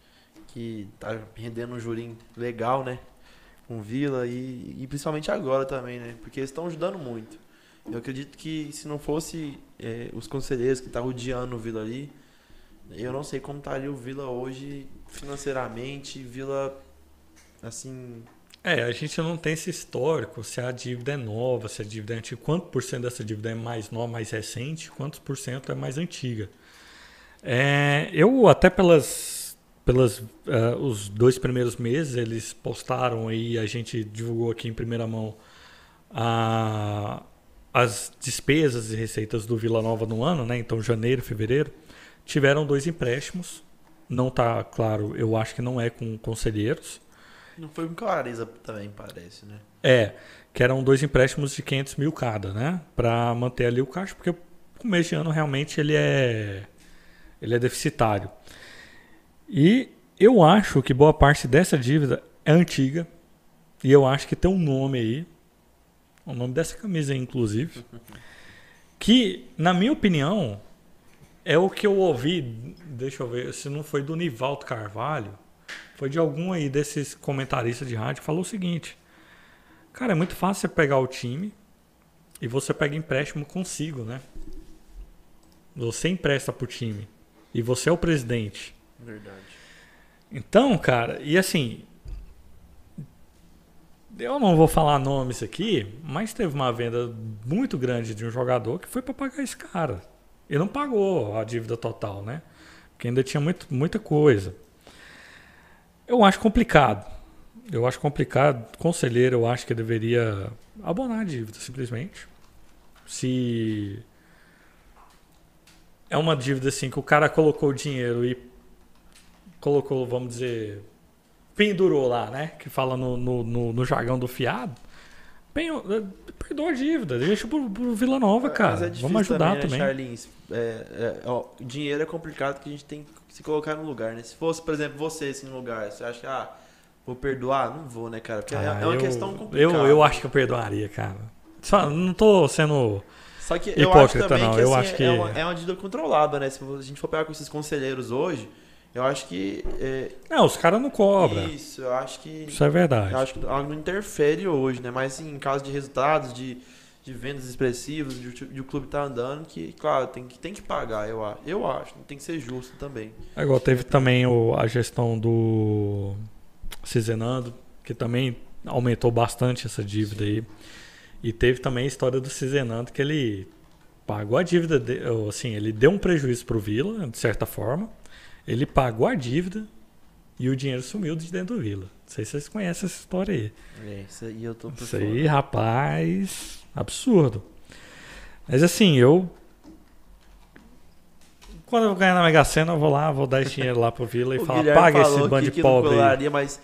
que tá rendendo um jurinho legal, né? Com Vila e, e principalmente agora também, né? Porque eles estão ajudando muito. Eu acredito que se não fosse é, os conselheiros que tá rodeando o Vila ali, eu não sei como estaria o Vila hoje financeiramente, Vila assim,
É, a gente não tem esse histórico, se a dívida é nova, se a dívida é antiga, quanto por cento dessa dívida é mais nova, mais recente, quantos por cento é mais antiga. É, eu até pelas, pelas eh, os dois primeiros meses eles postaram aí, a gente divulgou aqui em primeira mão a- as despesas e receitas do Vila Nova no ano, né? Então janeiro, fevereiro, tiveram dois empréstimos. Não tá claro, eu acho que não é com conselheiros.
Não foi com clareza também, parece, né?
É, que eram dois empréstimos de 500 mil cada, né? Para manter ali o caixa, porque o começo de ano realmente ele é, ele é deficitário. E eu acho que boa parte dessa dívida é antiga. E eu acho que tem um nome aí, o nome dessa camisa aí, inclusive, que, na minha opinião, é o que eu ouvi, deixa eu ver, se não foi do Nivaldo Carvalho, Foi de algum aí desses comentaristas de rádio que falou o seguinte: Cara, é muito fácil você pegar o time e você pega empréstimo consigo, né? Você empresta pro time. E você é o presidente.
Verdade.
Então, cara, e assim. Eu não vou falar nomes aqui, mas teve uma venda muito grande de um jogador que foi para pagar esse cara. Ele não pagou a dívida total, né? Porque ainda tinha muito, muita coisa. Eu acho complicado. Eu acho complicado. Conselheiro, eu acho que deveria abonar a dívida, simplesmente. Se é uma dívida assim que o cara colocou o dinheiro e colocou, vamos dizer, pendurou lá, né? Que fala no, no, no, no jargão do fiado. Bem, perdoa a dívida, deixa pro, pro Vila Nova, cara.
Mas é difícil
Vamos ajudar
também,
também.
né, Charlins? É, é, ó, dinheiro é complicado que a gente tem que se colocar no lugar, né? Se fosse, por exemplo, você assim, no lugar, você acha que, ah, vou perdoar? Não vou, né, cara? Porque é-
Ah,
é uma
eu-
questão complicada.
Eu, eu acho que eu perdoaria, cara. Só, não tô sendo.
Só que eu acho
Hipócrita,
também
não,
que,
eu
assim,
acho que-
é, uma, é uma dívida controlada, né? Se a gente for pegar com esses conselheiros hoje, eu acho que. É,
Não, os caras não cobram.
Isso, eu acho que.
Isso é verdade.
Eu acho que algo não interfere hoje, né? Mas assim, em caso de resultados, de, de vendas expressivas, de, o- de o clube tá andando, que, claro, tem que, tem que pagar, eu acho. Eu acho, tem que ser justo também.
Agora teve também o- a gestão do Cizenando, que também aumentou bastante essa dívida aí. E teve também a história do Cizenando, que ele pagou a dívida, de- assim, ele deu um prejuízo pro Vila, de certa forma. Ele pagou a dívida e o dinheiro sumiu de dentro do Vila. Não sei se vocês conhecem essa história aí.
É, isso aí eu tô por
Isso aí, rapaz, absurdo. Mas assim, eu. Quando eu ganhar na Mega Sena, eu vou lá, vou dar esse dinheiro lá pro Vila e falar, paga esse bando de
que não
pobre aí.
mas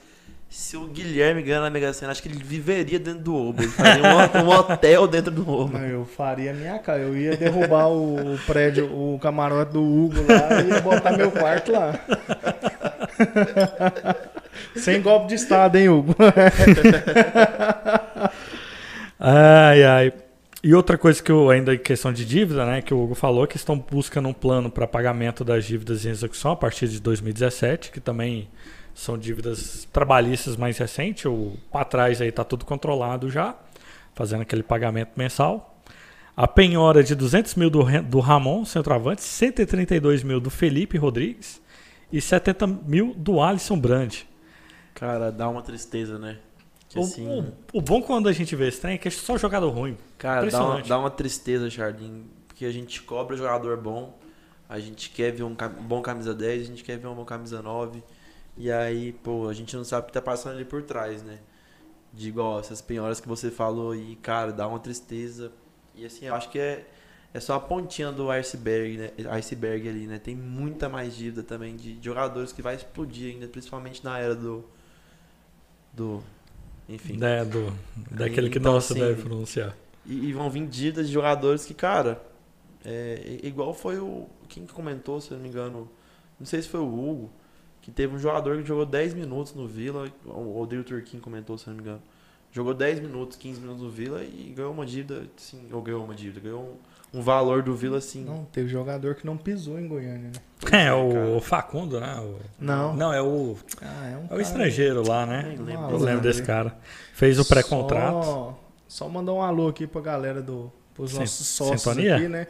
se o Guilherme ganhar na Mega Sena, acho que ele viveria dentro do Oba. Ele faria um, um hotel dentro do Oba.
Não, eu faria a minha cara. Eu ia derrubar o, o prédio, o camarote do Hugo lá e ia botar meu quarto lá. Sem golpe de estado, hein, Hugo?
Ai, ai. E outra coisa que eu, ainda em questão de dívida, né, que o Hugo falou, que estão buscando um plano para pagamento das dívidas em execução a partir de 2017, que também são dívidas trabalhistas mais recentes, o para trás aí tá tudo controlado já, fazendo aquele pagamento mensal. A penhora de 200 mil do, do Ramon, centroavante, 132 mil do Felipe Rodrigues e 70 mil do Alisson Brandi.
Cara, dá uma tristeza, né? Que
O,
assim,
o- o bom quando a gente vê esse trem é que é só jogador ruim.
cara, dá uma, dá uma tristeza, Jardim, porque a gente cobra jogador bom, a gente quer ver um bom camisa 10, a gente quer ver um bom camisa 9, e aí, pô, a gente não sabe o que tá passando ali por trás, né? De igual essas penhoras que você falou aí, cara, dá uma tristeza. E assim, eu acho que é, é só a pontinha do iceberg, né? Iceberg ali, né? Tem muita mais dívida também de jogadores que vai explodir ainda, principalmente na era do. Do. Enfim.
né, do, daquele que
Então,
não se
assim,
deve pronunciar.
E, e vão vir dívidas de jogadores que, cara, é, igual foi o. Quem que comentou, se eu não me engano? Não sei se foi o Hugo, que teve um jogador que jogou 10 minutos no Vila. O Rodrigo Turquim comentou, se não me engano. Jogou 10 minutos, 15 minutos no Vila e ganhou uma dívida, assim, ou ganhou uma dívida, ganhou um, um valor do Vila assim.
Não, teve jogador que não pisou em Goiânia, né?
É,
é,
o,
cara.
Facundo, né? O-
Não.
não, é o,
Ah, é um
é o
cara-
estrangeiro lá, né?
Nem lembro.
Eu lembro desse cara. Fez o pré-contrato.
Só, só mandar um alô aqui pra galera do. Pros
Sin-
nossos sócios
sintonia?
aqui, né?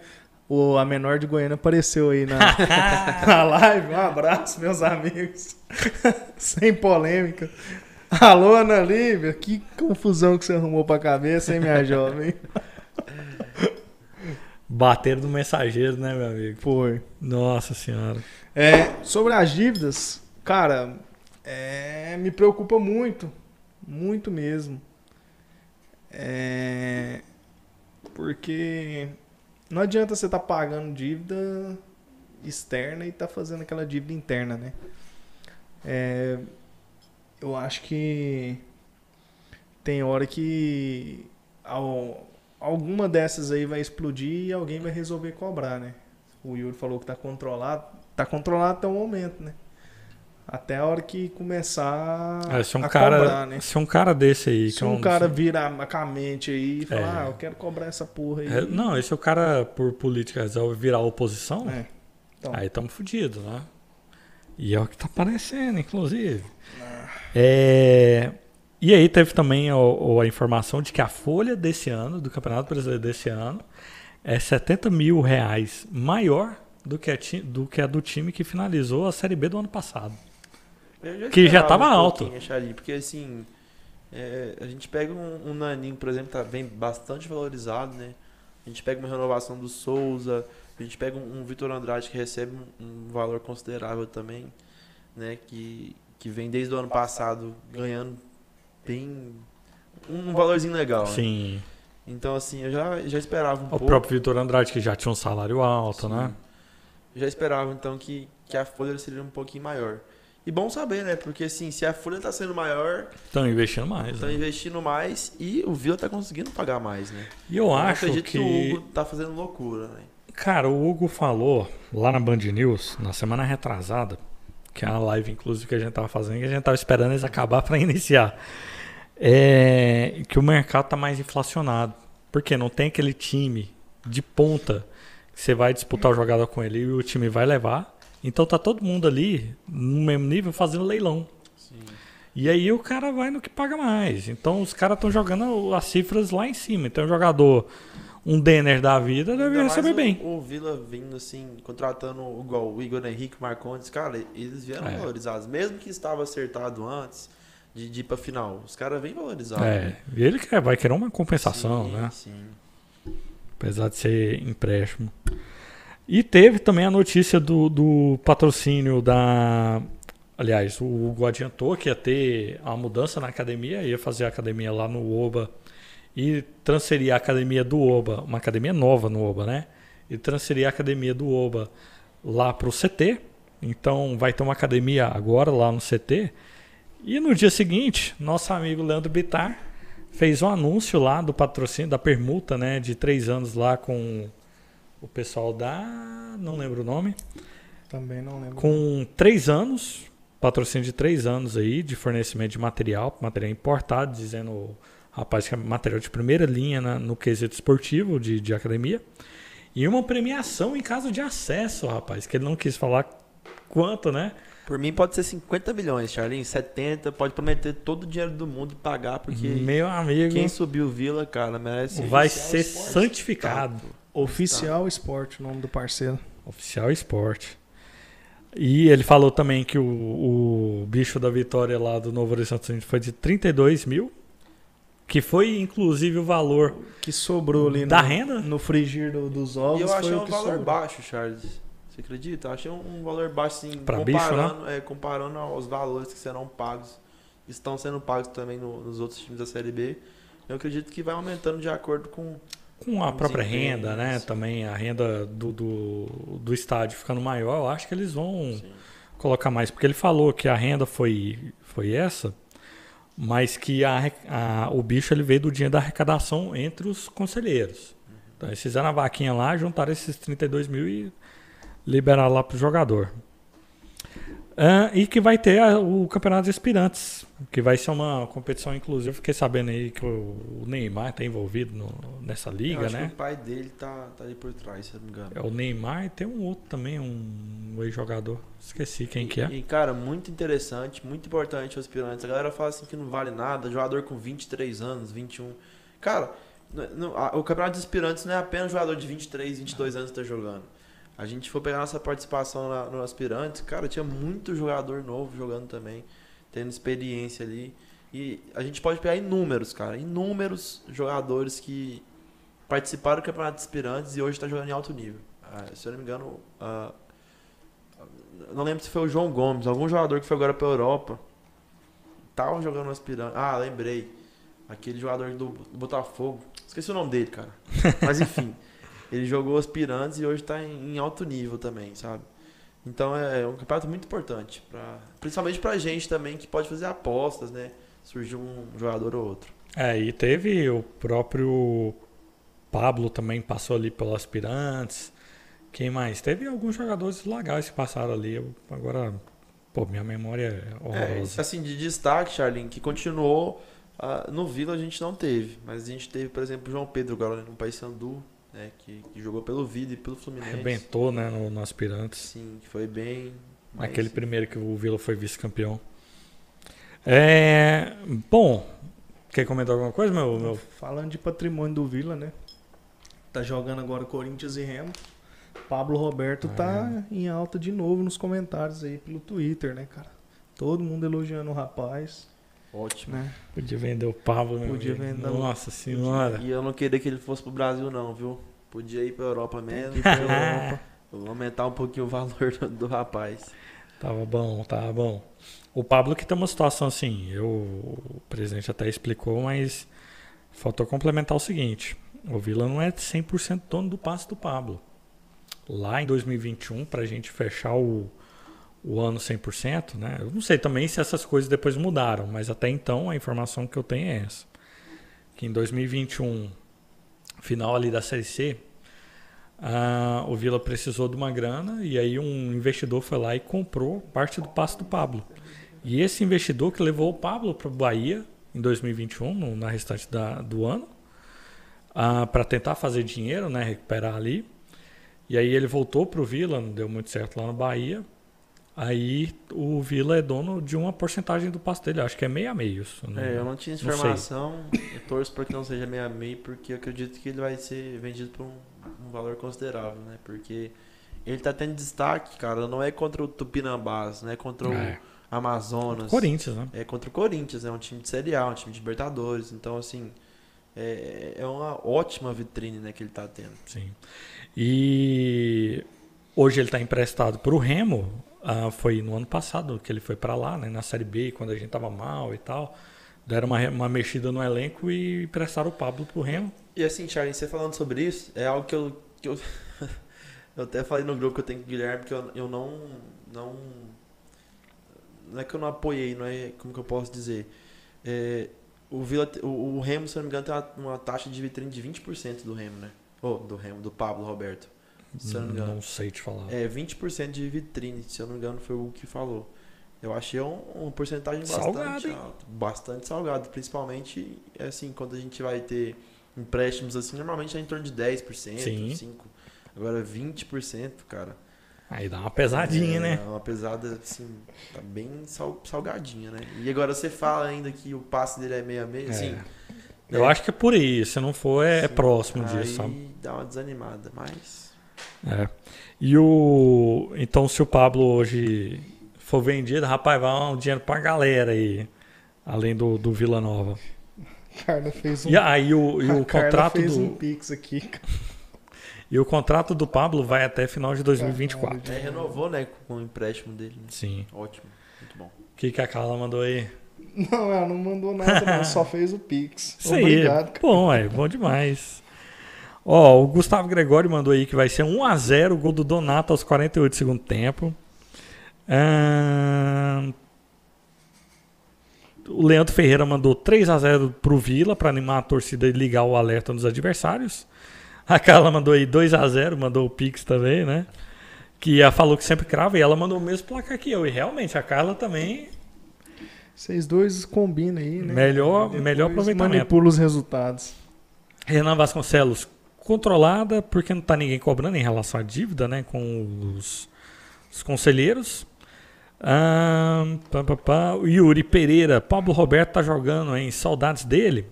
O, a menor de Goiânia apareceu aí na, na live. Um abraço, meus amigos. Sem polêmica. Alô, Ana Lívia. Que confusão que você arrumou pra cabeça, hein, minha jovem?
Bateram no mensageiro, né, meu amigo?
Foi.
Nossa senhora.
É, sobre as dívidas, cara, é, me preocupa muito. Muito mesmo. É, porque não adianta você estar pagando dívida externa e tá fazendo aquela dívida interna, né? É, eu acho que tem hora que al- alguma dessas aí vai explodir e alguém vai resolver cobrar, né? O Yuri falou que tá controlado. Tá controlado até o momento, né? Até a hora que começar
Ah, se um
a
cara,
cobrar, né?
se um cara desse aí,
Se
é
um cara vira a- com a mente aí e fala,
É.
ah, eu quero cobrar essa porra aí.
É, Não, esse é o cara por política resolve virar oposição,
É. Então.
aí estamos fodidos, né? E é o que tá aparecendo, inclusive. É, E aí teve também o- a informação de que a folha desse ano, do Campeonato Brasileiro desse ano, é 70 mil reais maior do que, a do que a do time que finalizou a Série B do ano passado.
Eu
Que já
esperava
tava
um
alto.
porque assim, é, a gente pega um, um Naninho, por exemplo, tá bem bastante valorizado, né? A gente pega uma renovação do Souza, a gente pega um, um Vitor Andrade que recebe um, um valor considerável também, né? Que, que vem desde o ano passado ganhando bem um valorzinho legal. né?
Sim.
Então assim, eu já, já esperava um
O
pouco.
próprio Vitor Andrade, que já tinha um salário alto,
Sim.
né?
Já esperava então que, que a folha seria um pouquinho maior. E bom saber, né? Porque assim, se a folha tá sendo maior,
Estão investindo mais.
Estão
né?
investindo mais e o Vila tá conseguindo pagar mais, né?
E eu acho
acredito
que.
o Hugo tá fazendo loucura, né?
Cara, o Hugo falou lá na Band News, na semana retrasada, que é uma live, inclusive, que a gente tava fazendo, que a gente tava esperando eles acabar para iniciar. É, que o mercado tá mais inflacionado. Porque não tem aquele time de ponta que você vai disputar o jogador com ele e o time vai levar. Então tá todo mundo ali no mesmo nível fazendo leilão.
Sim.
E aí o cara vai no que paga mais. Então os caras estão jogando as cifras lá em cima. Então o jogador, um Denner da vida, deve
Ainda
receber
o,
bem.
O Vila vindo assim, contratando igual o Igor Henrique, Marcondes, cara, eles vieram
É.
valorizados. Mesmo que estava acertado antes de, de ir pra final. Os caras vêm valorizados.
É,
né?
e ele quer, vai querer uma compensação,
sim,
né?
Sim.
Apesar de ser empréstimo. E teve também a notícia do, do patrocínio da. Aliás, o Hugo adiantou que ia ter a mudança na academia, ia fazer a academia lá no Oba e transferir a academia do Oba, uma academia nova no Oba, né? E transferir a academia do Oba lá para o CT. Então vai ter uma academia agora lá no CT. E no dia seguinte, nosso amigo Leandro Bittar fez um anúncio lá do patrocínio, da permuta, né, de três anos lá com o pessoal da. Não lembro o nome.
Também não lembro.
Com três anos, patrocínio de três anos aí, de fornecimento de material, material importado, dizendo, rapaz, que é material de primeira linha na- no quesito esportivo de, de academia. E uma premiação em caso de acesso, rapaz, que ele não quis falar quanto, né?
Por mim pode ser 50 milhões, Charlinho. 70, pode prometer todo o dinheiro do mundo e pagar, porque
Meu amigo,
quem subiu o Vila, cara, merece.
vai ser
Esporte.
santificado.
Oficial Esporte, o nome do parceiro.
Oficial Esporte. E ele falou também que o, o bicho da vitória lá do Novo Horizonte foi de 32 mil, que foi inclusive o valor
Que sobrou ali
da
no,
renda.
no frigir do- dos ovos.
E eu
foi
achei
o
um
que
valor
sobrou.
baixo, Charles. Você acredita? Eu achei um um valor baixo, assim,
Pra bicho, né?
comparando, é, comparando aos valores que serão pagos, estão sendo pagos também no- nos outros times da Série B. Eu acredito que vai aumentando de acordo com.
Com a própria renda, né? Também a renda do, do, do estádio ficando maior, eu acho que eles vão
Sim.
colocar mais. Porque ele falou que a renda foi, foi essa, mas que a, a- o bicho ele veio do dinheiro da arrecadação entre os conselheiros. Então eles fizeram a vaquinha lá, juntaram esses 32 mil e liberaram lá pro jogador. Ah, e que vai ter a- o Campeonato de Aspirantes, que vai ser uma competição inclusive. Fiquei sabendo aí que o, o Neymar está envolvido no- nessa liga, né?
o pai dele tá, tá ali por trás, se eu não me engano.
É o Neymar e tem um outro também, um ex-jogador. Esqueci quem que é.
E, cara, muito interessante, muito importante os aspirantes. A galera fala assim que não vale nada, jogador com 23 anos, 21. Cara, n- n- a- o campeonato de aspirantes não é apenas jogador de 23, 22 anos que tá jogando. A gente for pegar nossa participação na- no aspirantes, cara, tinha muito jogador novo jogando também, tendo experiência ali. E a gente pode pegar inúmeros, cara, inúmeros jogadores que participaram do campeonato de aspirantes e hoje tá jogando em alto nível. Ah, se eu não me engano, ah, não lembro se foi o João Gomes, algum jogador que foi agora pra Europa. Tava jogando no aspirante. Ah, lembrei. Aquele jogador do, do Botafogo. Esqueci o nome dele, cara. Mas enfim. Ele jogou aspirantes e hoje tá em, em alto nível também, sabe? Então é um campeonato muito importante. Pra, principalmente pra gente também, que pode fazer apostas, né? Surgiu um jogador ou outro.
É, e teve o próprio Pablo também passou ali pelos aspirantes. Quem mais? Teve alguns jogadores legais que passaram ali. Eu, agora, pô, minha memória é
É,
horrorosa.
assim, de destaque, Charlin, que continuou. ah, no Vila a gente não teve, mas a gente teve, por exemplo, o João Pedro agora né, no Paysandu, né, que, que jogou pelo Vila e pelo Fluminense.
Arrebentou, né, no, no aspirantes.
Sim, que foi bem. Mas-
Aquele primeiro que o Vila foi vice-campeão. É, bom, quer comentar alguma coisa, meu? meu?
Falando de patrimônio do Vila, né? Tá jogando agora Corinthians e Remo. Pablo Roberto tá em alta de novo nos comentários aí pelo Twitter, né, cara? Todo mundo elogiando o rapaz,
Ótimo.
né?
Podia vender o Pablo, meu
Podia
amigo.
vender o-
Nossa senhora.
E eu não queria que ele fosse pro Brasil, não, viu? Podia ir pra Europa mesmo.
Ir pra Europa.
Vou aumentar um pouquinho o valor do, do rapaz.
Tava bom, tava bom. O Pablo que tem uma situação assim, eu, o presidente até explicou, mas faltou complementar o seguinte. O Vila não é 100% dono do passe do Pablo. Lá em 2021, pra gente fechar o, o ano 100%, né? Eu não sei também se essas coisas depois mudaram, mas até então a informação que eu tenho é essa. Que em 2021, final ali da Série C, o Vila precisou de uma grana e aí um investidor foi lá e comprou parte do passe do Pablo. E esse investidor que levou o Pablo para o Bahia em 2021, no- na restante da- do ano, para tentar fazer dinheiro, né, recuperar ali. E aí ele voltou para o Vila, não deu muito certo lá no Bahia. Aí o Vila é dono de uma porcentagem do passe dele, acho que é meio a meio. não-
É, eu não tinha essa
Não
informação. Eu torço para que não seja meio a meio, porque eu acredito que ele vai ser vendido por um, um valor considerável, né? Porque ele tá tendo destaque, cara, não é contra o Tupinambás, não é contra o
É.
Amazonas.
Corinthians, né?
É contra o Corinthians, é um time de Série A, um time de Libertadores. Então, assim, é, é uma ótima vitrine né, que ele tá tendo.
Sim. E hoje ele está emprestado para o Remo. Ah, foi no ano passado que ele foi para lá, né, na Série B, quando a gente tava mal e tal. Deram uma, uma mexida no elenco e emprestaram o Pablo pro Remo.
E assim, Charlie, você falando sobre isso, é algo que eu. Que eu, eu até falei no grupo que eu tenho com o Guilherme que eu, eu não. Não. Não é que eu não apoiei, não é. Como que eu posso dizer? É, o, Vila, o, o Remo, se não me engano, tem uma, uma taxa de vitrine de 20% do Remo, né? Ou do Remo, do Pablo Roberto. Se eu não me engano.
Não sei te falar.
É 20% de vitrine, se eu não me engano, foi o que falou. Eu achei um, uma porcentagem bastante
Salgado,
alta. Bastante salgado. Principalmente, é assim, quando a gente vai ter empréstimos assim, normalmente é em torno de 10%,
Sim.
5%. Agora 20%, cara.
Aí dá uma pesadinha,
é,
né?
É uma pesada, assim, tá bem sal- salgadinha, né? E agora você fala ainda que o passe dele é meio a meio, assim.
Eu acho que é por aí. Se não for, é,
sim,
próximo
aí
disso, sabe?
dá uma desanimada, mas...
É. E o. Então, se o Pablo hoje for vendido, rapaz, vai um dinheiro pra galera aí. Além do, do Vila Nova.
Carla fez um,
E aí o, e o contrato
fez
do.
um pix aqui.
E o contrato do Pablo vai até final de 2024.
É, renovou, né, com o empréstimo dele, né?
Sim.
Ótimo, muito bom.
O que, que a Carla mandou aí?
Não, ela não mandou nada, não. Só fez o pix.
Isso aí.
Obrigado.
Bom, é bom demais. Ó, o Gustavo Gregório mandou aí que vai ser 1x0 o gol do Donato aos 48 do segundo tempo. Ahn, O Leandro Ferreira mandou 3x0 pro Vila para animar a torcida e ligar o alerta nos adversários. A Carla mandou aí 2x0, mandou o Pix também, né? Que ela falou que sempre crava e ela mandou o mesmo placar que eu. E realmente a Carla também
Vocês dois combinam aí, né?
Melhor-
Depois
melhor aproveitamento.
Manipula os resultados.
Renan Vasconcelos, controlada, porque não tá ninguém cobrando em relação à dívida, né? Com os, os conselheiros. Ahn, pá, pá, pá. O Yuri Pereira, Pablo Roberto tá jogando, hein? Saudades dele.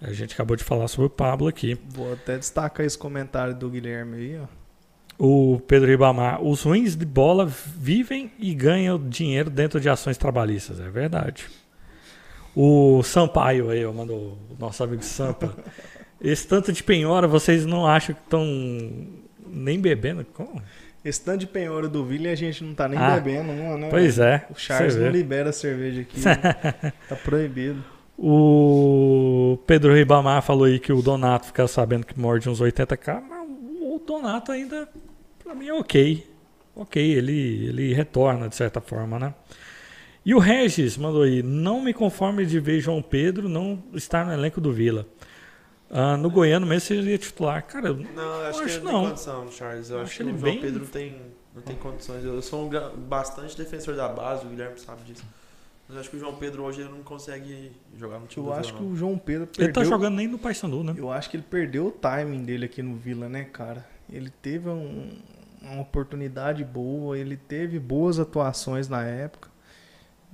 A gente acabou de falar sobre o Pablo aqui.
Vou até destacar esse comentário do Guilherme aí, ó.
O Pedro Ribamar, os ruins de bola vivem e ganham dinheiro dentro de ações trabalhistas. É verdade. O Sampaio aí, ó, mandou o nosso amigo Sampa. Esse tanto de penhora, vocês não acham que estão nem bebendo? Como?
Esse tanto de penhora do Vila a gente não tá nem
Ah,
bebendo, não, né?
Pois é.
O Charles não libera cerveja aqui. né? tá proibido.
O Pedro Ribamar falou aí que o Donato fica sabendo que morde uns 80k, mas o Donato ainda, pra mim, é ok. Ok, ele, ele retorna de certa forma, né? E o Regis mandou aí, não me conforme de ver João Pedro não estar no elenco do Vila. Ah, no Goiano mesmo seria titular. Cara, eu-
Não, eu acho
Eu
que
acho
ele não
não.
tem condição, Charles. Eu acho,
acho
que
ele
o João
bem-
Pedro não tem, não tem condições. Eu sou um bastante defensor da base, o Guilherme sabe disso. Mas eu acho que o João Pedro hoje ele não consegue jogar no time
Eu
do
acho
Vila,
que
não.
o João Pedro
ele
perdeu...
tá jogando nem no Paysandu, né?
Eu acho que ele perdeu o timing dele aqui no Vila, né, cara? Ele teve um- uma oportunidade boa, ele teve boas atuações na época.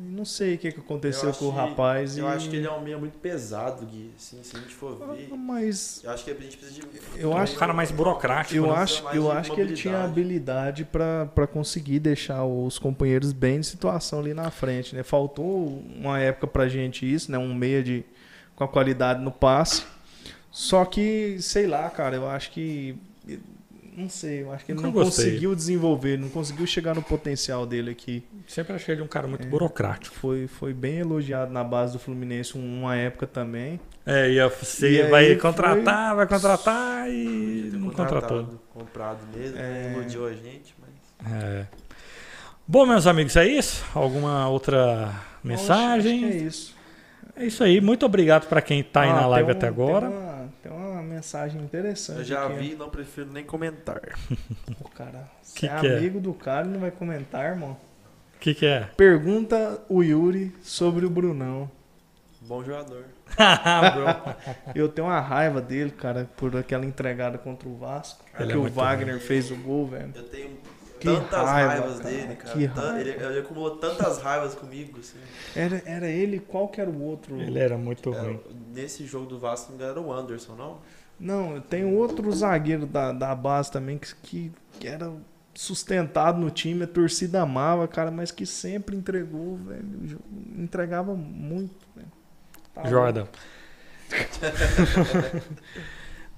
Não sei o que, que aconteceu com o rapaz.
Eu
e...
acho que ele é um meia muito pesado, Gui. Assim, se a gente for ver.
Ah, Mas
Eu acho que a gente precisa de.
Eu
É
acho-
um cara mais burocrático.
eu
né?
acho, eu acho que ele tinha habilidade pra pra conseguir deixar os companheiros bem de situação ali na frente, né? Faltou uma época pra gente isso, né? Um meia de com a qualidade no passe. Só que, sei lá, cara, eu acho que não sei, eu acho que ele
Nunca
não
gostei.
conseguiu desenvolver, não conseguiu chegar no potencial dele aqui.
Sempre achei ele um cara
É.
muito burocrático.
Foi, foi bem elogiado na base do Fluminense uma época também.
É, ia, você
E
vai
foi-
contratar, vai contratar e não
contratado,
contratou.
Comprado mesmo,
É.
iludiu a gente, mas.
É. Bom, meus amigos, é isso? Alguma outra mensagem?
Acho que é isso.
É isso aí. Muito obrigado para quem tá aí
Ah,
na live
um-
até agora.
Tem uma, tem uma mensagem interessante.
Eu já
aqui,
vi e não prefiro nem comentar.
Pô, cara, você
Que
é
que é?
amigo do cara e não vai comentar, irmão.
O que, que é?
Pergunta o Yuri sobre o Brunão.
Bom jogador.
Eu tenho uma raiva dele, cara, por aquela entregada contra o Vasco.
Ele
que
é
o Wagner fez o gol, velho.
Eu tenho
Que
tantas
raiva,
raivas
cara,
dele, cara.
que raiva.
Ele, ele acumulou tantas raivas comigo, assim.
Era, era ele, qual que era o outro?
Ele era muito
Era-
ruim.
nesse jogo do Vasco não era o Anderson, não?
Não, tem outro zagueiro da, da base também que, que, que era sustentado no time, a torcida amava, cara, mas que sempre entregou, velho. Entregava muito, velho. Tá
Jordan.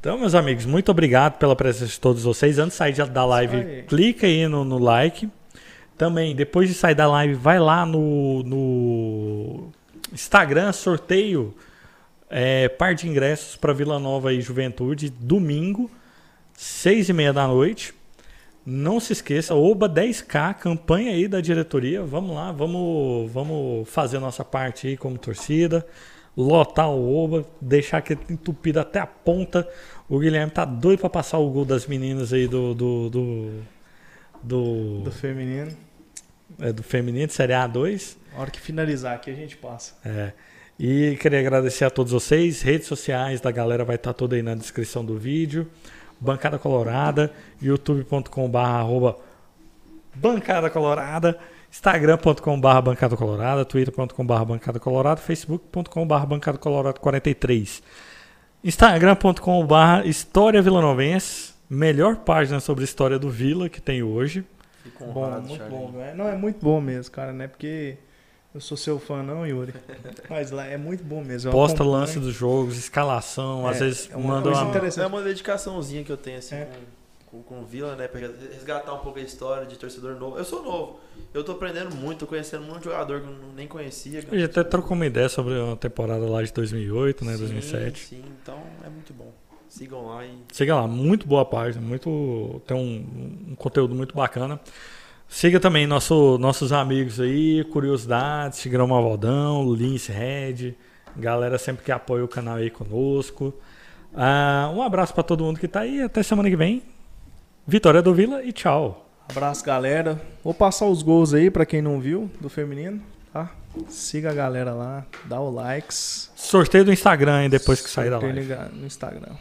então, meus amigos, muito obrigado pela presença de todos vocês. Antes de sair da live,
aí.
clica aí no, no like. Também, depois de sair da live, vai lá no, no Instagram, sorteio é, par de ingressos para Vila Nova e Juventude, domingo, seis e meia da noite. Não se esqueça, Oba 10K, campanha aí da diretoria. Vamos lá, vamos, vamos fazer nossa parte aí como torcida. Lotar o Oba, deixar aquele entupido até a ponta. O Guilherme tá doido para passar o gol das meninas aí do. do, do, do,
Do feminino.
é, do feminino, Série A2.
A hora que finalizar aqui a gente passa.
É. E queria agradecer a todos vocês. Redes sociais da galera vai estar toda aí na descrição do vídeo. Bancada Colorada, youtube.com.br arroba Bancada Colorada, instagram.com.br Bancada Colorada, twitter.com.br Bancada Colorada, facebook.com.br Bancada Colorada 43, instagram.com.br História Vilanovense, melhor página sobre a história do Vila que tem hoje.
Fico
Bom,
honrado,
muito
Charlinho.
bom, velho. Não, é muito bom mesmo, cara, não é porque eu sou seu fã não, Yuri. Mas lá é muito bom mesmo. eu
Posta
acompanho.
lance dos jogos, escalação,
É,
às vezes
é uma
manda
coisa
uma,
interessante.
É uma dedicaçãozinha que eu tenho assim
É.
com, com, com o Vila, né? Pra resgatar um pouco a história de torcedor novo. Eu sou novo. Eu tô aprendendo muito, tô conhecendo muito jogador que eu não- nem conhecia.
A gente até trocou uma ideia sobre a temporada lá de 2008, né?
Sim,
2007.
Sim, então é muito bom. Sigam lá e
Siga lá, muito boa página, muito tem um, um conteúdo muito bacana. Siga também nosso, nossos amigos aí, Curiosidades, Tigrão Malvaldão, Lince Red, galera sempre que apoia o canal aí conosco. Ah, um abraço pra todo mundo que tá aí, até semana que vem. Vitória do Vila e tchau.
Abraço, galera. Vou passar os gols aí pra quem não viu do feminino, tá? Siga a galera lá, dá o likes.
Sorteio do Instagram aí depois que sair da live.
no Instagram.